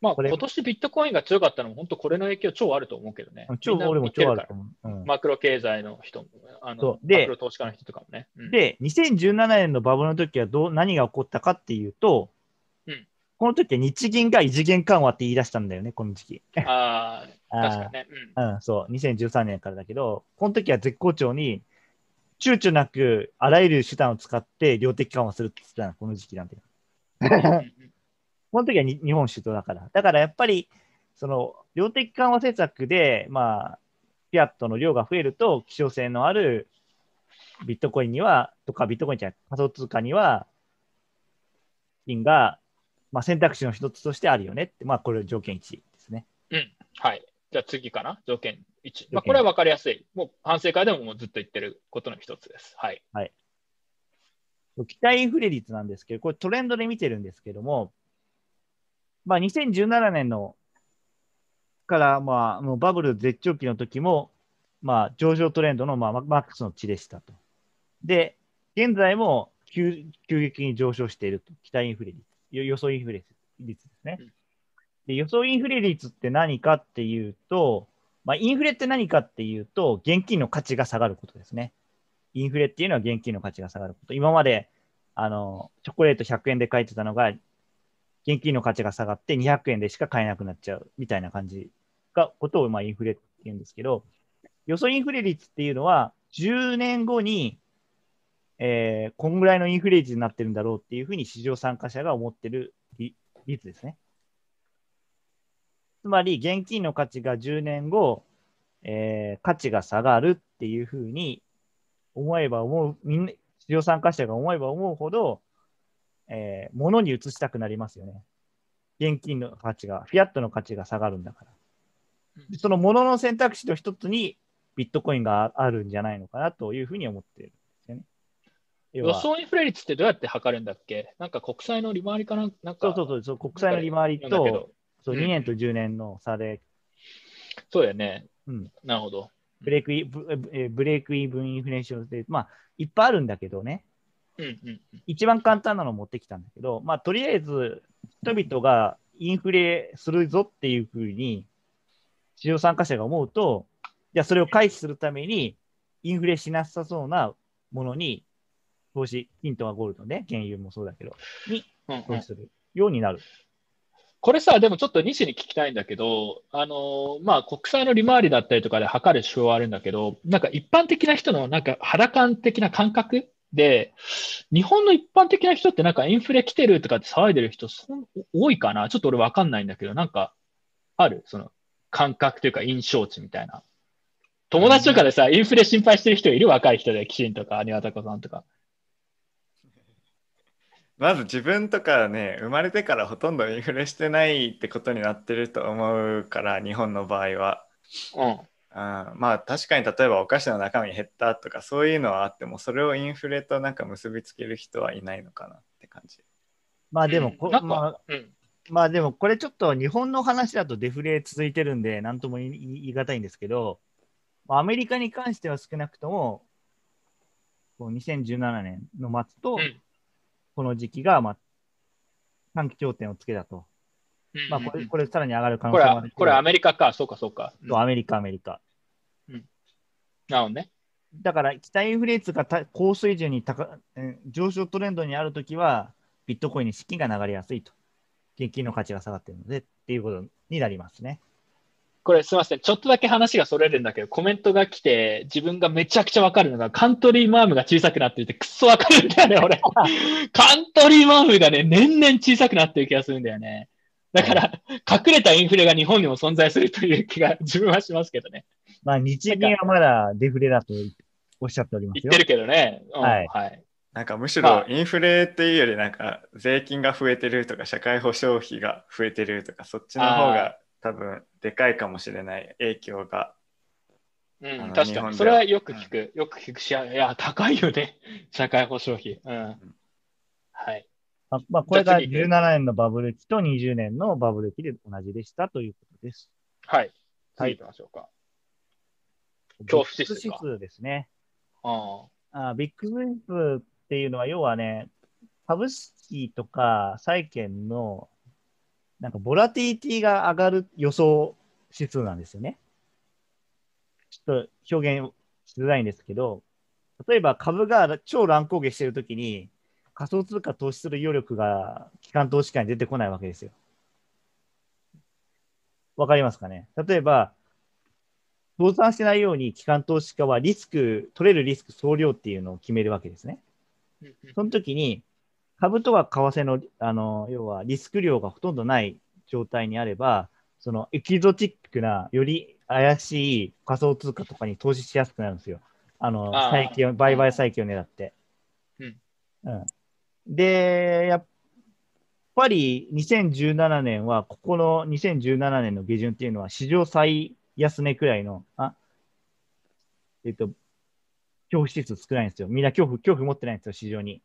まあ、
これ
今年ビットコインが強かったのも、本当これの影響超あると思うけどね。
超俺も超あると思う。うん
マクロ経済の人も、あのマクロ投資家の人とかもね。うん、
で、2017年のバブルの時はどう何が起こったかっていうと、
うん
この時は日銀が異次元緩和って言い出したんだよね、この時期。
あ あ、確か
あ
にね。うん
ーうん、そう、2013年からだけど、この時は絶好調に、躊躇なくあらゆる手段を使って量的緩和するって言ってたの、この時期なんだよ。
うんうん
この時は日本主導だから。だからやっぱり、その、量的緩和政策で、まあ、フィアットの量が増えると、希少性のあるビットコインには、とかビットコインじゃない、仮想通貨には、金が、まあ、選択肢の一つとしてあるよねって、まあ、これ条件1ですね。
うんはい。じゃあ次かな？条件1。まあ、
件
これは分かりやすい。もう反省会でももうずっと言ってることの一つです。はい。
期待インフレ率なんですけど、これトレンドで見てるんですけども、まあ、2017年のから、まあ、もうバブル絶頂期の時も、まあ、上昇トレンドの、まあ、ママックスの値でしたと。で、現在も急急激に上昇していると。期待インフレ率。よ予想インフレ率ですね
うん。
で予想インフレ率って何かっていうと、まあ、インフレって何かっていうと、現金の価値が下がることですね。インフレっていうのは現金の価値が下がること。今まで、あの、チョコレート100円で買えてたのが、現金の価値が下がって200円でしか買えなくなっちゃうみたいな感じが、ことをまあインフレって言うんですけど、予想インフレ率っていうのは、10年後に、えー、こんぐらいのインフレ率になってるんだろうっていうふうに市場参加者が思ってる率ですね。つまり、現金の価値が10年後、えー価値が下がるっていうふうに思えば思う、みんな、市場参加者が思えば思うほど、えー物に移したくなりますよね。現金の価値が、フィアットの価値が下がるんだから。でその物の選択肢の一つにビットコインがあるんじゃないのかなというふうに思ってるんですよね。要
予
は
想インフレ率ってどうやって測るんだっけ？なんか国債の利回りかななんか
そうそうそう国債の利回りとそう
うん
2年と10年の差で、
そうだよね。
うん
なるほど。
ブレイクイブえブレイクイブンインフレーションで、まあ、いっぱいあるんだけどね、
うんうんうん。
一番簡単なのを持ってきたんだけど、まあ、とりあえず、人々がインフレするぞっていうふうに、市場参加者が思うと、じゃあそれを回避するために、インフレしなさそうなものに、投資、金とかゴールドね、原油もそうだけど、に
うんうん
投資するようになる。
これさ、でもちょっと西に聞きたいんだけど、あのまあ、国債の利回りだったりとかで測る手法はあるんだけど、なんか一般的な人のなんか肌感的な感覚で、日本の一般的な人ってなんかインフレ来てるとかって騒いでる人そん多いかな？ちょっと俺わかんないんだけど、なんかある？その感覚というか印象値みたいな。友達とかでさ、インフレ心配してる人いる？若い人で、キシンとか、庭高さんとか。
まず自分とかね生まれてからほとんどインフレしてないってことになってると思うから日本の場合は。
うん。
あーまあ確かに例えばお菓子の中身減ったとかそういうのはあってもそれをインフレとなんか結びつける人はいないのかなって感じ。
まあでもこ、
なんか
まあ、
うん。
まあでもこれちょっと日本の話だとデフレ続いてるんで、なんとも言い言い難いんですけど、まあアメリカに関しては少なくとも、こう2017年の末と
うん、
この時期が、まあ、短期頂点をつけたと。まあこれ、これさらに上がる可能
これ
性もあるけ、ど
これアメリカか、そうか、そうか。
そうアメリカ、アメリカ。
なるほどね。
だから、期待インフレ率がた高水準に高えー上昇トレンドにあるときは、ビットコインに資金が流れやすいと。現金の価値が下がっているのでっていうことになりますね。
これすみません。ちょっとだけ話がそれるんだけど、コメントが来て、自分がめちゃくちゃわかるのが、カントリーマームが小さくなっていて、くっそわかるんだよね、俺。カントリーマームがね、年々小さくなってる気がするんだよね。だから、隠れたインフレが日本にも存在するという気が自分はしますけどね。
まあ、日銀はまだデフレだとおっしゃっておりますよ。
言ってるけどね。うん
はい
はい。
なんかむし
まあ
ろインフレっていうよりなんか税金が増えてるとか社会保障費が増えてるとかそっちの方が多分でかいかもしれない影響が。
うん、確かに。それはよく聞く。よく聞くし、いや、高いよね。社会保障費。うん。はい。
まあまあ、これが
じゃあ次行く
17年のバブル期と20年のバブル期で同じでしたということです。
はい。
はい
次行きましょうか。恐怖指数か
ビッグ指数ですね。
あ
あビッグ指数っていうのは、要はね、株式とか債券の、なんか、ボラティリティが上がる予想指数なんですよね。ちょっと表現しづらいんですけど、例えば株が超乱高下してるときに、仮想通貨投資する余力が機関投資家に出てこないわけですよ。わかりますかね？例えば、倒産しないように機関投資家はリスク、取れるリスク総量っていうのを決めるわけですね。
あ。
その時に、株とか為替の、あの、要はリスク量がほとんどない状態にあれば、そのエキゾチックな、より怪しい仮想通貨とかに投資しやすくなるんですよ。あの、
あ
売買再起を狙って。
うん。
うん。で、やっぱり2017年は、ここの2017年の下旬っていうのは史上最安値くらいの、あ、えっと、恐怖指数少ないんですよ。みんな恐怖、恐怖持ってないんですよ、市場に。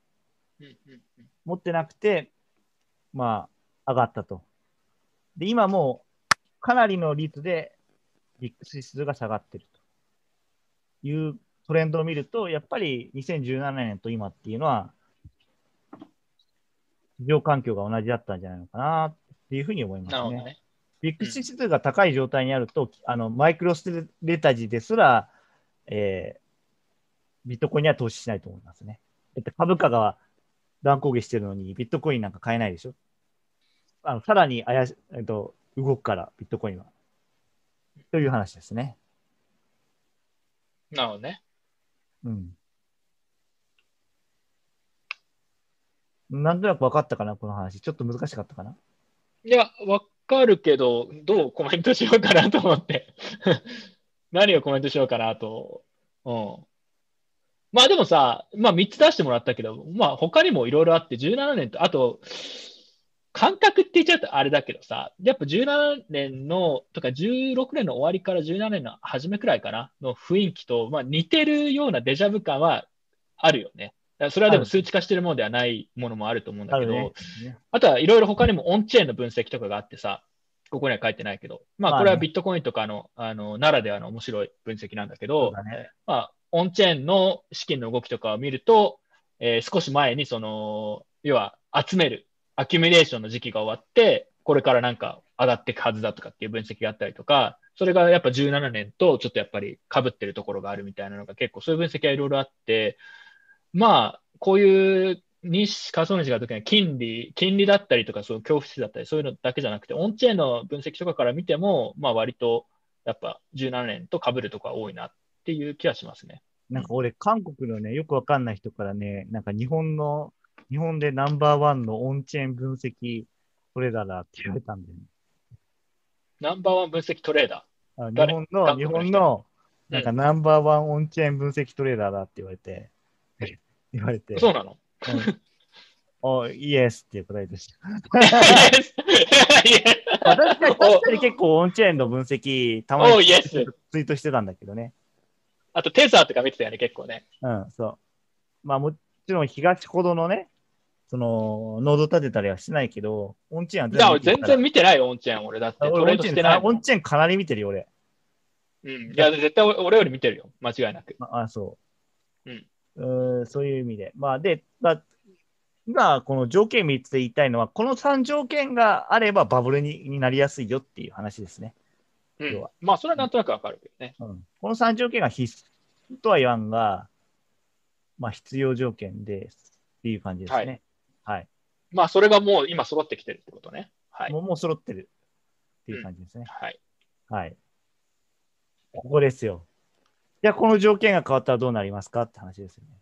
うんうんうん
持ってなくて、まあ、上がったと。で、今もう、かなりの率で、ビックス指数が下がってるというトレンドを見ると、やっぱり2017年と今っていうのは、市場環境が同じだったんじゃないのかなっていうふうに思いますね。
ね。
ビックス指数が高い状態にあると、あのマイクロスレタジですら、えービットコインには投資しないと思いますね。だって株価が乱高下してるのに、ビットコインなんか買えないでしょ？あのさらに怪し、えっと、動くから、ビットコインは。という話ですね。
なるほどね。
うん。なんとなく分かったかな、この話。ちょっと難しかったかな？
いや、わかるけど、どうコメントしようかなと思って。何をコメントしようかなと。うん。まあでもさ、まあ3つ出してもらったけど、まあ他にもいろいろあって、17年と、あと、感覚って言っちゃうとあれだけどさ、やっぱ17年の、とか16年の終わりから17年の初めくらいかな、の雰囲気と、まあ似てるようなデジャブ感はあるよね。それはでも数値化してるものではないものもあると思うんだけど、
ね。
あとはいろいろ他にもオンチェーンの分析とかがあってさ、ここには書いてないけど、まあこれはビットコインとかの、あの、ならではの面白い分析なんだけど、
だね。
まあ、オンチェーンの資金の動きとかを見ると、えー少し前にその、要は集める、アキュミレーションの時期が終わって、これからなんか上がっていくはずだとかっていう分析があったりとか、それがやっぱ17年とちょっとやっぱり被ってるところがあるみたいなのが結構そういう分析はいろいろあって、まあ、こういう日仮想日が時には金利、金利だったりとか、そういう恐怖指数だったり、そういうのだけじゃなくて、オンチェーンの分析とかから見ても、まあ割とやっぱ17年と被るところが多いなっていう気がしますね。
なんか俺、韓国のね、よくわかんない人からね、なんか日本の、日本でナンバーワンのオンチェーン分析トレーダーだって言われたんだよね。
ナンバーワン分析トレーダ
あ日
誰
本の、日本の、
うん
なんかナンバーワンオンチェーン分析トレーダーだって言われて、言われて、
ー。そうなの？
うん おイエスっていう答えでした。確かに結構オンチェーンの分析、たまに
Oh.
ツイートしてたんだけどね。
あとテザーとか見てたよね、結構ね。
うん、そう。まあもちろん東ほどのね、その、ノード立てたりはしてないけど、オンチェーンは
全然見てないよ、オンチェーン。俺だって
俺オンチェンオンチェーンかなり見てるよ、俺。
うん。いや、絶対俺より見てるよ。間違いなく。
まあ、そう。
うん
うーん。そういう意味で。まあ、で、まあ、今、この条件3つで言いたいのは、この3条件があればバブルにになりやすいよっていう話ですね。
うん。まあ、それはなんとなくわかるけどね。
うん、この3条件が必須とは言わんが、まあ、必要条件ですっていう感じですね。はい。
まあ、それがもう今揃ってきてるってことね。はい。
もうもう揃ってるっていう感じですね。
はい。
はい。ここですよ。じゃあ、この条件が変わったらどうなりますかって話ですよね。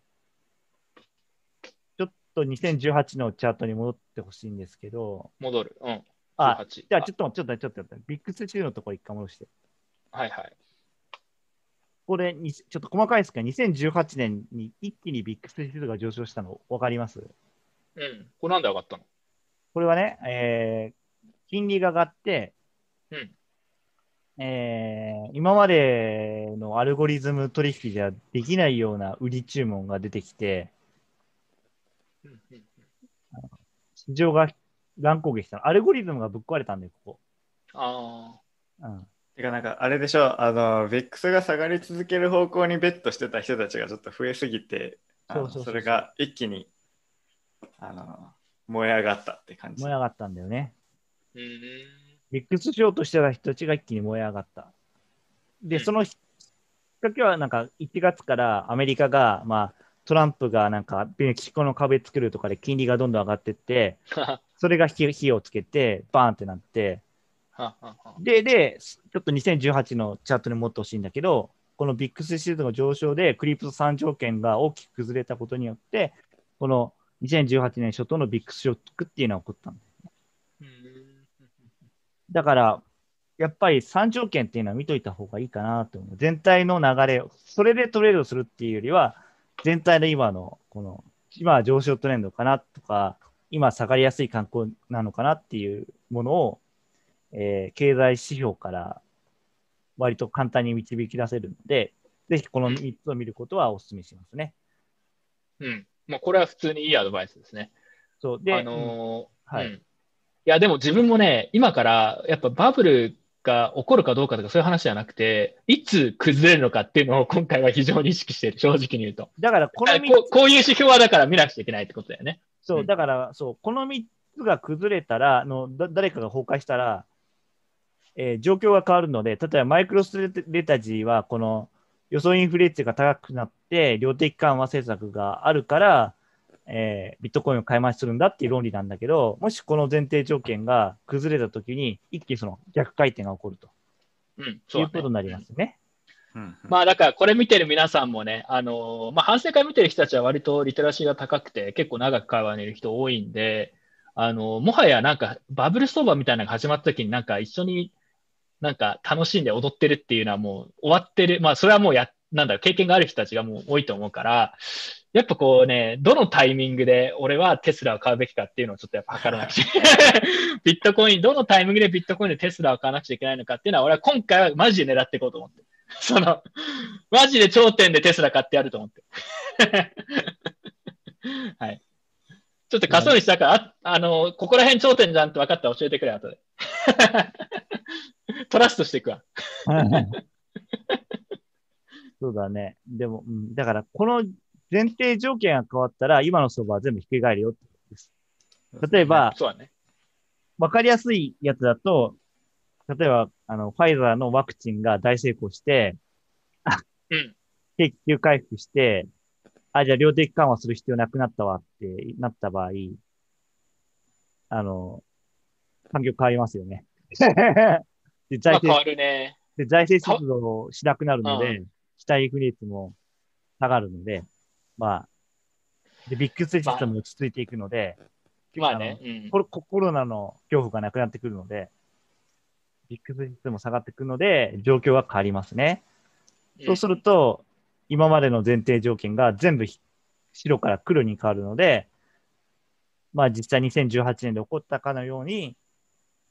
ちょっと2018のチャートに戻ってほしいんですけど、
戻る。うん。
あ、
18
じゃあちょっと、ちょっと、ちょっと、ちょっと、ビックス中のところ一回戻して。
はいはい。
これに、ちょっと細かいですけど、2018年に一気にビックス指数が上昇したの分かります？
うん。これなんで上がったの？
これはね、えー、金利が上がって、
うん
えー今までのアルゴリズム取引じゃできないような売り注文が出てきて、市場が乱高下したの。アルゴリズムがぶっ壊れたんだよ、こ
あ
こ。うん。
てかなんかあれでしょあのビックスが下がり続ける方向にベットしてた人たちがちょっと増えすぎて
そ
れが一気にあの燃え上がったって感じ
燃え上がったんだよね。
ー。うん。
ビックスしようとしてた人たちが一気に燃え上がった。で、
うん
そのきっかけは、なんか1月からアメリカが、まあ、トランプがなんかメキシコの壁作るとかで金利がどんどん上がってって、
は
それが火火をつけて、バーンってなって、で、で、ちょっと2018のチャートに持ってほしいんだけど、このビックス指数の上昇でクリプト3条件が大きく崩れたことによって、この2018年初頭のビックスショックっていうのが起こったんだよ
うん。
だから、やっぱり3条件っていうのは見といた方がいいかなと思う。全体の流れを、それでトレードするっていうよりは、全体の今の、この、今は上昇トレンドかなとか、今下がりやすい観光なのかなっていうものを、えー経済指標から割と簡単に導き出せるので、ぜひこの3つを見ることはお勧めしますね。
うん。もうこれは普通にいいアドバイスですね。
そう。で、
あのー
はい
うんいや、でも自分もね、今からやっぱバブルが起こるかどうかとかそういう話じゃなくて、いつ崩れるのかっていうのを今回は非常に意識している、正直に言うと。
だからこの3
あこうこういう指標はだから見なくちゃいけないってことだよね。
そうう、
ん
だから、そう、この3つが崩れたら、あのだ誰かが崩壊したら、えー状況が変わるので、例えばマイクロスレタジーは、この予想インフレ率が高くなって、量的緩和政策があるから、えービットコインを買い増しするんだっていう論理なんだけど、もしこの前提条件が崩れたときに、一気にその逆回転が起こると。
うん、ううだね。
ことになりますね。
うん。
まあだからこれ見てる皆さんもね、あのーまあ、反省会見てる人たちは割とリテラシーが高くて、結構長く会話にいる人多いんで、あのーもはやなんかバブル相場みたいなのが始まった時になんか一緒になんか楽しんで踊ってるっていうのはもう終わってる。まあそれはもうや、なんだろう、経験がある人たちがもう多いと思うから、やっぱこうね、どのタイミングで俺はテスラを買うべきかっていうのをちょっとやっぱ測らなくちゃ。ビットコイン、どのタイミングでビットコインでテスラを買わなくちゃいけないのかっていうのは俺は今回はマジで狙っていこうと思って。その、マジで頂点でテスラ買ってやると思って。はい。ちょっと仮想にしたから、ああの、ここら辺頂点じゃんって分かったら教えてくれ、後で。トラストしていくわ。
そうだね。でも、うん、だから、この前提条件が変わったら、今の相場は全部ひっくり返るよってことです。例えば、
そうだね。
わかりやすいやつだと、例えば、あの、ファイザーのワクチンが大成功して、
うん。
景気急回復して、あ、じゃあ量的緩和する必要なくなったわってなった場合、あの、環境変わりますよね。で財
まあ変わ
政
るね。
で財政出動しなくなるの
う
で、期待不率も下がるので、まあ、で、ビッグスシステムも落ち着いていくので、
まあね。うん
コロコロナの恐怖がなくなってくるので、ビッグス率も下がってくるので、状況が変わりますね。そうすると、今までの前提条件が全部ひ白から黒に変わるので、まあ実際2018年で起こったかのように、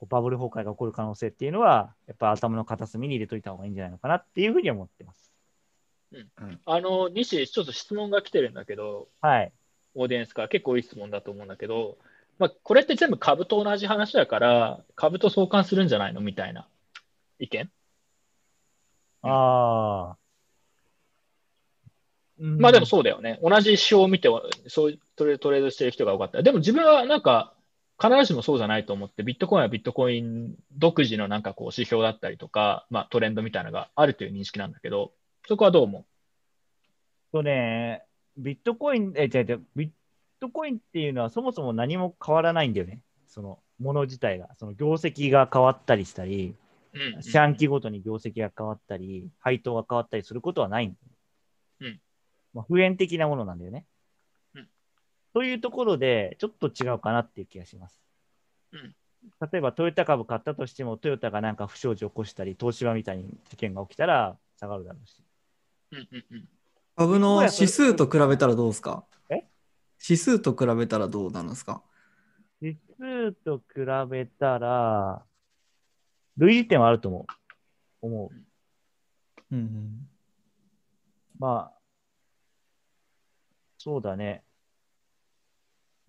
バブル崩壊が起こる可能性っていうのは、やっぱ頭の片隅に入れといた方がいいんじゃないのかなっていうふうに思ってます。
あの、西、ちょっと質問が来てるんだけど、
はい。
オーディエンスから結構いい質問だと思うんだけど、まあ、これって全部株と同じ話だから、株と相関するんじゃないのみたいな意見？
ああ。うん
まあでもそうだよね。同じ指標を見て、そうトレトレードしてる人が多かった。でも自分はなんか、必ずしもそうじゃないと思って、ビットコインはビットコイン独自のなんかこう指標だったりとか、まあトレンドみたいなのがあるという認識なんだけど、そこはどう思
とね、ビットコイン、え、違う違う、ビットコインっていうのはそもそも何も変わらないんだよね。そのもの自体が。その業績が変わったりしたり、
う、うん、
四半期ごとに業績が変わったり、配当が変わったりすることはないんだよ
うん
まあ、普遍的なものなんだよね。
うん
というところで、ちょっと違うかなっていう気がします。
うん
例えばトヨタ株買ったとしても、トヨタがなんか不祥事を起こしたり、東芝みたいに事件が起きたら下がるだろうし。
うんうんうん
株の指数と比べたらどうですか？
え？
指数と比べたらどうなんですか？
指数と比べたら、類似点はあると思う。思う。
うんうん。
まあ、そうだね。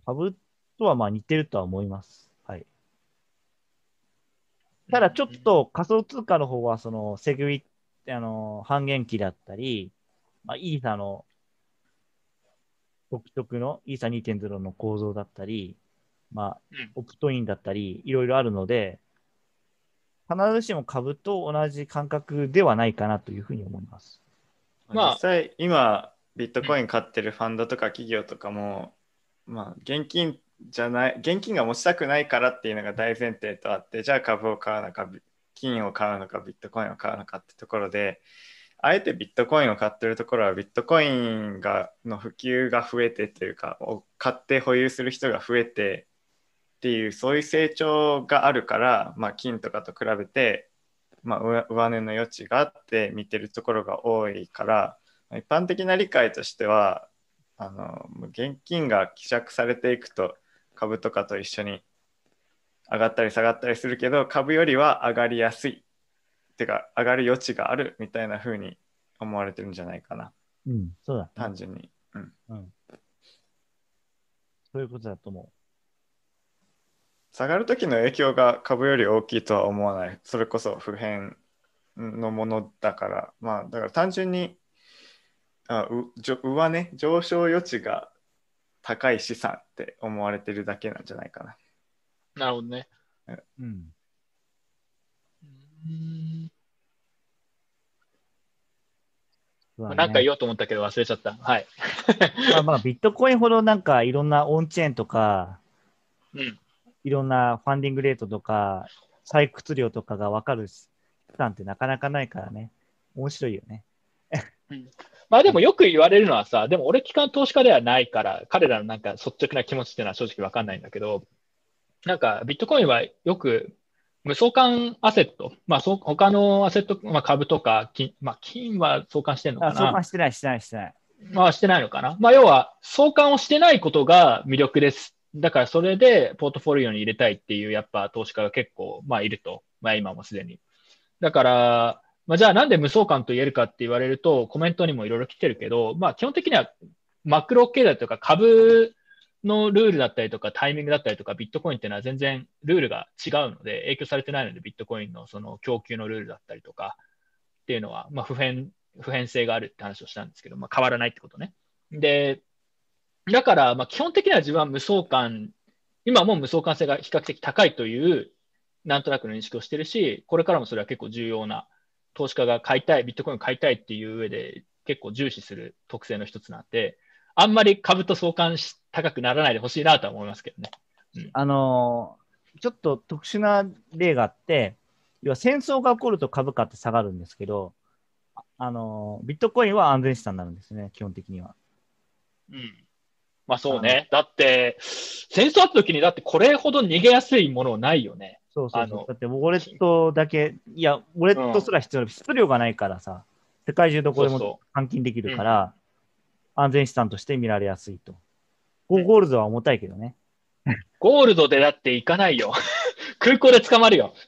株とはまあ似てるとは思います。はい。ただちょっと仮想通貨の方は、そのセグウィ、あの、半減期だったり、まあ、イーサの独特のイーサ2.0の構造だったり、まあ
うん、
オプトインだったり、いろいろあるので、必ずしも株と同じ感覚ではないかなというふうに思います。
まあ
実際今ビットコイン買ってるファンドとか企業とかも、まあ現金じゃない現金が持ちたくないからっていうのが大前提とあってじゃあ株を買うのかビ金を買うのかビットコインを買うのかってところであえてビットコインを買ってるところはビットコインがの普及が増えてというかを買って保有する人が増えてっていうそういう成長があるから、まあ、金とかと比べてまあ、上上値の余地があって見てるところが多いから一般的な理解としてはあの現金が希釈されていくと株とかと一緒に上がったり下がったりするけど株よりは上がりやすいってか上がる余地があるみたいな風に思われてるんじゃないかな
うん、そうだ。
単純に。うん、
うん。そういうことだと思
下がる時の影響が株より大きいとは思わないそれこそ普遍のものだからまあだから単純にあうじょ上値上昇余地が高い資産って思われてるだけなんじゃないかな。
なるほどね。
う。うん。
うん
そうだね
なんか言おうと思ったけど忘れちゃった。はい。
まあまあ、ビットコインほどなんかいろんなオンチェーンとか、
うん。
いろんなファンディングレートとか、採掘量とかが分かる資産ってなかなかないからね。面白いよね。
まあでもよく言われるのはさ、でも俺機関投資家ではないから、彼らのなんか率直な気持ちっていうのは正直わかんないんだけど、なんかビットコインはよく無相関アセット、まあそう他のアセット、まあ株とか金、まあ金は相関してるのか
あ、相
な
関してない、してない、してない。
まあしてないのかなまあ要は相関をしてないことが魅力です。だからそれでポートフォリオに入れたいっていうやっぱ投資家が結構まあいると。まあ今もすでに。だから、まあじゃあなんで無相関と言えるかって言われるとコメントにもいろいろ来てるけど、まあ基本的にはマクロ経済とか株のルールだったりとかタイミングだったりとかビットコインっていうのは全然ルールが違うので影響されてないのでビットコインのその供給のルールだったりとかっていうのはまあ普遍普遍性があるって話をしたんですけど、まあ、変わらないってことね。で、だから、まあ、基本的には自分は無相関、今も無相関性が比較的高いという、なんとなくの認識をしてるし、これからもそれは結構重要な、投資家が買いたい、ビットコインを買いたいっていう上で結構重視する特性の一つなんで、あんまり株と相関し高くならないでほしいなとは思いますけどね。
あのーちょっと特殊な例があって、要は戦争が起こると株価って下がるんですけど、ああのービットコインは安全資産になるんですね、基本的には。
うん。まあそうね。だって、戦争あった時にだってこれほど逃げやすいものないよね。
そうそうそう。だって、ウォレットだけ、いや、ウォレットすら必要な、質量がないからさ、世界中どこでも
そうそ
換金できるから、安全資産として見られやすいと。ゴゴールドは重たいけどね。
ゴールドでだって行かないよ。空港で捕まるよ。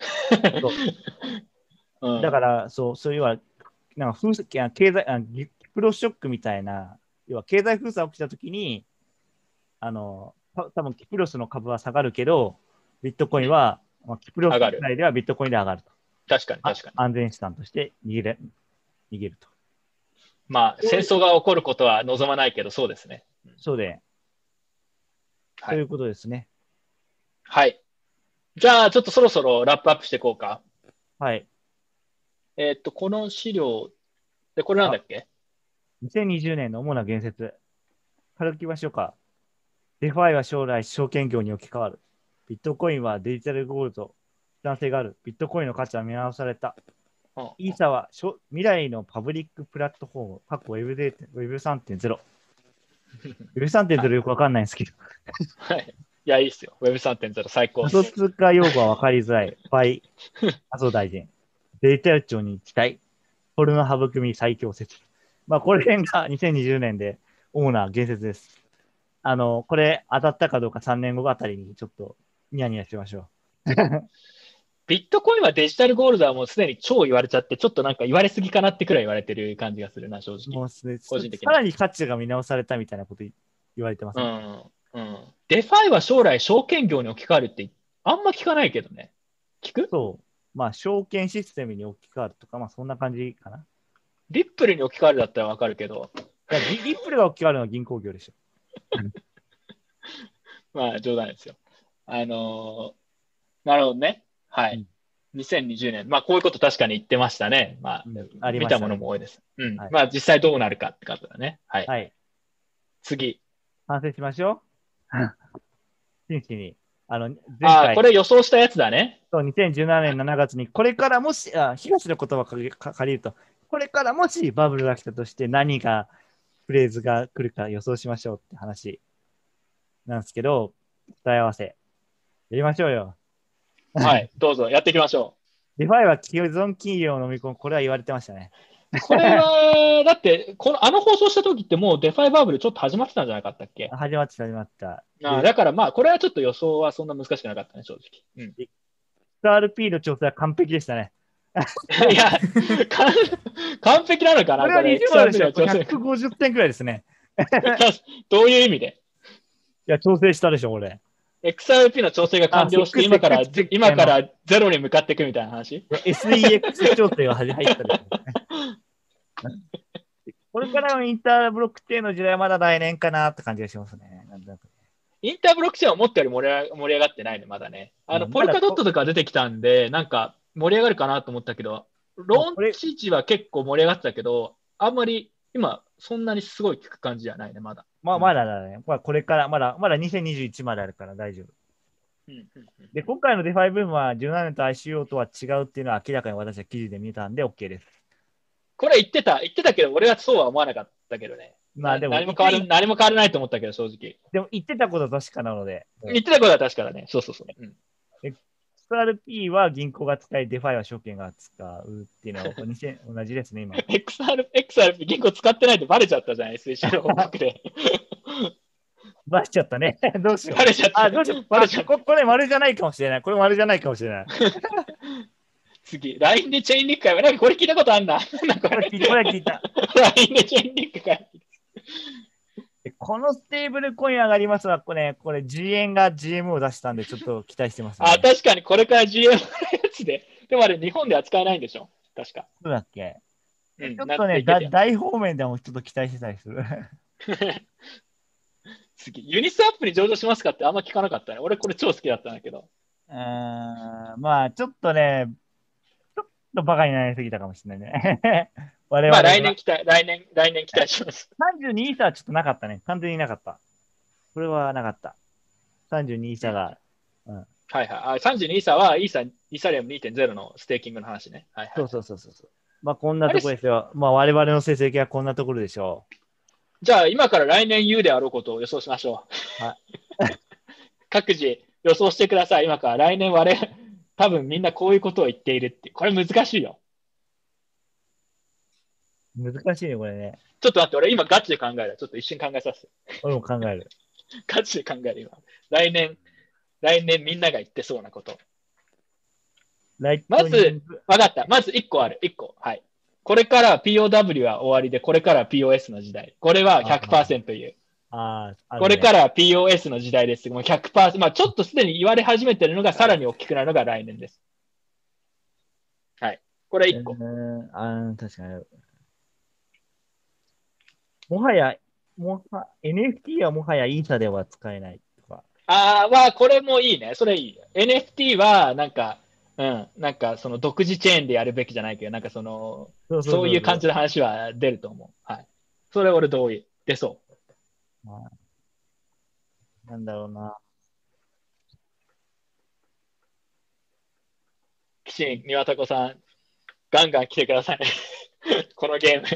うん
だから、そう、そういうは、なんか風経済あ、ギキプロショックみたいな、要は経済封鎖起きたときに、あの、た多分キプロスの株は下がるけど、ビットコインは、まあ、キプロス内ではビットコインで上がると。
確かに確かに。
安全資産として逃げれ逃げると。
まあ、戦争が起こることは望まないけど、そうですね。
そうで、
はい
ということですね。
はい。じゃあ、ちょっとそろそろラップアップしていこうか。
はい。
えーっと、この資料、で、これなんだっけ
？2020年の主な言説。軽くいきましょうか。 DeFi は将来証券業に置き換わる。ビットコインはデジタルゴールド。男性がある。ビットコインの価値は見直された。
うん
イーサはしょ未来のパブリックプラットフォーム。過去 Web3.0。Web3.0 よくわかんないんですけど。
はい。いや、いいっすよ。Web3.0 最高っ
仮
す。
想通貨用語はわかりづらい。 by 麻生大臣。データ庁に期待。フォルの育み最強説。まあ、これが2020年で主な言説です。あの、これ当たったかどうか3年後あたりにちょっとニヤニヤしましょ
ビットコインはデジタルゴールドはもうすでに超言われちゃって、ちょっとなんか言われすぎかなってくらい言われてる感じがするな、正
う。
直。
もうすで
個人的に
さらに価値が見直されたみたいなこと言言われてます、ね
うん。うん。 DeFi は将来証券業に置き換わるって、あんま聞かないけどね。聞く？
そう。まあ、証券システムに置き換わるとか、まあ、そんな感じかな。
リップルに置き換わるだったらわかるけど、
リップルが置き換わるのは銀行業でしょ。
まあ冗談ですよ。あのーなるほどね。はい。2020年。まあこういうこと確かに言ってましたね。まあ、
うんありましたね
見たものも多いです。うん。
はい
まあ実際どうなるかってことだね。はい。
はい。
次。
反省しましょう。真摯に。あの、前
ああ、
回
これ予想したやつだね。
そう2017年7月に、これからもし、あ東の言葉を借りか借りると、これからもしバブルが来たとして何が、フレーズが来るか予想しましょうって話なんですけど、答え合わせ。やりましょうよ。
はい。どうぞやっていきましょ
DeFi は既存企業を飲み込む、これは言われてましたね。
これは、だって、この、あの放送した時ってもう DeFi バブルちょっと始まってたんじゃなかったっけ？
始まってた、始まった。
あだからまあ、これはちょっと予想はそんな難しくなかったね、正直。うん、
XRP の調整は完璧でしたね。
いや、か完璧なのかな
これは
これ
20万ですよ。
XRP の調整
150点くらいですね。
どういう意味で？
いや、調整したでしょ、これ。
?XRP の調整が完了して、
あ
今から今からゼロに向かっていくみたいな話
？SEX 調整が入ったですね。これからのインターブロックチェーンの時代はまだ来年かなって感じがしますね。なんとなく
インターブロックチェーンは思ったより盛り上が盛り上がってないね、まだね。あの、
うん
ポルカドットとか出てきたんで、なんか盛り上がるかなと思ったけど、ローンチ時は結構盛り上がってたけど、あんまり今、そんなにすごい聞く感じじゃないね、まだ。
まあ、まだだね。まあ、これから、まだ、まだ2021まであるから大丈夫。で、今回のデファイブームは17年と ICO とは違うっていうのは明らかに私は記事で見たんで OK です。
これ言ってた、言ってたけど、俺はそうは思わなかったけどね。
まあでも、
何も変わる、何も変わらないと思ったけど、正直。
でも言ってたことは確かなので、
言ってたことは確かだね。そうそうそう。うん
XRP は銀行が使い、 DeFi は証券が使うっていうのはこれ2000同じですね、今。
XR、XRP 銀行使ってないってバレちゃったじゃん、SEC の報告で。
バレちゃったね。どうしよう
バ。レちゃった。
あ、どうしよう。
バレちゃった。
ここれ丸じゃないかもしれない。これ丸じゃないかもしれない。
次、LINE でチェーンリンク会話、なんかこれ聞いたことあんな。
これ聞いた。
LINE でチェーンリンク会
でこのステーブルコイン上がりますわ。これ、これ G 円が GM を出したんで、ちょっと期待してます、ね。
あ、確かにこれから GM のやつで。でもあれ、日本で扱えないんでしょ？確か。
そうだっけ？
うん
ちょっとね、だ大方面でもちょっと期待してたりする。
次、ユニスアップに上場しますかってあんま聞かなかったね。俺これ超好きだったんだけど。
うーん、まあ、ちょっとね、ちょっとバカになりすぎたかもしれないね。我々は
まあ来年期待、来年、来年期待します。
32イーサはちょっとなかったね。完全になかった。これはなかった。32イーサが、
はいはい。あ32イーサはイーサ、イーサリアム2.0のステーキングの話ね。はいはい。
そうそうそうそう。まあ、こんなところですよ。まあ、我々の成績はこんなところでしょ
じゃあ今から来年言うであろうことを予想しましょう。
は
各自予想してください。今から来年我々、多分みんなこういうことを言っているって。これ難しいよ。
う。難しいね、これね。
ちょっと待って、俺今ガチで考える。ちょっと一瞬考えさせて。
俺も考える。
ガチで考える今。来年、来年みんなが言ってそうなこと。まずわかった。まず1個ある。1個。はい。これから POW は終わりで、これから POS の時代。これは100%言う。
あーあ
これから POS の時代です。もう100%。まあちょっとすでに言われ始めてるのがさらに大きくなるのが来年です。はい。これ1個。
うーんあー確かに。もはや、もは NFT はもはやイーサでは使えないとか。
ああ、まあこれもいいね。それいい。NFT はなんか、うん、なんかその独自チェーンでやるべきじゃないけど、なんかその、
そ
そういう感じの話は出ると思う。はい。それ俺同意。出そう。
なんだろうな。
きちん、庭田子さん、ガンガン来てください。このゲーム。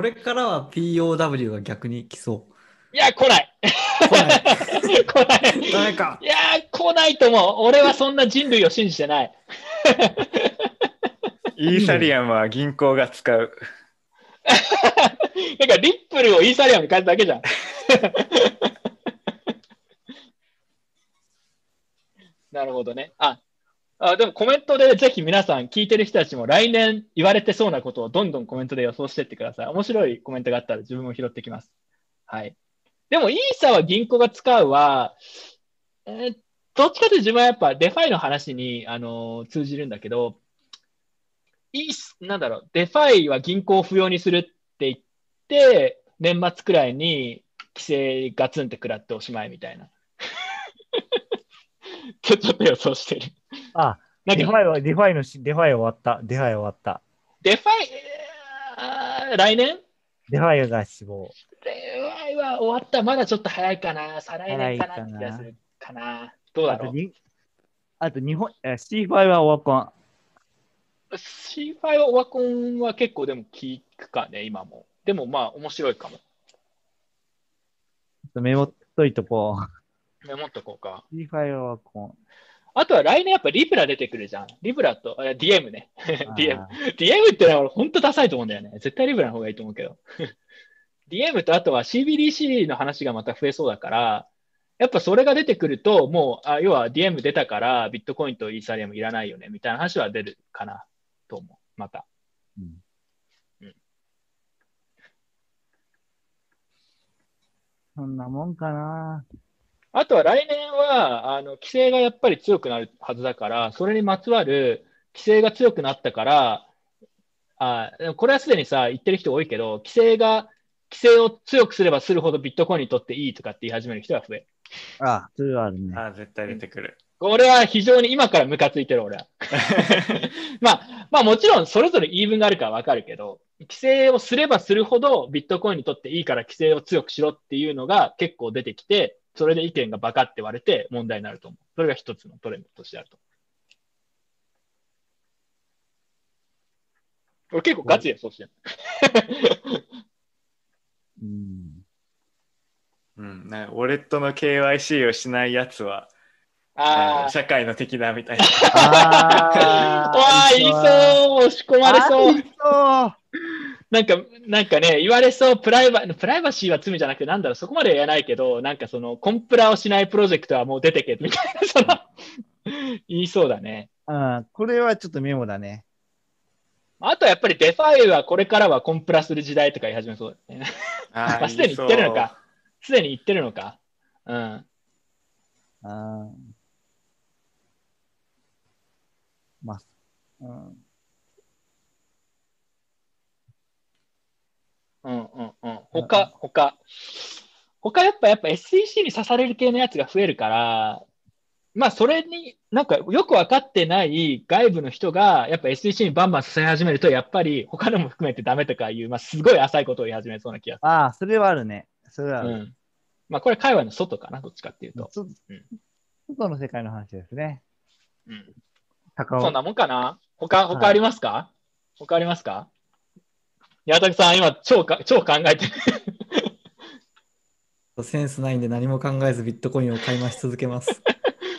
これからは POW が逆に来そ
いや、来ない。
う。来ない。
来ない。
か。
いやー、来ないと思う。俺はそんな人類を信じてない。
イーサリアムは銀行が使う。
なんかリップルをイーサリアムに変えただけじゃん。なるほどね。ああ、でもコメントでぜひ皆さん聞いてる人たちも来年言われてそうなことをどんどんコメントで予想してってください。面白いコメントがあったら自分も拾ってきます。はい。でもイーサは銀行が使うは、えーどっちかというと自分はやっぱ DeFi の話に、あのー通じるんだけど、イース、なんだろう、 DeFi は銀行を不要にするって言って、年末くらいに規制ガツンって食らっておしまいみたいな。ちょっと予想してる。
あ、
なんか
DeFi は、 DeFi のし、 DeFi 終わった。 DeFi 終わった。
DeFi、来年？
DeFi が死亡。
DeFi は終わった。まだちょっと早いかな。再来年かな
早いかな
って気がするかな。どうだろう？
あと日本、え C5 はオワコン。
C5 はオワコンは結構でも聞くかね、今も。でもまあ面白いかも。
メモっといとこう。
メモっとこうか。
C5 はオワコン。
あとは来年やっぱリブラ出てくるじゃん。リブラと、あ DM ね。DM
あ。
DM ってのは俺本当ダサいと思うんだよね。絶対リブラの方がいいと思うけど。DM とあとは CBDC の話がまた増えそうだから、やっぱそれが出てくると、もう、あ要は DM 出たからビットコインとイーサリアムいらないよね、みたいな話は出るかなと思う。また。
うん
うん
そんなもんかな。
あとは来年は、あの、規制がやっぱり強くなるはずだから、それにまつわる規制が強くなったから、あこれはすでにさ、言ってる人多いけど、規制が、規制を強くすればするほどビットコインにとっていいとかって言い始める人が増える。
あ、それはあるね。
ああ、絶対出てくる。
俺は非常に今からムカついてる、俺は。まあ、まあもちろんそれぞれ言い分があるからわかるけど、規制をすればするほどビットコインにとっていいから規制を強くしろっていうのが結構出てきて、それで意見がバカって割れて問題になると思う。それが一つのトレンドとしてあると思う。俺結構ガチでそうしてる。
うん。
うん、なんかウォレットの KYC をしないやつは、
ああ。
社会の敵だみたいな。
あ
わあ、言いそう押し込まれそうなんか、なんかね、言われそう、プライバ、プライバシーは罪じゃなくて、なんだろう、そこまでは言わないけど、なんかその、コンプラをしないプロジェクトはもう出てけ、みたいな、その、言いそうだね。
うん、これはちょっとメモだね。
あとはやっぱり DeFi はこれからはコンプラする時代とか言い始めそうだね。
あ
ま あ、すでに言ってるのか。すでに言ってるのか。うん。
あーまあ、うん。
うんうんうん。他、他。他やっぱ、やっぱ SEC に刺される系のやつが増えるから、まあそれになんかよく分かってない外部の人がやっぱ SEC にバンバン刺され始めるとやっぱり他のも含めてダメとかいう、まあすごい浅いことを言い始めそうな気がす
ああ、それはあるね。それはあ
る。
る。
うん。まあこれ会話の外かな、どっちかっていうと。
そ外の世界の話ですね。
うん。そんなもんかな？他、他ありますか、他ありますか？矢田さん今超か超考えてる。
センスないんで何も考えずビットコインを買い増し続けます。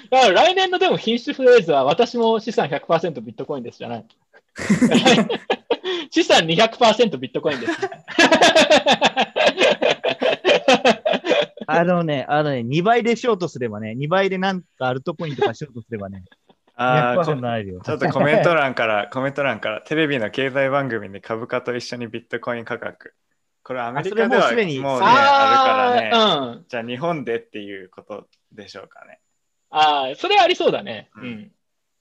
だから来年のでも品種フレーズは私も資産100%ビットコインですじゃない。資産200%ビットコインです。
あのね、あのね、2倍でショートすればね、2倍でなんかアルトコインとかショートすればね、200%
あーちょっとコメント欄から、コメント欄から、テレビの経済番組で株価と一緒にビットコイン価格。これアメリカでは
うすでに
もうね、あるからね。
うん。
じゃあ日本でっていうことでしょうかね。
ああ、それありそうだね。う
うん
ん。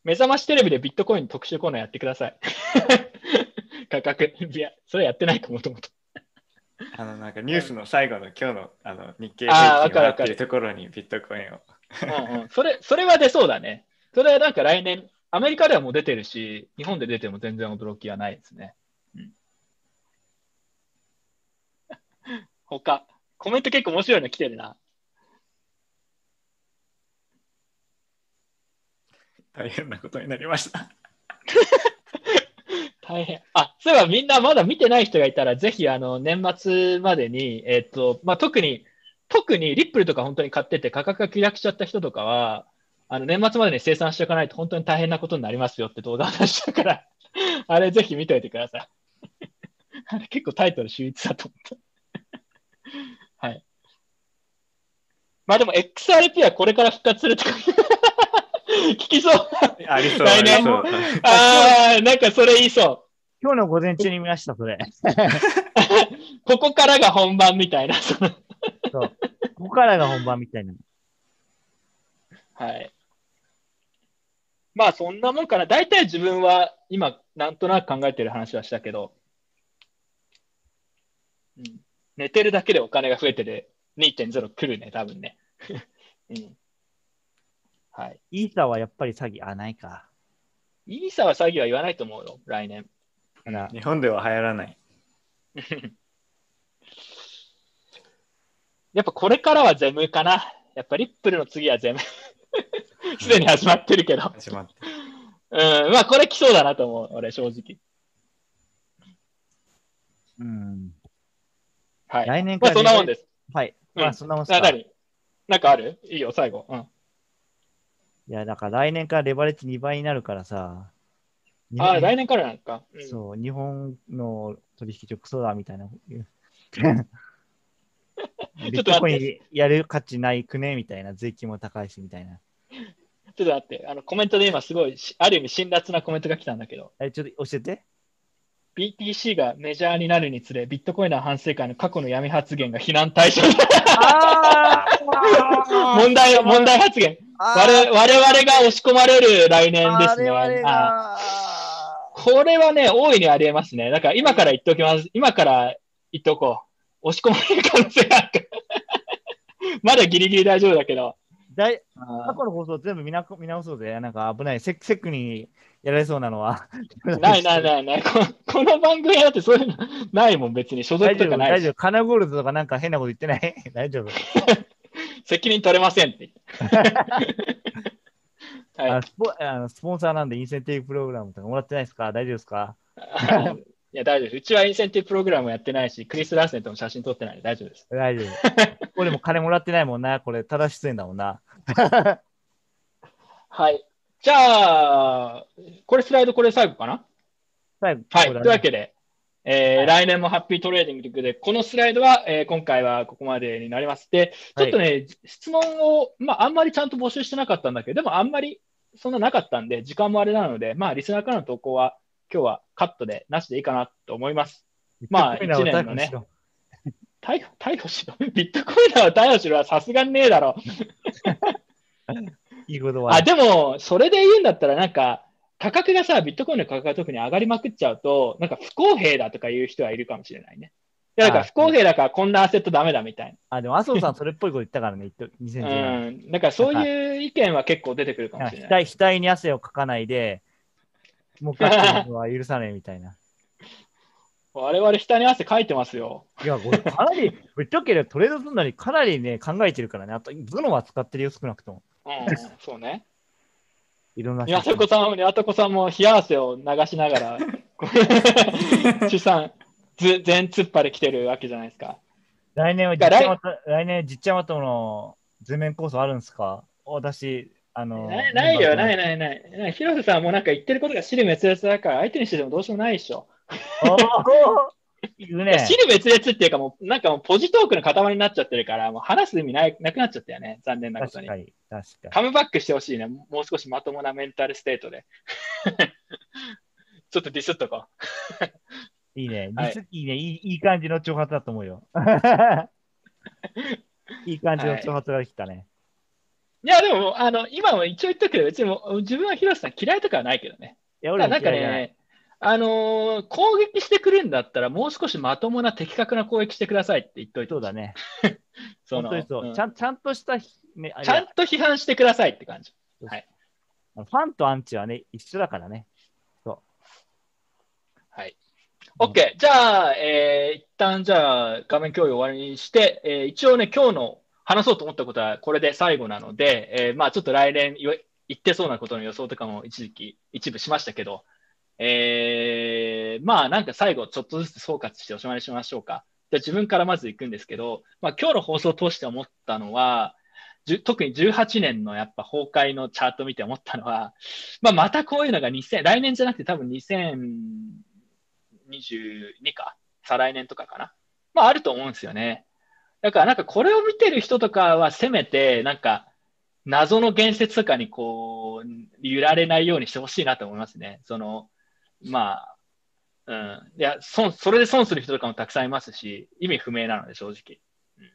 目覚ましテレビでビットコイン特集コーナーやってください。価格。いや、それやってないかもともと。
あの、なんかニュースの最後の今日のあの日経平均をっていうところにビットコインを。
うんうん。それ、それは出そうだね。それはなんか来年、アメリカではもう出てるし、日本で出ても全然驚きはないですね。うん。他、コメント結構面白いの来てるな。
大変なことになりました。
大変。あ、そういえばみんなまだ見てない人がいたら、ぜひあの年末までに、えっと、まあ、特に、特にリップルとか本当に買ってて価格が急落しちゃった人とかは、あの年末までに生産しておかないと本当に大変なことになりますよって動画を出したから、あれぜひ見ておいてください。あれ結構タイトル秀逸だと思った。はい。まあでも XRP はこれから復活するとか聞きそう。
ありそう。
来年
ありそう
ああ、なんかそれ言いそう。
今日の午前中に見ました、それ。
ここからが本番みたいな。そ
う。ここからが本番みたいな。
はい。まあそんなもんかな。大体自分は今なんとなく考えてる話はしたけど、うん、寝てるだけでお金が増えてる2.0来るね、多分ね。うん、はい。
イーサはやっぱり詐欺、あ、ないか。
イーサは詐欺は言わないと思うよ、来年。
日本では流行らない。
やっぱこれからはゼムかな。やっぱリップルの次はゼム。すでに始まってるけど。
始まって。
うん、まあこれ来そうだなと思う、俺正直。
うん。
はい。
来年から
まあそんなもんです。
はい。
うん
まあ、そんなもんすか。
な何？なんかある？いいよ、最後。うん。
いや、だから来年からレバレッジ2倍になるからさ。
ああ、来年からなんか。うん
そう、日本の取引所クソだみたいな。ビットコインやる価値ないくね？みたいな、税金も高いしみたいな。
ちょっと待って、あのコメントで今すごいし、ある意味辛辣なコメントが来たんだけど、
え、ちょっと教えて。
BTC がメジャーになるにつれ、ビットコインの反省会の過去の闇発言が非難対象
あ
問題、問題発言。我々我々が押し込まれる来年ですね。これはね、大いにありえますね。だから今から言っておきます。今から言っておこう。押し込まれる可能性がある。まだギリギリ大丈夫だけど。
だい
あ
過去の放送全部見な見直そうぜ。なんか危ない。セックセックにやられそうなのは。
ー ないないないないこ。この番組だってそういうのないもん、別に所属とかないし
大丈夫。。カナゴールドとかなんか変なこと言ってない 大丈夫。
責任取れませんって言って。はい
あのスポあのスポンサーなんでインセンティブプログラムとかもらってないですか？大丈夫ですか？
いや、大丈夫です。うちはインセンティブプログラムやってないし、クリス・ラーセンとも写真撮ってないんで大丈夫です。
大丈夫。俺も金もらってないもんな。これ、ただ出演だもんな。
はい。じゃあ、これスライドこれ最後かな？
最後
はい。というわけで、えー
はい
来年もハッピートレーディングということで、このスライドは、えー今回はここまでになります。で、ちょっとね、質問を、まあ、あんまりちゃんと募集してなかったんだけど、でもあんまりそんななかったんで、時間もあれなので、まあ、リスナーからの投稿は、今日はカットでなしでいいかなと思います。まあ
ビットコインは
一年のね
逮捕
逮捕、しろ。ビットコインは逮捕しろはさすがにねえだろ。
いいことは。
あ、でも、それで言うんだったら、なんか、価格がさ、ビットコインの価格が特に上がりまくっちゃうと、なんか不公平だとか言う人はいるかもしれないね。いや、だか不公平だからこんなアセットダメだみたい
あ、でも、麻生さんそれっぽいこと言ったからね、言っと2010
な。う
年。
ん。だからそういう意見は結構出てくるかもしれない。
額額に汗をかかないで、もうかってるのは許さないみたいな。
我々下に汗かいてますよ。
いや、これかなり、ぶっちゃけトレードするのにかなりね、考えてるからね。あと、頭脳は使ってるよ、少なくとも。
うん、そうね。
いろんな
ニワトコさんも、ニワトコさんも冷や汗を流しながら、資産、ず全突っ張で来てるわけじゃないですか。
来年は実ちゃまと、来年実ちゃまとの全面構想あるんですか？私、あの、
ないないよ、ない
い。
ないない。ない広瀬さんはもうなんか言ってることが尻滅裂だから、相手にしててもどうしようもないでしょ。
おーい る
滅裂っていうかもう、なんかもうポジトークの塊になっちゃってるから、もう話す意味ないなくなっちゃったよね。残念なことに
確か。に、確かに。
カムバックしてほしいね。もう少しまともなメンタルステートで。ちょっとディスっとこ
いいね。
はい
実いいね。いいいい感じの挑発だと思うよ。いい感じの挑発が来たね。
う。いや、でも、あの、今も一応言ったけど、別にもう自分は広瀬さん嫌いとかはないけどね。
いや、俺
なんか
嫌いじゃない
ね、あのー攻撃してくるんだったら、もう少しまともな的確な攻撃してくださいって言っといて。
そうだね。
その
本当にそう。
ん
ちゃんちゃんとしたひ、ね、
ちゃんと批判してくださいって感じ。
ファンとアンチはね、一緒だからね。
はい。OK。じゃあ、えー一旦じゃあ画面共有終わりにして、えー一応ね、今日の話そうと思ったことはこれで最後なので、えーまあちょっと来年言ってそうなことの予想とかも一時期、一部しましたけど、えーまあなんか最後ちょっとずつ総括しておしまいしましょうか。じゃ自分からまず行くんですけど、まあ今日の放送を通して思ったのは、特に18年のやっぱ崩壊のチャート見て思ったのは、まあまたこういうのが2000、来年じゃなくて多分2022か、再来年とかかな。まああると思うんですよね。だからなんかこれを見てる人とかはせめてなんか謎の言説とかにこう揺られないようにしてほしいなと思いますね。その、まあ、うん。いや、損、それで損する人とかもたくさんいますし、意味不明なので正直。うん、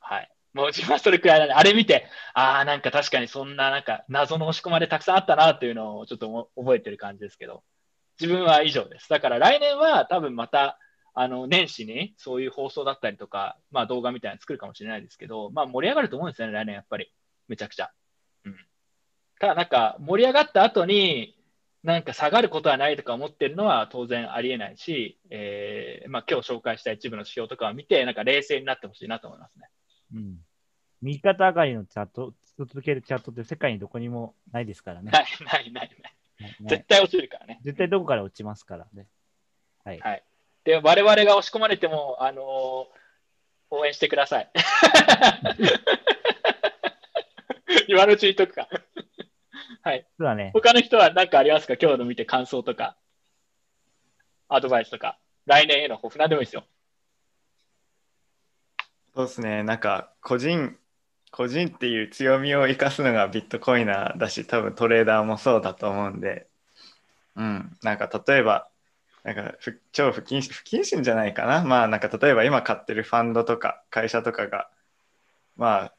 はい。もう自分はそれくらいなんで、あれ見て、ああ、なんか確かにそんななんか謎の押し込まれたくさんあったなっていうのをちょっと覚えてる感じですけど、自分は以上です。だから来年は多分また、あの、年始にそういう放送だったりとか、まあ動画みたいなの作るかもしれないですけど、まあ盛り上がると思うんですよね、来年やっぱり。めちゃくちゃ。うん。ただなんか盛り上がった後に、なんか下がることはないとか思ってるのは当然ありえないし、えーまあ今日紹介した一部の指標とかを見て、なんか冷静になってほしいなと思いますね。
うん。右肩上がりのチャット、続けるチャットって世界にどこにもないですからね。
ない、ない、ない、ない。
ね
絶対落ちるからね。
絶対どこから落ちますからね。はい。
はい。で、我々が押し込まれても、あのー応援してください。今のうちに言っとくか。はい。
そうだね。
他の人は何かありますか？今日の見て感想とか、アドバイスとか、来年への抱負、何でもいいですよ。
そうですね、なんか個人、個人っていう強みを生かすのがビットコイナーだし、多分トレーダーもそうだと思うんで、うん、なんか例えば、なんかふ超不謹慎、不謹慎じゃないかな。まあなんか例えば今買ってるファンドとか会社とかが、まあ、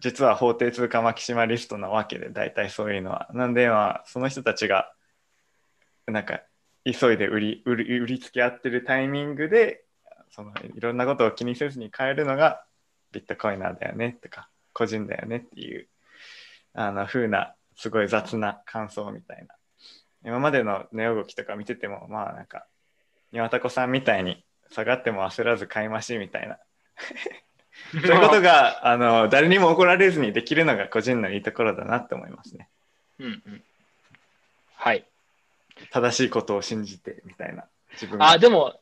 実は法定通貨マキシマリストなわけで、大体そういうのは。なんでまあ、その人たちが、なんか急いで売り売り売りつけ合ってるタイミングでそのいろんなことを気にせずに買えるのがビットコイナーだよねとか個人だよねっていうあの風なすごい雑な感想みたいな今までの値動きとか見ててもまあなんか庭田子さんみたいに下がっても焦らず買いましみたいな そういうことがあの誰にも怒られずにできるのが個人のいいところだなって思いますね
うんうん。はい。
正しいことを信じてみたいな自分
あ、でも、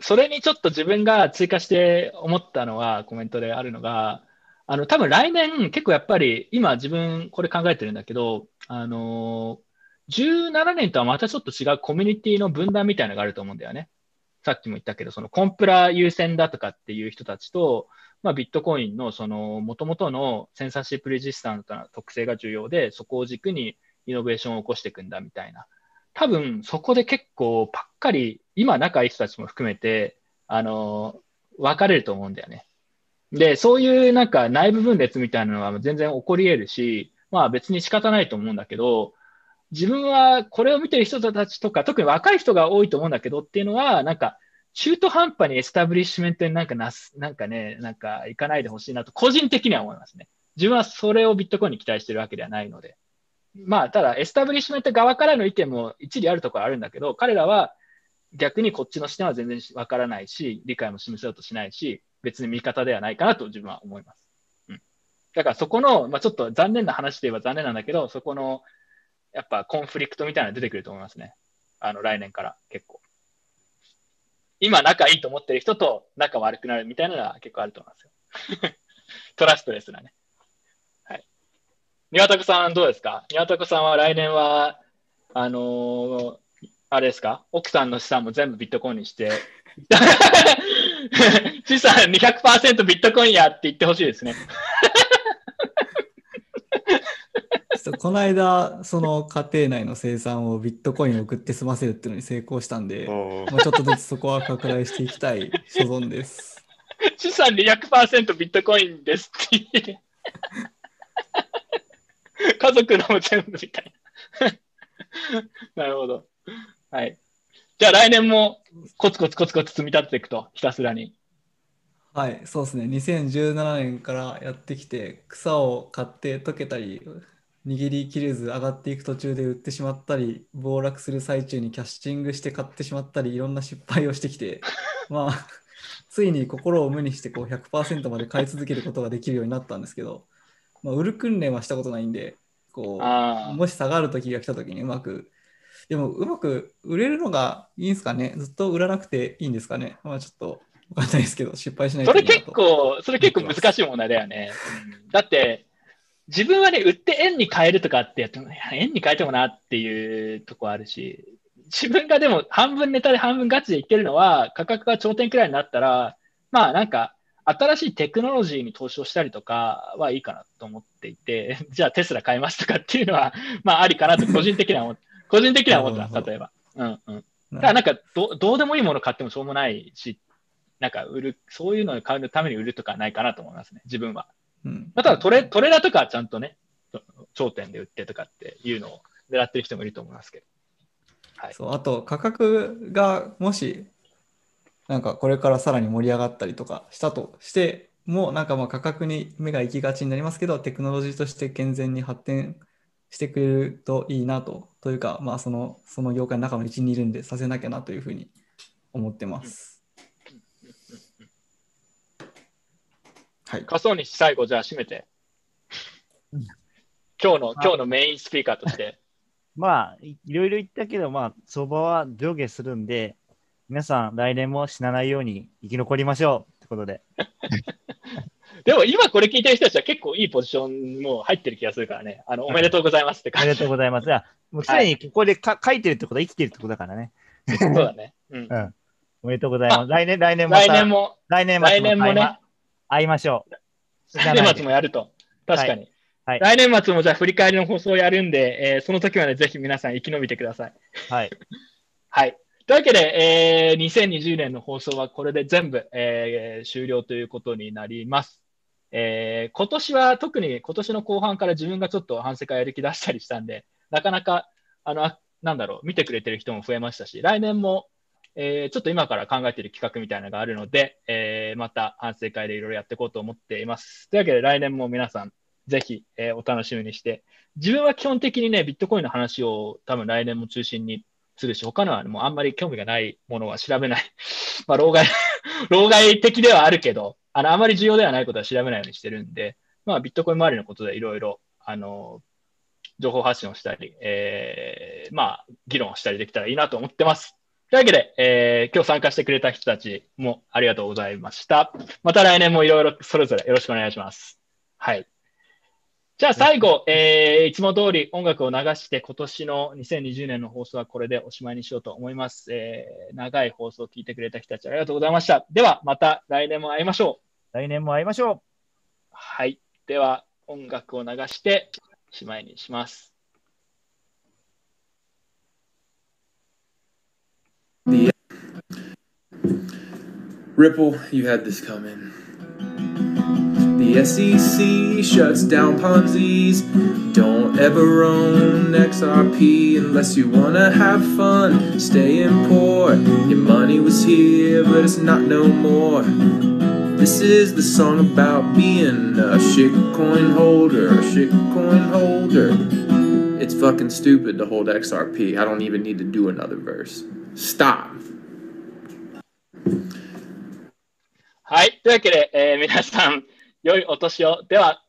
それにちょっと自分が追加して思ったのは、コメントであるのが、あの、多分来年結構やっぱり、今自分これ考えてるんだけど、あのー、17年とはまたちょっと違うコミュニティの分断みたいなのがあると思うんだよね。さっきも言ったけど、そのコンプラ優先だとかっていう人たちと、まあ、ビットコインのその元々のセンサーシップレジスタントな特性が重要で、そこを軸にイノベーションを起こしていくんだみたいな。多分そこで結構ばっかり、今仲いい人たちも含めて、あの、分かれると思うんだよね。で、そういうなんか内部分裂みたいなのは全然起こり得るし、まあ別に仕方ないと思うんだけど、自分はこれを見てる人たちとか、特に若い人が多いと思うんだけどっていうのは、なんか中途半端にエスタブリッシュメントになんかなす、なんかね、なんか行かないでほしいなと、個人的には思いますね。自分はそれをビットコインに期待してるわけではないので。まあ、ただ、エスタブリッシュメント側からの意見も一理あるところあるんだけど、彼らは逆にこっちの視点は全然わからないし、理解も示せようとしないし、別に味方ではないかなと自分は思います。うん。だからそこの、まあちょっと残念な話で言えば残念なんだけど、そこの、やっぱコンフリクトみたいなの出てくると思いますね。あの、来年から結構。今仲いいと思ってる人と仲悪くなるみたいなのは結構あると思いますよ。トラストレスなね。はい。庭拓さんどうですか？庭拓さんは来年は、あのーあれですか？奥さんの資産も全部ビットコインにして、資産200%ビットコインやって言ってほしいですね。
ちょっとこの間、その家庭内の生産をビットコインを送って済ませるっていうのに成功したんで、
おー
もうちょっとずつそこは拡大していきたい 所存です。
資産200%ビットコインですって言って。家族のも全部みたいな。なるほど。はい。じゃあ来年もコツコツコツコツ積み立てていくと、ひたすらに。
はい、そうですね。2017年からやってきて、草を買って溶けたり、握りきれず上がっていく途中で売ってしまったり、暴落する最中にキャッシングして買ってしまったり、いろんな失敗をしてきて、まあ、ついに心を無にしてこう100%まで買い続けることができるようになったんですけど、まあ、売る訓練はしたことないんで、こ
あ
う、もし下がる時が来た時にうまく、でもうまく売れるのがいいんですかね？ずっと売らなくていいんですかね？まあちょっとわかんないですけど、失敗しない
それ
といいなと。
結構、それ結構難しい問題だよね。うん。だって、自分はね、売って円に変えるとかってやっても、円に変えてもなっていうとこあるし、自分がでも半分ネタで半分ガチで言ってるのは、価格が頂点くらいになったら、まあなんか、新しいテクノロジーに投資をしたりとかはいいかなと思っていて、じゃあテスラ買いますとかっていうのは、まあありかなと個人的には思って、個人的には思ってます、
なるほど
例えば。うんうん。だからなんかど、どうでもいいもの買ってもしょうもないし、なんか売る、そういうのを買うために売るとかないかなと思いますね、自分は。
うん
まあ、ただトレ、トレーダーとかはちゃんとね、頂点で売ってとかっていうのを狙ってる人もいると思いますけど。はい。
そうあと価格がもしなんかこれからさらに盛り上がったりとかしたとしてもなんかまあ価格に目が行きがちになりますけどテクノロジーとして健全に発展してくれるといいなとというかまあそのその業界の中の一員にいるんでさせなきゃなというふうに思ってます。はい。
仮想に最後じゃあ締めて。今日の、今日のメインスピーカーとして。
まあ、いいろいろ言ったけど、まあ、相場は上下するんで、皆さん来年も死なないように生き残りましょうってことで。
でも今これ聞いてる人たちは結構いいポジションも入ってる気がするからね。あの、おめでとうございますって
おめで
感じ。
とうございます。もうすでにここでか、書いてるってことは生きてるってことだからね。
そうだね。うん。
うん。おめでとうございます。来年、来年また
来年も、
来年末
来年もね
会いましょう。
来年末もやると。確かに。
はい
来年末もじゃあ振り返りの放送をやるんで、えーその時までぜひ皆さん生き延びてください。
はい。
はい。というわけで、えー2020年の放送はこれで全部、えー終了ということになります。えー今年は特に今年の後半から自分がちょっと反省会やる気出したりしたんで、なかなか、あの、あなんだろう、見てくれてる人も増えましたし、来年も、えーちょっと今から考えている企画みたいなのがあるので、えーまた反省会でいろいろやっていこうと思っています。というわけで来年も皆さん、ぜひ、えーお楽しみにして、自分は基本的にね、ビットコインの話を多分来年も中心にするし、他のはもうあんまり興味がないものは調べない。まあ、老害、老害的ではあるけど、あの、あまり重要ではないことは調べないようにしてるんで、まあ、ビットコイン周りのことでいろいろ、あの、情報発信をしたり、えー、まあ、議論をしたりできたらいいなと思ってます。というわけで、えー今日参加してくれた人たちもありがとうございました。また来年もいろいろそれぞれよろしくお願いします。はい。じゃあ最後、えーいつも通り音楽を流して今年の2020年の放送はこれでおしまいにしようと思います。えー長い放送を聞いてくれた人たちありがとうございました。ではまた来年も会いましょう。
来年も会いましょ
はい。では音楽を流してしまいにします。
Ripple, you had this coming. The SEC shuts down Ponzi's. Don't ever own XRP unless you wanna have fun. Staying poor. Your money was here, but it's not no more. This is the song about being a shitcoin holder, a shitcoin holder. It's fucking stupid to hold XRP. I don't even need to do another verse. Stop.
はい。というわけで、えー皆さん、良いお年を。では、